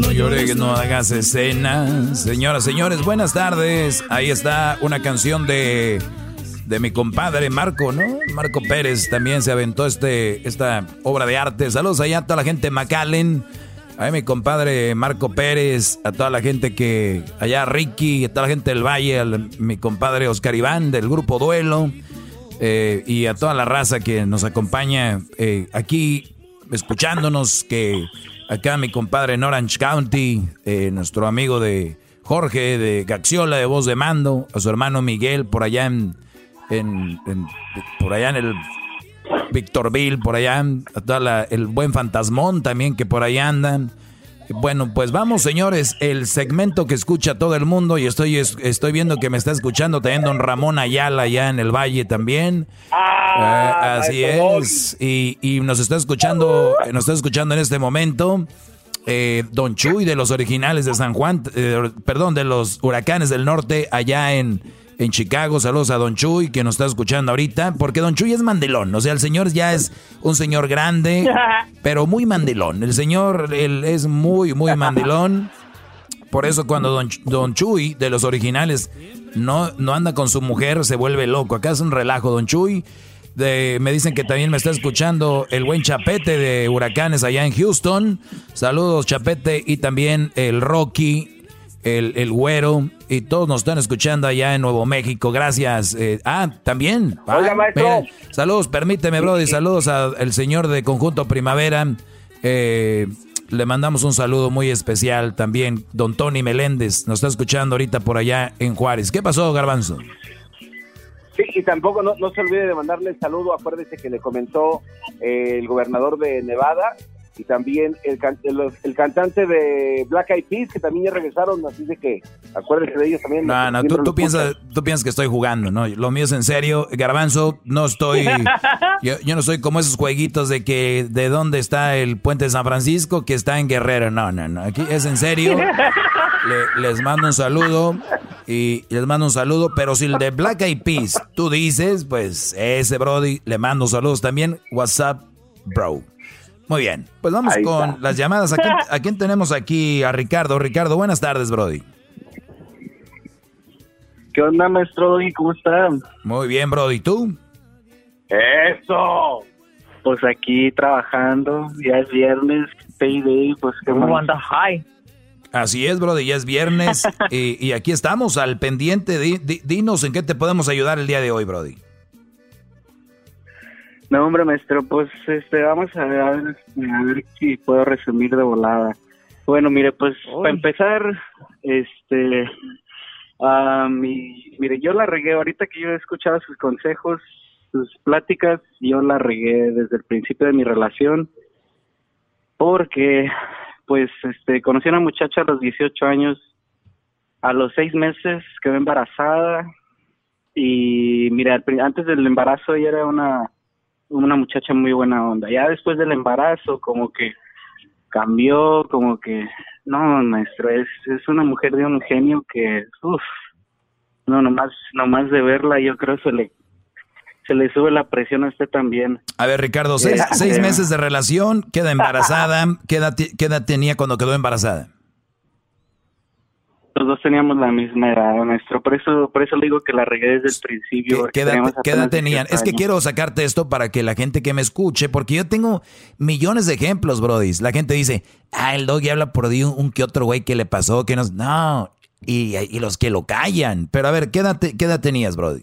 No llores, no hagas escena. Señoras, señores, buenas tardes. Ahí está una canción de, de mi compadre Marco, ¿no? Marco Pérez también se aventó este, esta obra de arte. Saludos allá a toda la gente de McAllen. A mi compadre Marco Pérez, a toda la gente que, allá Ricky, a toda la gente del Valle, a mi compadre Oscar Iván del grupo Duelo, eh, y a toda la raza que nos acompaña eh, aquí escuchándonos, que acá mi compadre en Orange County, eh, nuestro amigo de Jorge de Gaxiola de Voz de Mando, a su hermano Miguel por allá en, en- en- por allá en el Victorville, por allá, a toda la- el buen fantasmón también que por ahí andan. Bueno, pues vamos, señores, el segmento que escucha todo el mundo y estoy, es- estoy viendo que me está escuchando también don Ramón Ayala allá en el Valle también. Eh, así es. Y, y nos está escuchando, nos está escuchando en este momento. eh, Don Chuy de los originales de San Juan, eh, perdón, de los huracanes del norte allá en, en Chicago. Saludos a Don Chuy que nos está escuchando ahorita, porque Don Chuy es mandelón. O sea, el señor ya es un señor grande, pero muy mandelón. El señor él es muy, muy mandelón. Por eso cuando Don, Ch- Don Chuy, de los originales, no, no anda con su mujer, se vuelve loco. Acá es un relajo, Don Chuy. De, me dicen que también me está escuchando el buen Chapete de Huracanes allá en Houston. Saludos, Chapete. Y también el Rocky, el, el Güero. Y todos nos están escuchando allá en Nuevo México. Gracias. Eh, ah, también. Ah, Oiga, maestro. Saludos, permíteme, Brody. Saludos al señor de Conjunto Primavera. Eh, le mandamos un saludo muy especial también. Don Tony Meléndez nos está escuchando ahorita por allá en Juárez. ¿Qué pasó, Garbanzo? Sí, y tampoco no, no se olvide de mandarle el saludo. Acuérdese que le comentó eh, el gobernador de Nevada y también el, can- el, el cantante de Black Eyed Peas, que también ya regresaron, así de que acuérdense de ellos también. No, no, tú, tú piensas, tú piensas que estoy jugando, ¿no? Lo mío es en serio. Garbanzo, no estoy... Yo, yo no soy como esos jueguitos de que de dónde está el puente de San Francisco, que está en Guerrero. No, no, no. Aquí es en serio. Le- les mando un saludo y les mando un saludo. Pero si el de Black Eyed Peas tú dices, pues ese Brody, le mando saludos también. WhatsApp, bro. Muy bien, pues vamos Ahí con está. las llamadas. ¿A quién, a quién tenemos aquí? A Ricardo. Ricardo, buenas tardes, Brody. ¿Qué onda, maestro Doggy? ¿Cómo están? Muy bien, Brody. ¿Y tú? ¡Eso! Pues aquí trabajando, ya es viernes, payday, pues que ¿Cómo anda high. Así es, brother, ya es viernes y, y aquí estamos al pendiente. Di- di- dinos en qué te podemos ayudar el día de hoy, Brody. No, hombre, maestro, pues este, vamos a ver, a ver, si puedo resumir de volada. Bueno, mire, pues para empezar, este, ah, mi- mire, yo la regué, ahorita que yo he escuchado sus consejos, sus pláticas, yo la regué desde el principio de mi relación, porque, pues, este, conocí a una muchacha a los 18 años, a los seis meses quedó embarazada, y mira, antes del embarazo ella era una una muchacha muy buena onda. Ya después del embarazo, como que cambió, como que, no, maestro, es, es una mujer de un genio que, uff, no, nomás, nomás de verla, yo creo se le, se le sube la presión a usted también. A ver, Ricardo, seis, Eh, seis meses de relación, queda embarazada. ¿Qué edad, qué edad tenía cuando quedó embarazada? Los dos teníamos la misma edad, maestro, por eso, por eso le digo que la regué desde el principio. ¿Qué edad, qué edad tenían? 18 Es que quiero sacarte esto para que la gente que me escuche, porque yo tengo millones de ejemplos, Brody. La gente dice, ah, el doggy habla por un, que otro güey que le pasó, que no. No, y, y los que lo callan. Pero a ver, ¿qué edad, te- qué edad tenías, Brody?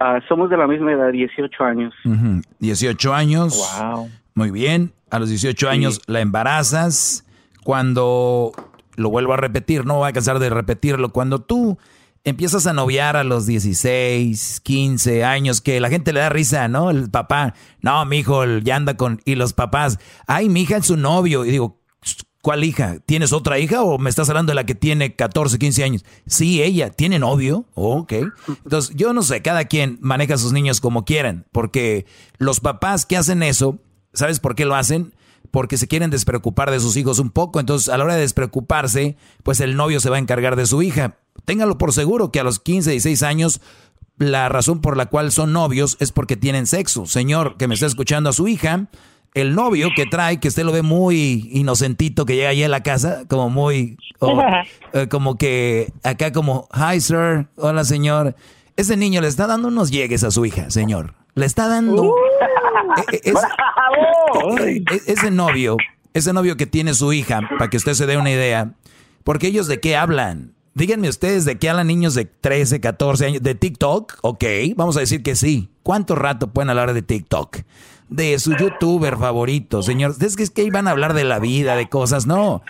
Ah, somos de la misma edad, 18 años. Ujú, 18 años. Wow. Muy bien. A los 18 años la embarazas. Cuando, lo vuelvo a repetir, no voy a cansar de repetirlo, cuando tú empiezas a noviar a los 16, 15 años, que la gente le da risa, ¿no? El papá, no, mi hijo ya anda con... Y los papás, ay, mi hija es su novio. Y digo, ¿cuál hija? ¿Tienes otra hija o me estás hablando de la que tiene 14, 15 años? Sí, ella, ¿tiene novio? Oh, ok. Entonces, yo no sé, cada quien maneja a sus niños como quieran, porque los papás que hacen eso, ¿sabes por qué lo hacen? Porque se quieren despreocupar de sus hijos un poco, entonces a la hora de despreocuparse, pues el novio se va a encargar de su hija. Téngalo por seguro que a los 15, 16 años la razón por la cual son novios es porque tienen sexo. Señor que me está escuchando a su hija, el novio que trae, que usted lo ve muy inocentito, que llega allí a la casa, como muy, oh, eh, como que acá como, hi sir, hola señor. Ese niño le está dando unos llegues a su hija, señor. Le está dando... E- e- es- e- ese novio, ese novio que tiene su hija, para que usted se dé una idea, porque ellos de qué hablan. Díganme ustedes de qué hablan niños de 13, 14 años. ¿De TikTok? Ok, vamos a decir que sí. ¿Cuánto rato pueden hablar de TikTok? De su youtuber favorito, señor. Es que es que iban a hablar de la vida, de cosas. No.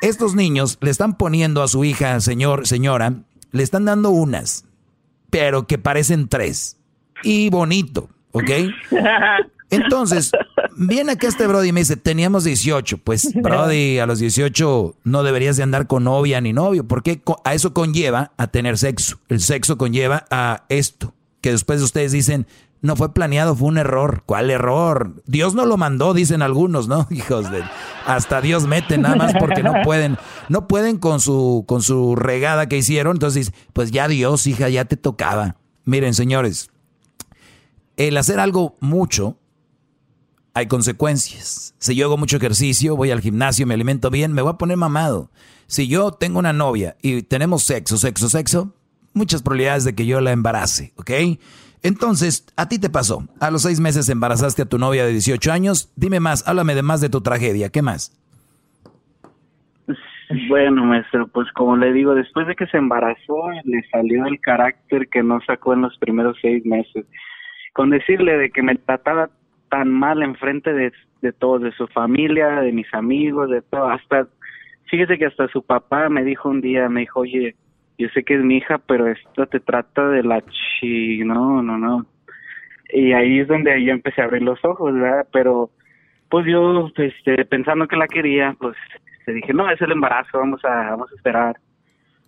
Estos niños le están poniendo a su hija, señor, señora, le están dando unas, pero que parecen tres. Y bonito, ¿ok? Entonces, viene acá este Brody y me dice, teníamos 18. Pues, Brody, a los 18 no deberías de andar con novia ni novio, porque a eso conlleva a tener sexo. El sexo conlleva a esto, que después ustedes dicen, no fue planeado, fue un error. ¿Cuál error? Dios no lo mandó, dicen algunos, ¿no? Hijos de... Hasta Dios mete nada más porque no pueden, no pueden con su, con su regada que hicieron. Entonces, pues ya Dios, hija, ya te tocaba. Miren, señores, el hacer algo mucho hay consecuencias. Si yo hago mucho ejercicio, voy al gimnasio, me alimento bien, me voy a poner mamado. Si yo tengo una novia y tenemos sexo, sexo, sexo, muchas probabilidades de que yo la embarace, ¿ok? Entonces, a ti te pasó. A los seis meses embarazaste a tu novia de 18 años. Dime más, háblame de más de tu tragedia. ¿Qué más? Bueno, maestro, pues como le digo, después de que se embarazó, le salió el carácter que no sacó en los primeros seis meses. Con decirle de que me trataba tan mal enfrente de, de todos, de su familia, de mis amigos, de todo, hasta, fíjese que hasta su papá me dijo un día, me dijo, oye, yo sé que es mi hija, pero esto te trata de la chi, no, no, no. Y ahí es donde yo empecé a abrir los ojos, ¿verdad? Pero pues yo, este, pensando que la quería, pues te dije, no, es el embarazo, vamos a, vamos a esperar.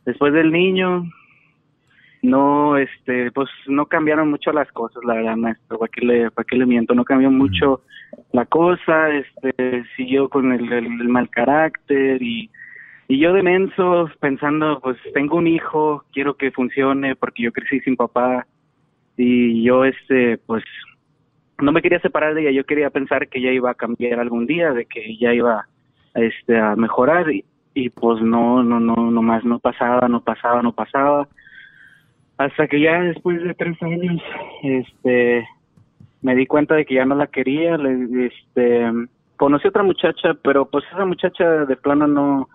Después del niño, no, este, pues no cambiaron mucho las cosas, la verdad, maestro, ¿para qué le, para qué le miento? No cambió mucho la cosa, este, siguió con el, el mal carácter y, y yo de menso pensando, pues tengo un hijo, quiero que funcione porque yo crecí sin papá y yo, este, pues no me quería separar de ella, yo quería pensar que ella iba a cambiar algún día, de que ella iba este a mejorar y, y pues no no no no más no pasaba no pasaba no pasaba hasta que ya después de tres años este me di cuenta de que ya no la quería le, este conocí otra muchacha pero pues esa muchacha de plano no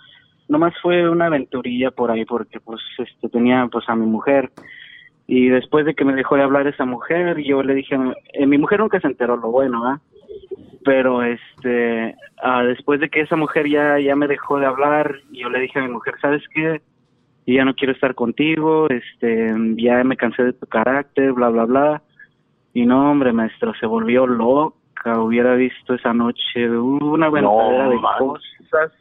nomás fue una aventurilla por ahí porque pues este tenía pues a mi mujer y después de que me dejó de hablar esa mujer yo le dije eh, mi mujer nunca se enteró lo bueno ¿ah? pero este ah, después de que esa mujer ya ya me dejó de hablar yo le dije a mi mujer sabes qué y ya no quiero estar contigo este ya me cansé de tu carácter bla bla bla. Y no hombre maestro se volvió loca. Hubiera visto esa noche una aventadera de cosas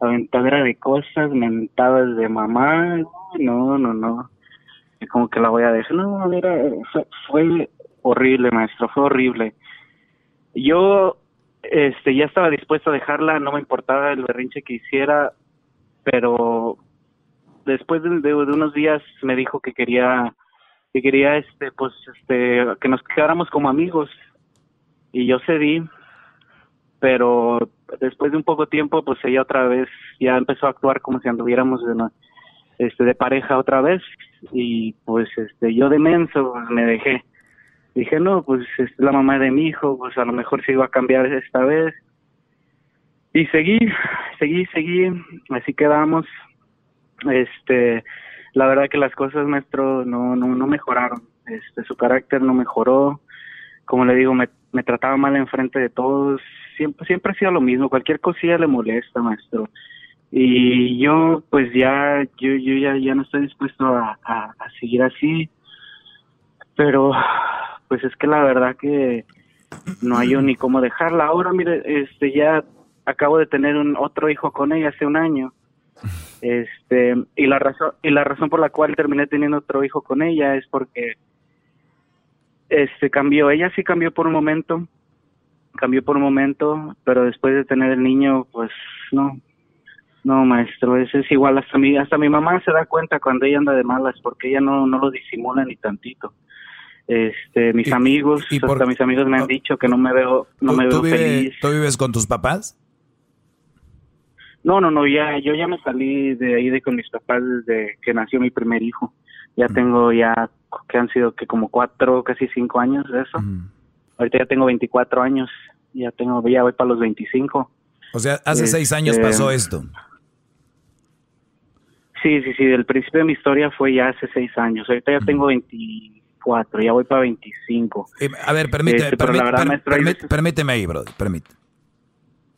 aventadera de cosas mentadas de mamá. No no no. Como que la voy a dejar. No era fue, fue horrible maestro fue horrible. Yo este ya estaba dispuesto a dejarla, no me importaba el berrinche que hiciera, pero después de, unos días me dijo que quería que quería este pues este que nos quedáramos como amigos y yo cedí pero después de un poco tiempo pues ella otra vez ya empezó a actuar como si anduviéramos de, este de pareja otra vez y pues este yo de menso pues, me dejé dije, no, pues es la mamá de mi hijo, pues a lo mejor se iba a cambiar esta vez. Y seguí, seguí, seguí, así quedamos. Este, la verdad que las cosas, maestro, no, no, no mejoraron. Este, su carácter no mejoró. Como le digo, me, trataba mal enfrente de todos. Siempre, siempre ha sido lo mismo. Cualquier cosilla le molesta, maestro. Y yo, pues ya, yo, yo ya, ya no estoy dispuesto a, a, a seguir así. Pero pues es que la verdad que no hay ni cómo dejarla. Ahora, mire, este ya acabo de tener un otro hijo con ella hace un año. Este, y la razón y la razón por la cual terminé teniendo otro hijo con ella es porque este cambió, ella sí cambió por un momento, cambió por un momento, pero después de tener el niño, pues no. No, maestro, ese es igual hasta mi hasta mi mamá se da cuenta cuando ella anda de malas porque ella no no lo disimula ni tantito este mis amigos y hasta mis amigos me han dicho que no me veo no me veo feliz ¿tú vives con tus papás no no no ya yo ya me salí de ahí de con mis papás desde que nació mi primer hijo. Ya tengo ya que han sido que como cuatro casi cinco años de eso. Ahorita ya tengo 24 años ya tengo ya voy para los 25 o sea hace seis años Este, pasó esto. Sí sí sí el principio de mi historia fue ya hace seis años. Ahorita ya tengo 24 ya voy para 25 Eh, a ver, permíteme, Este, pero la permí- verdad, per- maestro, hay permí- permíteme ahí, bro. Permíteme.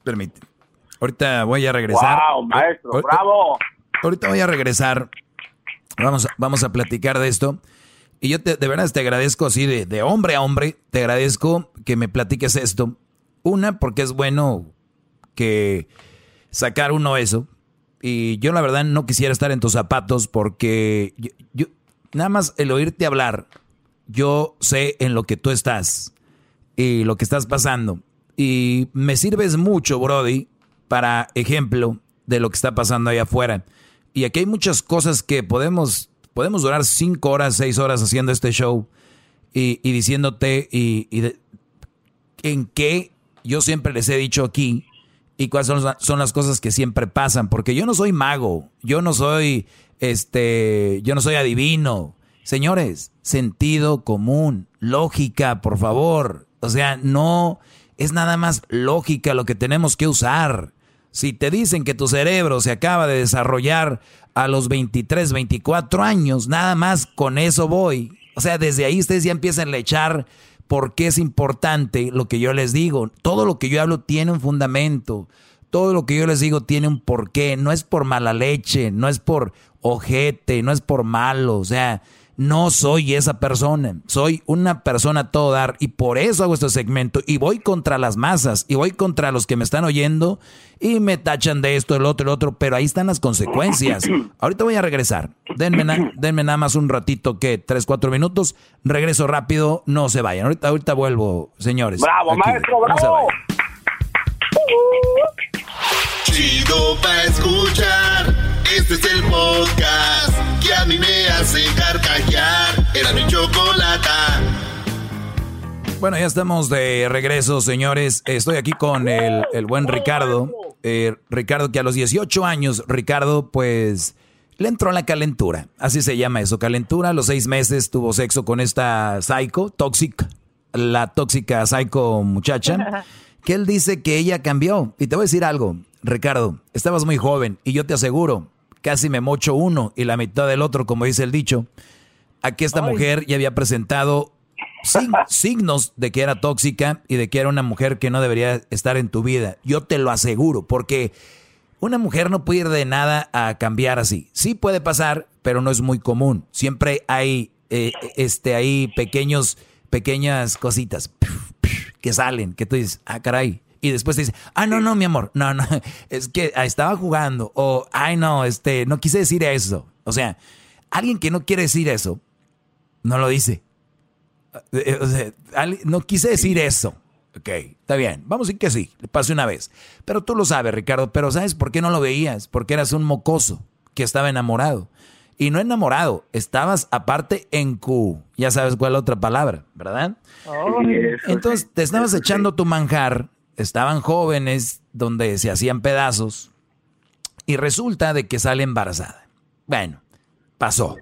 Permíteme. Ahorita voy a regresar. Wow, maestro, Ahorita- bravo. Ahorita voy a regresar. Vamos, vamos a platicar de esto. Y yo te, de verdad te agradezco así de, de hombre a hombre. Te agradezco que me platiques esto. Una, porque es bueno que sacar uno eso. Y yo la verdad no quisiera estar en tus zapatos porque yo, yo- nada más el oírte hablar, yo sé en lo que tú estás y lo que estás pasando. Y me sirves mucho, Brody, para ejemplo de lo que está pasando allá afuera. Y aquí hay muchas cosas que podemos, podemos durar cinco horas, seis horas haciendo este show y, diciéndote y, en qué yo siempre les he dicho aquí y cuáles son, son las cosas que siempre pasan. Porque yo no soy mago, yo no soy, este, yo no soy adivino. Señores, sentido común, lógica, por favor. O sea, no es nada más lógica lo que tenemos que usar. Si te dicen que tu cerebro se acaba de desarrollar a los 23, 24 años, nada más con eso voy. O sea, desde ahí ustedes ya empiezan a echar por qué es importante lo que yo les digo. Todo lo que yo hablo tiene un fundamento. Todo lo que yo les digo tiene un porqué. No es por mala leche, no es por ojete, no es por malo. O sea, No soy esa persona, soy una persona todo dar y por eso hago este segmento y voy contra las masas y voy contra los que me están oyendo y me tachan de esto, el otro, el otro, pero ahí están las consecuencias. Ahorita voy a regresar. Denme, denme nada más un ratito, que tres, cuatro minutos. Regreso rápido, no se vayan. Ahorita, ahorita vuelvo, señores. Bravo, maestro, bravo. Chido pa escuchar. Este es el podcast que a mí me hace carcajear. Era mi chocolata. Bueno, ya estamos de regreso, señores. Estoy aquí con el, el buen Ricardo. Eh, Ricardo, que a los 18 años, Ricardo, pues le entró la calentura. Así se llama eso, calentura. A los seis meses tuvo sexo con esta psycho, toxic, la tóxica psycho muchacha, que él dice que ella cambió. Y te voy a decir algo, Ricardo, estabas muy joven y yo te aseguro, casi me mocho uno y la mitad del otro, como dice el dicho, a que esta mujer ya había presentado signos de que era tóxica y de que era una mujer que no debería estar en tu vida. Yo te lo aseguro, porque una mujer no puede ir de nada a cambiar así. Sí puede pasar, pero no es muy común. Siempre hay, eh, este, hay pequeños, pequeñas cositas que salen, que tú dices, ah, caray, y después te dice, ah, no, no, mi amor, no, no, es que estaba jugando, o, ay, no, este, no quise decir eso. O sea, alguien que no quiere decir eso, no lo dice. Eh, o sea, no quise decir eso. Ok, está bien, vamos a decir que sí, le pasé una vez. Pero tú lo sabes, Ricardo, pero ¿sabes por qué no lo veías? Porque eras un mocoso que estaba enamorado. Y no enamorado, estabas aparte en Q. Ya sabes cuál es la otra palabra, ¿verdad? Entonces te estabas echando tu manjar estaban jóvenes donde se hacían pedazos y resulta de que sale embarazada. Bueno, pasó.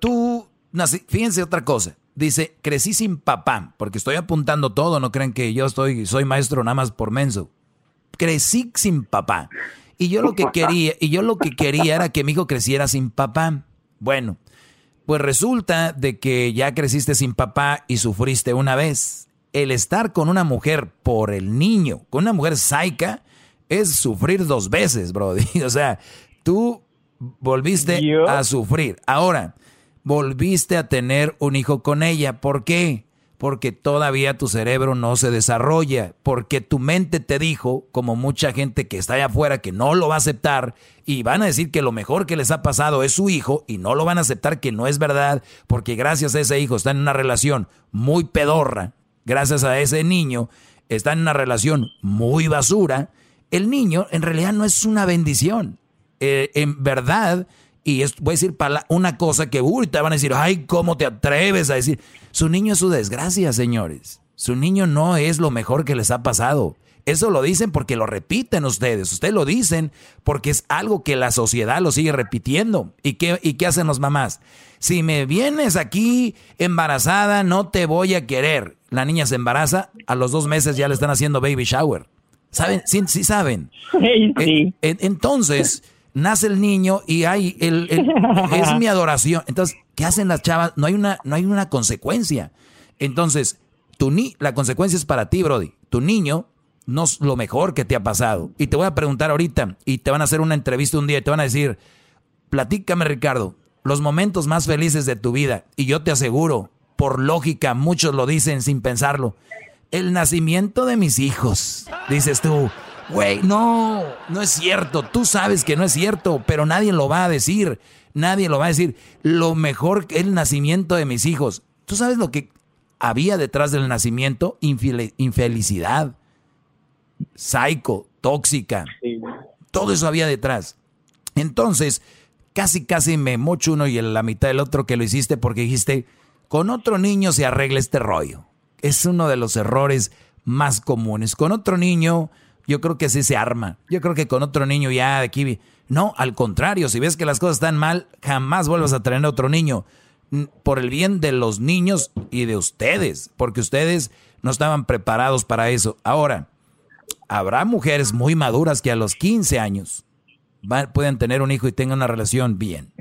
Tú, nací, fíjense otra cosa. Dice, crecí sin papá, porque estoy apuntando todo, no crean que yo estoy, soy maestro nada más por menso. Crecí sin papá. Y yo lo que quería, y yo lo que quería era que mi hijo creciera sin papá. Bueno, pues resulta de que ya creciste sin papá y sufriste una vez el estar con una mujer por el niño, con una mujer saica, es sufrir dos veces, Brody. O sea, tú volviste a sufrir. Ahora, volviste a tener un hijo con ella. ¿Por qué? Porque todavía tu cerebro no se desarrolla, porque tu mente te dijo, como mucha gente que está allá afuera, que no lo va a aceptar y van a decir que lo mejor que les ha pasado es su hijo y no lo van a aceptar que no es verdad, porque gracias a ese hijo está en una relación muy pedorra, gracias a ese niño, está en una relación muy basura, el niño en realidad no es una bendición. Eh, en verdad, y voy a decir una cosa que uy, te van a decir, ay, ¿cómo te atreves a decir? Su niño es su desgracia, señores. Su niño no es lo mejor que les ha pasado. Eso lo dicen porque lo repiten ustedes. Ustedes lo dicen porque es algo que la sociedad lo sigue repitiendo. ¿Y qué, ¿Y qué hacen los mamás? Si me vienes aquí embarazada, no te voy a querer. La niña se embaraza, a los dos meses ya le están haciendo baby shower. ¿Saben? Sí, sí saben. Sí. entonces, nace el niño y hay el, es mi adoración. Entonces, ¿qué hacen las chavas? No hay una, no hay una consecuencia. Entonces, tu ni la consecuencia es para ti, Brody. Tu niño no es lo mejor que te ha pasado. Y te voy a preguntar ahorita, y te van a hacer una entrevista un día y te van a decir, platícame Ricardo, los momentos más felices de tu vida. Y yo te aseguro, por lógica, muchos lo dicen sin pensarlo, el nacimiento de mis hijos. Dices tú, güey, no, no es cierto, tú sabes que no es cierto, pero nadie lo va a decir, nadie lo va a decir. Lo mejor que el nacimiento de mis hijos. ¿Tú sabes lo que había detrás del nacimiento? infelicidad psycho, tóxica. Todo eso había detrás. Entonces, casi, casi me mocho uno y la mitad del otro que lo hiciste porque dijiste, con otro niño se arregla este rollo. Es uno de los errores más comunes. Con otro niño, yo creo que sí se arma. Yo creo que con otro niño ya de aquí... No, al contrario, si ves que las cosas están mal, jamás vuelvas a tener otro niño. Por el bien de los niños y de ustedes, porque ustedes no estaban preparados para eso. Ahora, habrá mujeres muy maduras que a los 15 años pueden tener un hijo y tengan una relación bien,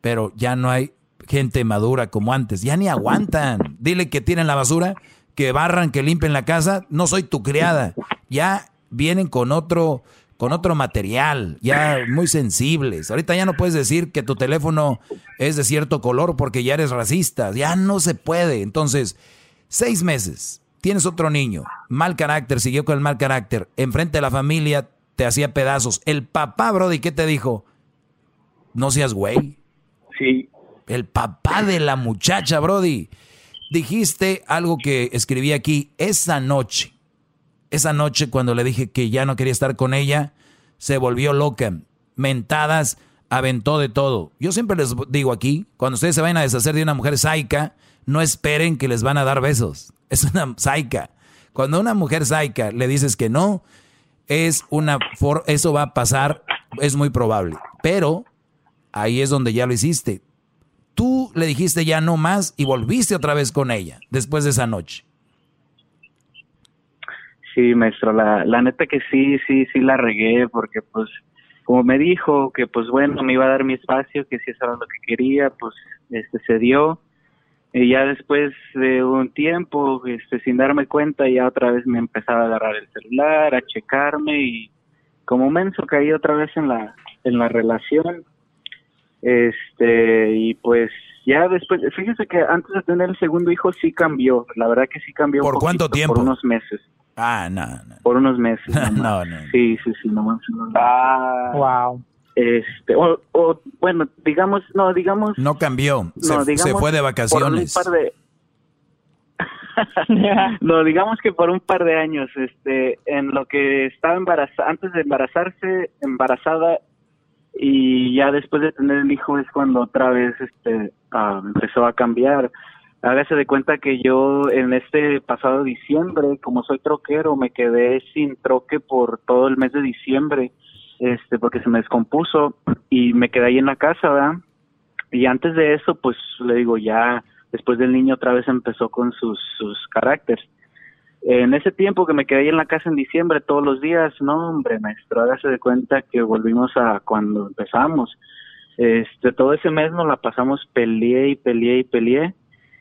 pero ya no hay gente madura como antes, ya ni aguantan. Dile que tienen la basura, que barran, que limpien la casa, no soy tu criada. Ya vienen con otro con otro material, ya muy sensibles. Ahorita ya no puedes decir que tu teléfono es de cierto color porque ya eres racista. Ya no se puede. Entonces, seis meses, tienes otro niño, mal carácter, siguió con el mal carácter, enfrente de la familia te hacía pedazos. El papá, Brody, ¿qué te dijo? No seas güey. Sí. El papá de la muchacha, Brody. Dijiste algo que escribí aquí esa noche. Esa noche cuando le dije que ya no quería estar con ella, se volvió loca. Mentadas, aventó de todo. Yo siempre les digo aquí, cuando ustedes se vayan a deshacer de una mujer saica, no esperen que les van a dar besos. Es una saica. Cuando a una mujer saica le dices que no, es una for eso va a pasar, es muy probable. Pero ahí es donde ya lo hiciste. Tú le dijiste ya no más y volviste otra vez con ella después de esa noche. Sí, maestro, la, la neta que sí, sí, sí la regué porque pues como me dijo que pues bueno, me iba a dar mi espacio, que si eso lo que quería, pues este se dio. Y ya después de un tiempo, este sin darme cuenta, ya otra vez me empezaba a agarrar el celular, a checarme y como menso caí otra vez en la en la relación. Este, y pues ya después, fíjese que antes de tener el segundo hijo sí cambió, la verdad que sí cambió. ¿Por cuánto tiempo? Por unos meses. Ah, no, no. Por unos meses. no, no. Sí, sí, sí, no Ah, wow. Este, o, o, bueno, digamos, no, digamos. No cambió, se, no, digamos, se fue de vacaciones. Por un par de, no, digamos que por un par de años, este, en lo que estaba embarazada, antes de embarazarse, embarazada, y ya después de tener el hijo es cuando otra vez, este, ah, empezó a cambiar. Hágase de cuenta que yo en este pasado diciembre, como soy troquero, me quedé sin troque por todo el mes de diciembre, este, porque se me descompuso y me quedé ahí en la casa, ¿verdad? Y antes de eso, pues le digo, ya después del niño otra vez empezó con sus, sus caracteres. En ese tiempo que me quedé ahí en la casa en diciembre todos los días, no hombre, maestro, hágase de cuenta que volvimos a cuando empezamos. Este, todo ese mes nos la pasamos peleé y peleé y peleé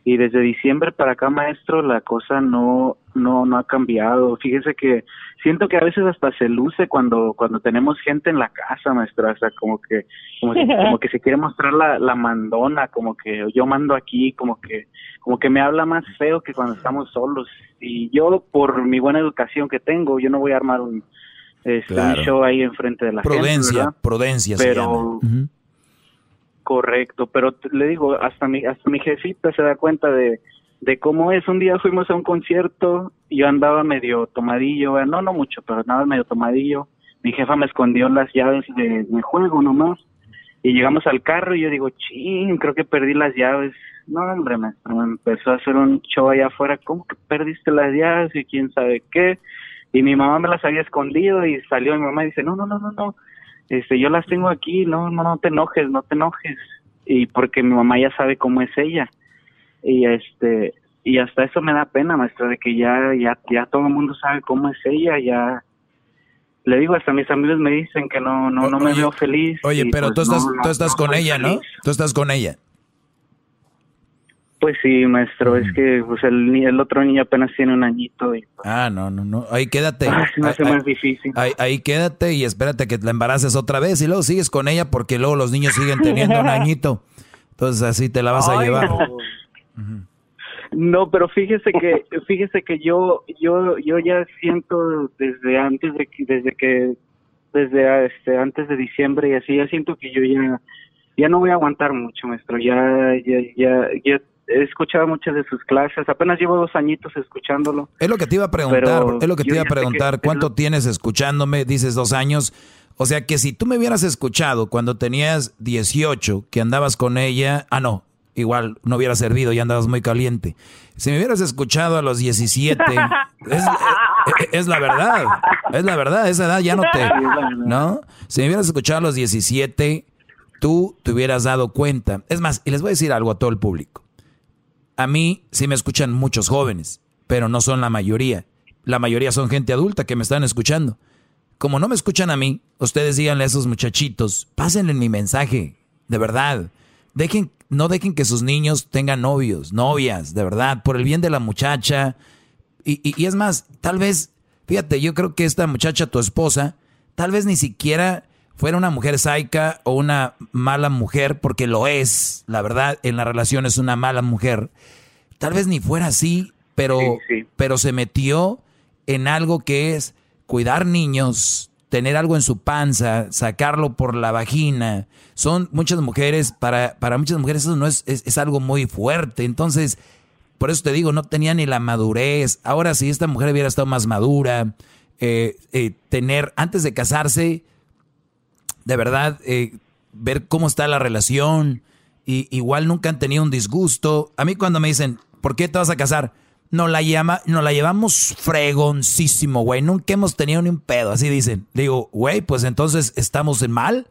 y desde diciembre para acá maestro la cosa no no no ha cambiado. Fíjese que siento que a veces hasta se luce cuando cuando tenemos gente en la casa maestro hasta como que como, que, como que se quiere mostrar la, la mandona como que yo mando aquí como que como que me habla más feo que cuando estamos solos. Y yo por mi buena educación que tengo yo no voy a armar un, este, un show ahí enfrente de la prudencia gente, prudencia pero Correcto, pero le digo, hasta mi, hasta mi jefita se da cuenta de, de cómo es. Un día fuimos a un concierto, yo andaba medio tomadillo, no, no mucho, pero andaba medio tomadillo. Mi jefa me escondió las llaves de mi juego nomás. Y llegamos al carro y yo digo, ching, creo que perdí las llaves. No, hombre, me empezó a hacer un show allá afuera, ¿cómo que perdiste las llaves? Y quién sabe qué. Y mi mamá me las había escondido y salió mi mamá y dice, no, no, no, no, no este, yo las tengo aquí, no, no, no te enojes, no te enojes. Y porque mi mamá ya sabe cómo es ella. Y este, y hasta eso me da pena, maestro, de que ya, ya, ya todo el mundo sabe cómo es ella, ya, le digo, hasta mis amigos me dicen que no, no, no me veo feliz. Oye, pero pues tú estás, no, tú estás con ella, ¿no? Tú estás con ella. Pues sí, maestro, es que pues el, el otro niño apenas tiene un añito y pues, Ah, no, no, no. Ahí quédate. ah, se me hace ahí, más difícil. ahí, ahí quédate y espérate que la embaraces otra vez y luego sigues con ella porque luego los niños siguen teniendo un añito. Entonces así te la vas a Ay, llevar. no. No, pero fíjese que fíjese que yo yo yo ya siento desde antes de que desde que desde este antes de diciembre y así ya siento que yo ya ya no voy a aguantar mucho, maestro. Ya ya ya ya he escuchado muchas de sus clases. Apenas llevo dos añitos escuchándolo. Es lo que te iba a preguntar, es lo que te iba a que preguntar. ¿Cuánto tienes escuchándome? Dices dos años. O sea que si tú me hubieras escuchado cuando tenías 18, que andabas con ella, ah, no, igual no hubiera servido, ya andabas muy caliente. Si me hubieras escuchado a los 17, es, es la verdad, es la verdad, esa edad ya no te, ¿no? Si me hubieras escuchado a los 17, tú te hubieras dado cuenta. Es más, y les voy a decir algo a todo el público. A mí sí me escuchan muchos jóvenes, pero no son la mayoría. La mayoría son gente adulta que me están escuchando. Como no me escuchan a mí, ustedes díganle a esos muchachitos, pásenle mi mensaje, de verdad. Dejen, no dejen que sus niños tengan novios, novias, de verdad, por el bien de la muchacha. Y, y- y es más, tal vez, fíjate, yo creo que esta muchacha, tu esposa, tal vez ni siquiera fuera una mujer saica o una mala mujer, porque lo es, la verdad, en la relación es una mala mujer. Tal vez ni fuera así, pero, pero se metió en algo que es cuidar niños, tener algo en su panza, sacarlo por la vagina. Son muchas mujeres, para, para muchas mujeres eso no es, es, algo muy fuerte. Entonces, por eso te digo, no tenía ni la madurez. Ahora, si esta mujer hubiera estado más madura, eh, eh, tener, antes de casarse, de verdad, eh, ver cómo está la relación. Y igual nunca han tenido un disgusto. A mí cuando me dicen, ¿por qué te vas a casar? Nos la, llama, nos la llevamos fregoncísimo, güey. Nunca hemos tenido ni un pedo, así dicen. Digo, güey, pues entonces estamos en mal.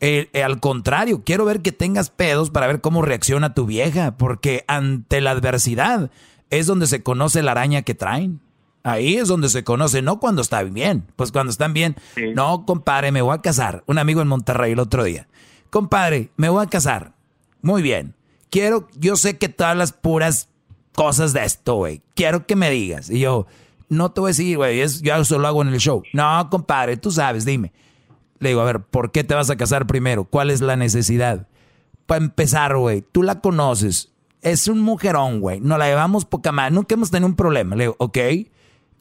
Eh, eh, al contrario, quiero ver que tengas pedos para ver cómo reacciona tu vieja, porque ante la adversidad es donde se conoce la araña que traen. Ahí es donde se conoce, no cuando están bien. Pues cuando están bien, no, compadre, me voy a casar. Un amigo en Monterrey el otro día. Compadre, me voy a casar. Muy bien. Quiero, yo sé que todas las puras cosas de esto, güey. Quiero que me digas. Y yo, no te voy a decir, güey, yo eso lo hago en el show. No, compadre, tú sabes, dime. Le digo, a ver, ¿por qué te vas a casar primero? ¿Cuál es la necesidad? Para empezar, güey, tú la conoces. Es un mujerón, güey. Nos la llevamos poca más. Nunca hemos tenido un problema. Le digo, ok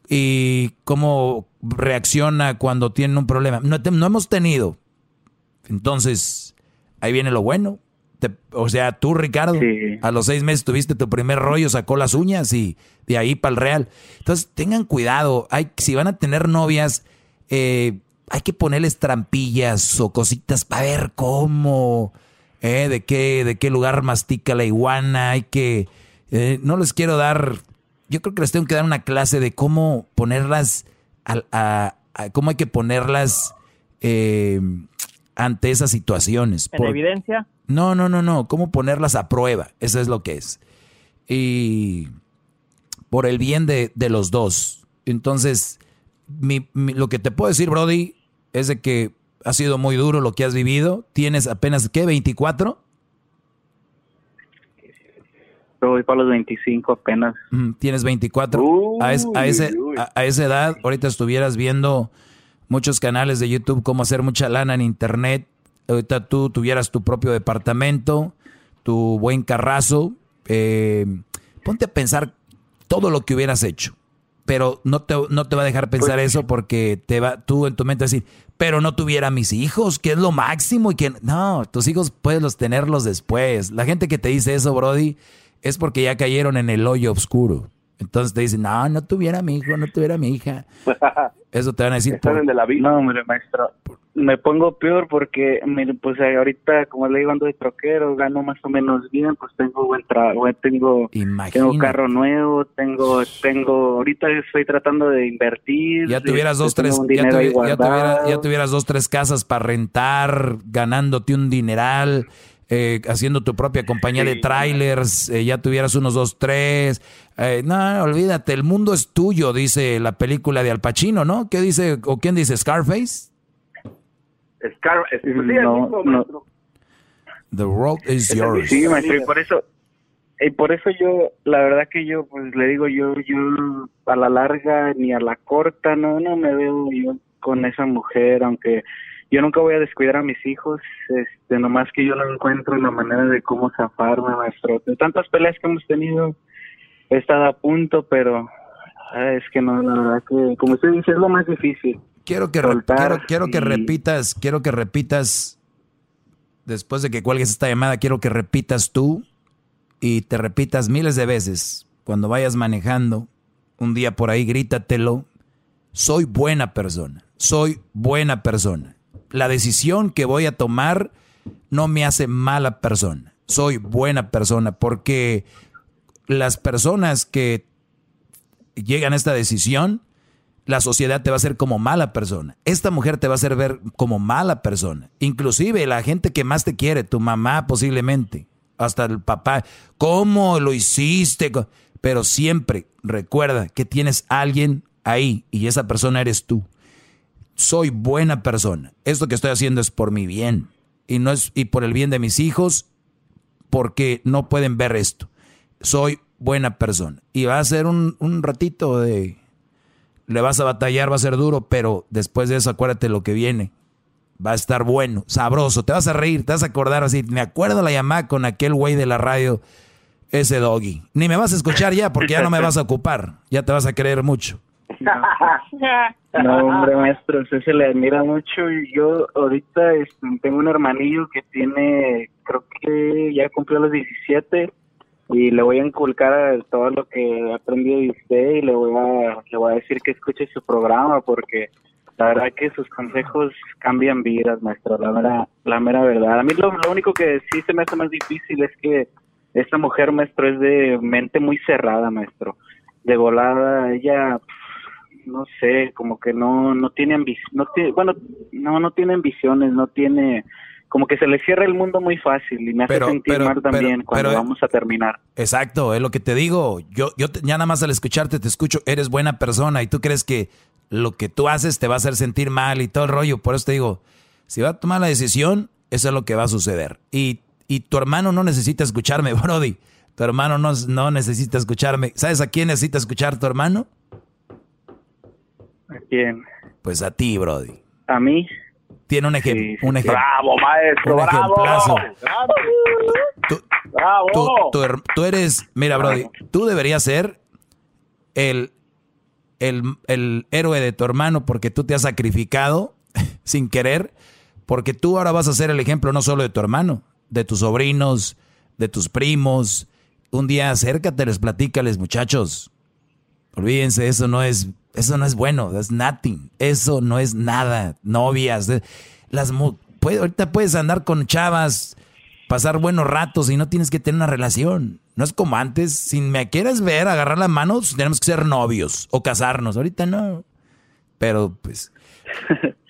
y cómo reacciona cuando tiene un problema. No, hemos tenido. Entonces, ahí viene lo bueno. o sea, tú, Ricardo, a los seis meses tuviste tu primer rollo, sacó las uñas y de ahí para el real. Entonces, tengan cuidado. Hay, si van a tener novias, eh, hay que ponerles trampillas o cositas para ver cómo, eh, de, qué, de qué lugar mastica la iguana. Hay que. Eh, no les quiero dar yo creo que les tengo que dar una clase de cómo ponerlas, a, cómo hay que ponerlas eh, ante esas situaciones. ¿En evidencia? No, no, no, no, cómo ponerlas a prueba, eso es lo que es. Y por el bien de, los dos. Entonces, lo que te puedo decir, Brody, es de que ha sido muy duro lo que has vivido. Tienes apenas, ¿qué? ¿24? Voy para los 25 apenas. Tienes 24. a, ese, a, esa edad, ahorita estuvieras viendo muchos canales de YouTube, cómo hacer mucha lana en Internet. Ahorita tú tuvieras tu propio departamento, tu buen carrazo. Eh, ponte a pensar todo lo que hubieras hecho. Pero no te, no te va a dejar pensar pues eso porque te va, tú en tu mente decir, pero no tuviera mis hijos, que es lo máximo y que no, tus hijos puedes tenerlos después. La gente que te dice eso, Brody, es porque ya cayeron en el hoyo oscuro. Entonces te dicen, no, no tuviera mi hijo, no tuviera mi hija. Eso te van a decir. Por... De la vida. No, hombre, maestro. Me pongo peor porque, mire, pues eh, ahorita, como le digo, ando de troquero, gano más o menos bien, pues tengo buen trabajo, tengo, tengo carro nuevo, tengo, tengo, ahorita estoy tratando de invertir. Ya tuvieras dos, tres, ya, ya tuvieras dos, tres casas para rentar, ganándote un dineral eh, haciendo tu propia compañía de trailers, eh, ya tuvieras unos dos, tres. Eh, no, olvídate, el mundo es tuyo, dice la película de Al Pacino, ¿no? ¿Qué dice, o quién dice, Scarface? Scar no, The world is yours. Sí, maestro, y por eso, y por eso yo, la verdad que yo, pues le digo, yo, yo a la larga ni a la corta, no, no me veo yo con esa mujer, aunque yo nunca voy a descuidar a mis hijos, este, nomás que yo no encuentro la manera de cómo zafarme, maestro. De tantas peleas que hemos tenido, he estado a punto, pero ah, es que no, la verdad que, como usted dice, es lo más difícil. Quiero que, quiero, quiero que repitas, quiero que repitas, después de que cuelgues esta llamada, quiero que repitas tú y te repitas miles de veces cuando vayas manejando, un día por ahí, grítatelo, soy buena persona, soy buena persona la decisión que voy a tomar no me hace mala persona. Soy buena persona porque las personas que llegan a esta decisión, la sociedad te va a hacer como mala persona. Esta mujer te va a hacer ver como mala persona. Inclusive la gente que más te quiere, tu mamá posiblemente, hasta el papá. ¿Cómo lo hiciste? Pero siempre recuerda que tienes alguien ahí y esa persona eres tú soy buena persona. Esto que estoy haciendo es por mi bien y no es y por el bien de mis hijos porque no pueden ver esto. Soy buena persona y va a ser un, ratito de le vas a batallar, va a ser duro, pero después de eso acuérdate lo que viene. Va a estar bueno, sabroso, te vas a reír, te vas a acordar así. Me acuerdo la llamada con aquel güey de la radio, ese doggy. Ni me vas a escuchar ya porque ya no me vas a ocupar, ya te vas a creer mucho. No, hombre, maestro, usted se le admira mucho yo ahorita este, tengo un hermanillo que tiene, creo que ya cumplió los 17 y le voy a inculcar todo lo que he aprendido de usted y le voy a, le voy a decir que escuche su programa porque la verdad que sus consejos cambian vidas, maestro, la mera, la mera verdad. A mí lo, lo único que sí se me hace más difícil es que esta mujer, maestro, es de mente muy cerrada, maestro. De volada, ella no sé, como que no no tiene ambición, no tiene, bueno, no no tiene ambiciones, no tiene como que se le cierra el mundo muy fácil y me hace sentir mal también cuando vamos a terminar. Exacto, es lo que te digo. Yo yo ya nada más al escucharte te escucho, eres buena persona y tú crees que lo que tú haces te va a hacer sentir mal y todo el rollo, por eso te digo, si va a tomar la decisión, eso es lo que va a suceder. Y y tu hermano no necesita escucharme, Brody. Tu hermano no, no necesita escucharme. ¿Sabes a quién necesita escuchar tu hermano? ¿A quién? Pues a ti, Brody. ¿A mí? Tiene un, ejemplo. un ejemplo. ¡Bravo, maestro! ¡Bravo! Tú, ¡Bravo! Tú, eres, mira, Brody, tú deberías ser el, el, el héroe de tu hermano porque tú te has sacrificado sin querer, porque tú ahora vas a ser el ejemplo no solo de tu hermano, de tus sobrinos, de tus primos. Un día acércateles, platícales, muchachos. Olvídense, eso no es eso no es bueno, that's nothing. Eso no es nada. Novias, las ahorita puedes andar con chavas, pasar buenos ratos y no tienes que tener una relación. No es como antes, si me quieres ver, agarrar las manos, tenemos que ser novios o casarnos. Ahorita no. Pero pues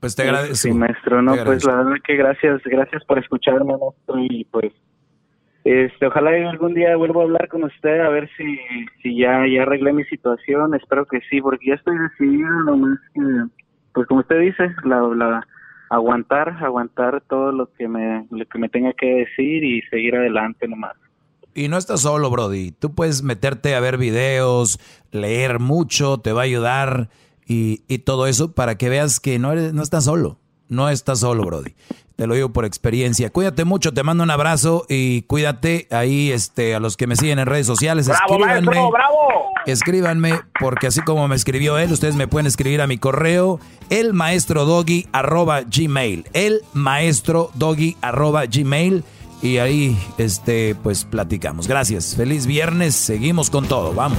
Pues te agradezco. Sí, maestro, no, pues la verdad que gracias, gracias por escucharme, maestro, y pues este, ojalá algún día vuelva a hablar con usted a ver si, si ya, ya arreglé mi situación. Espero que sí, porque ya estoy decidido, nomás que, pues como usted dice, la, la, aguantar, aguantar todo lo que me, lo que me tenga que decir y seguir adelante nomás. Y no estás solo, Brody. Tú puedes meterte a ver videos, leer mucho, te va a ayudar y, y todo eso para que veas que no, eres, no estás solo. No estás solo, Brody. Te lo digo por experiencia. Cuídate mucho, te mando un abrazo y cuídate ahí este, a los que me siguen en redes sociales. ¡Bravo, escríbanme, maestro, bravo! Escríbanme, porque así como me escribió él, ustedes me pueden escribir a mi correo, el maestro doggy arroba gmail. El maestro doggy arroba gmail. Y ahí, este, pues platicamos. Gracias. Feliz viernes. Seguimos con todo. Vamos.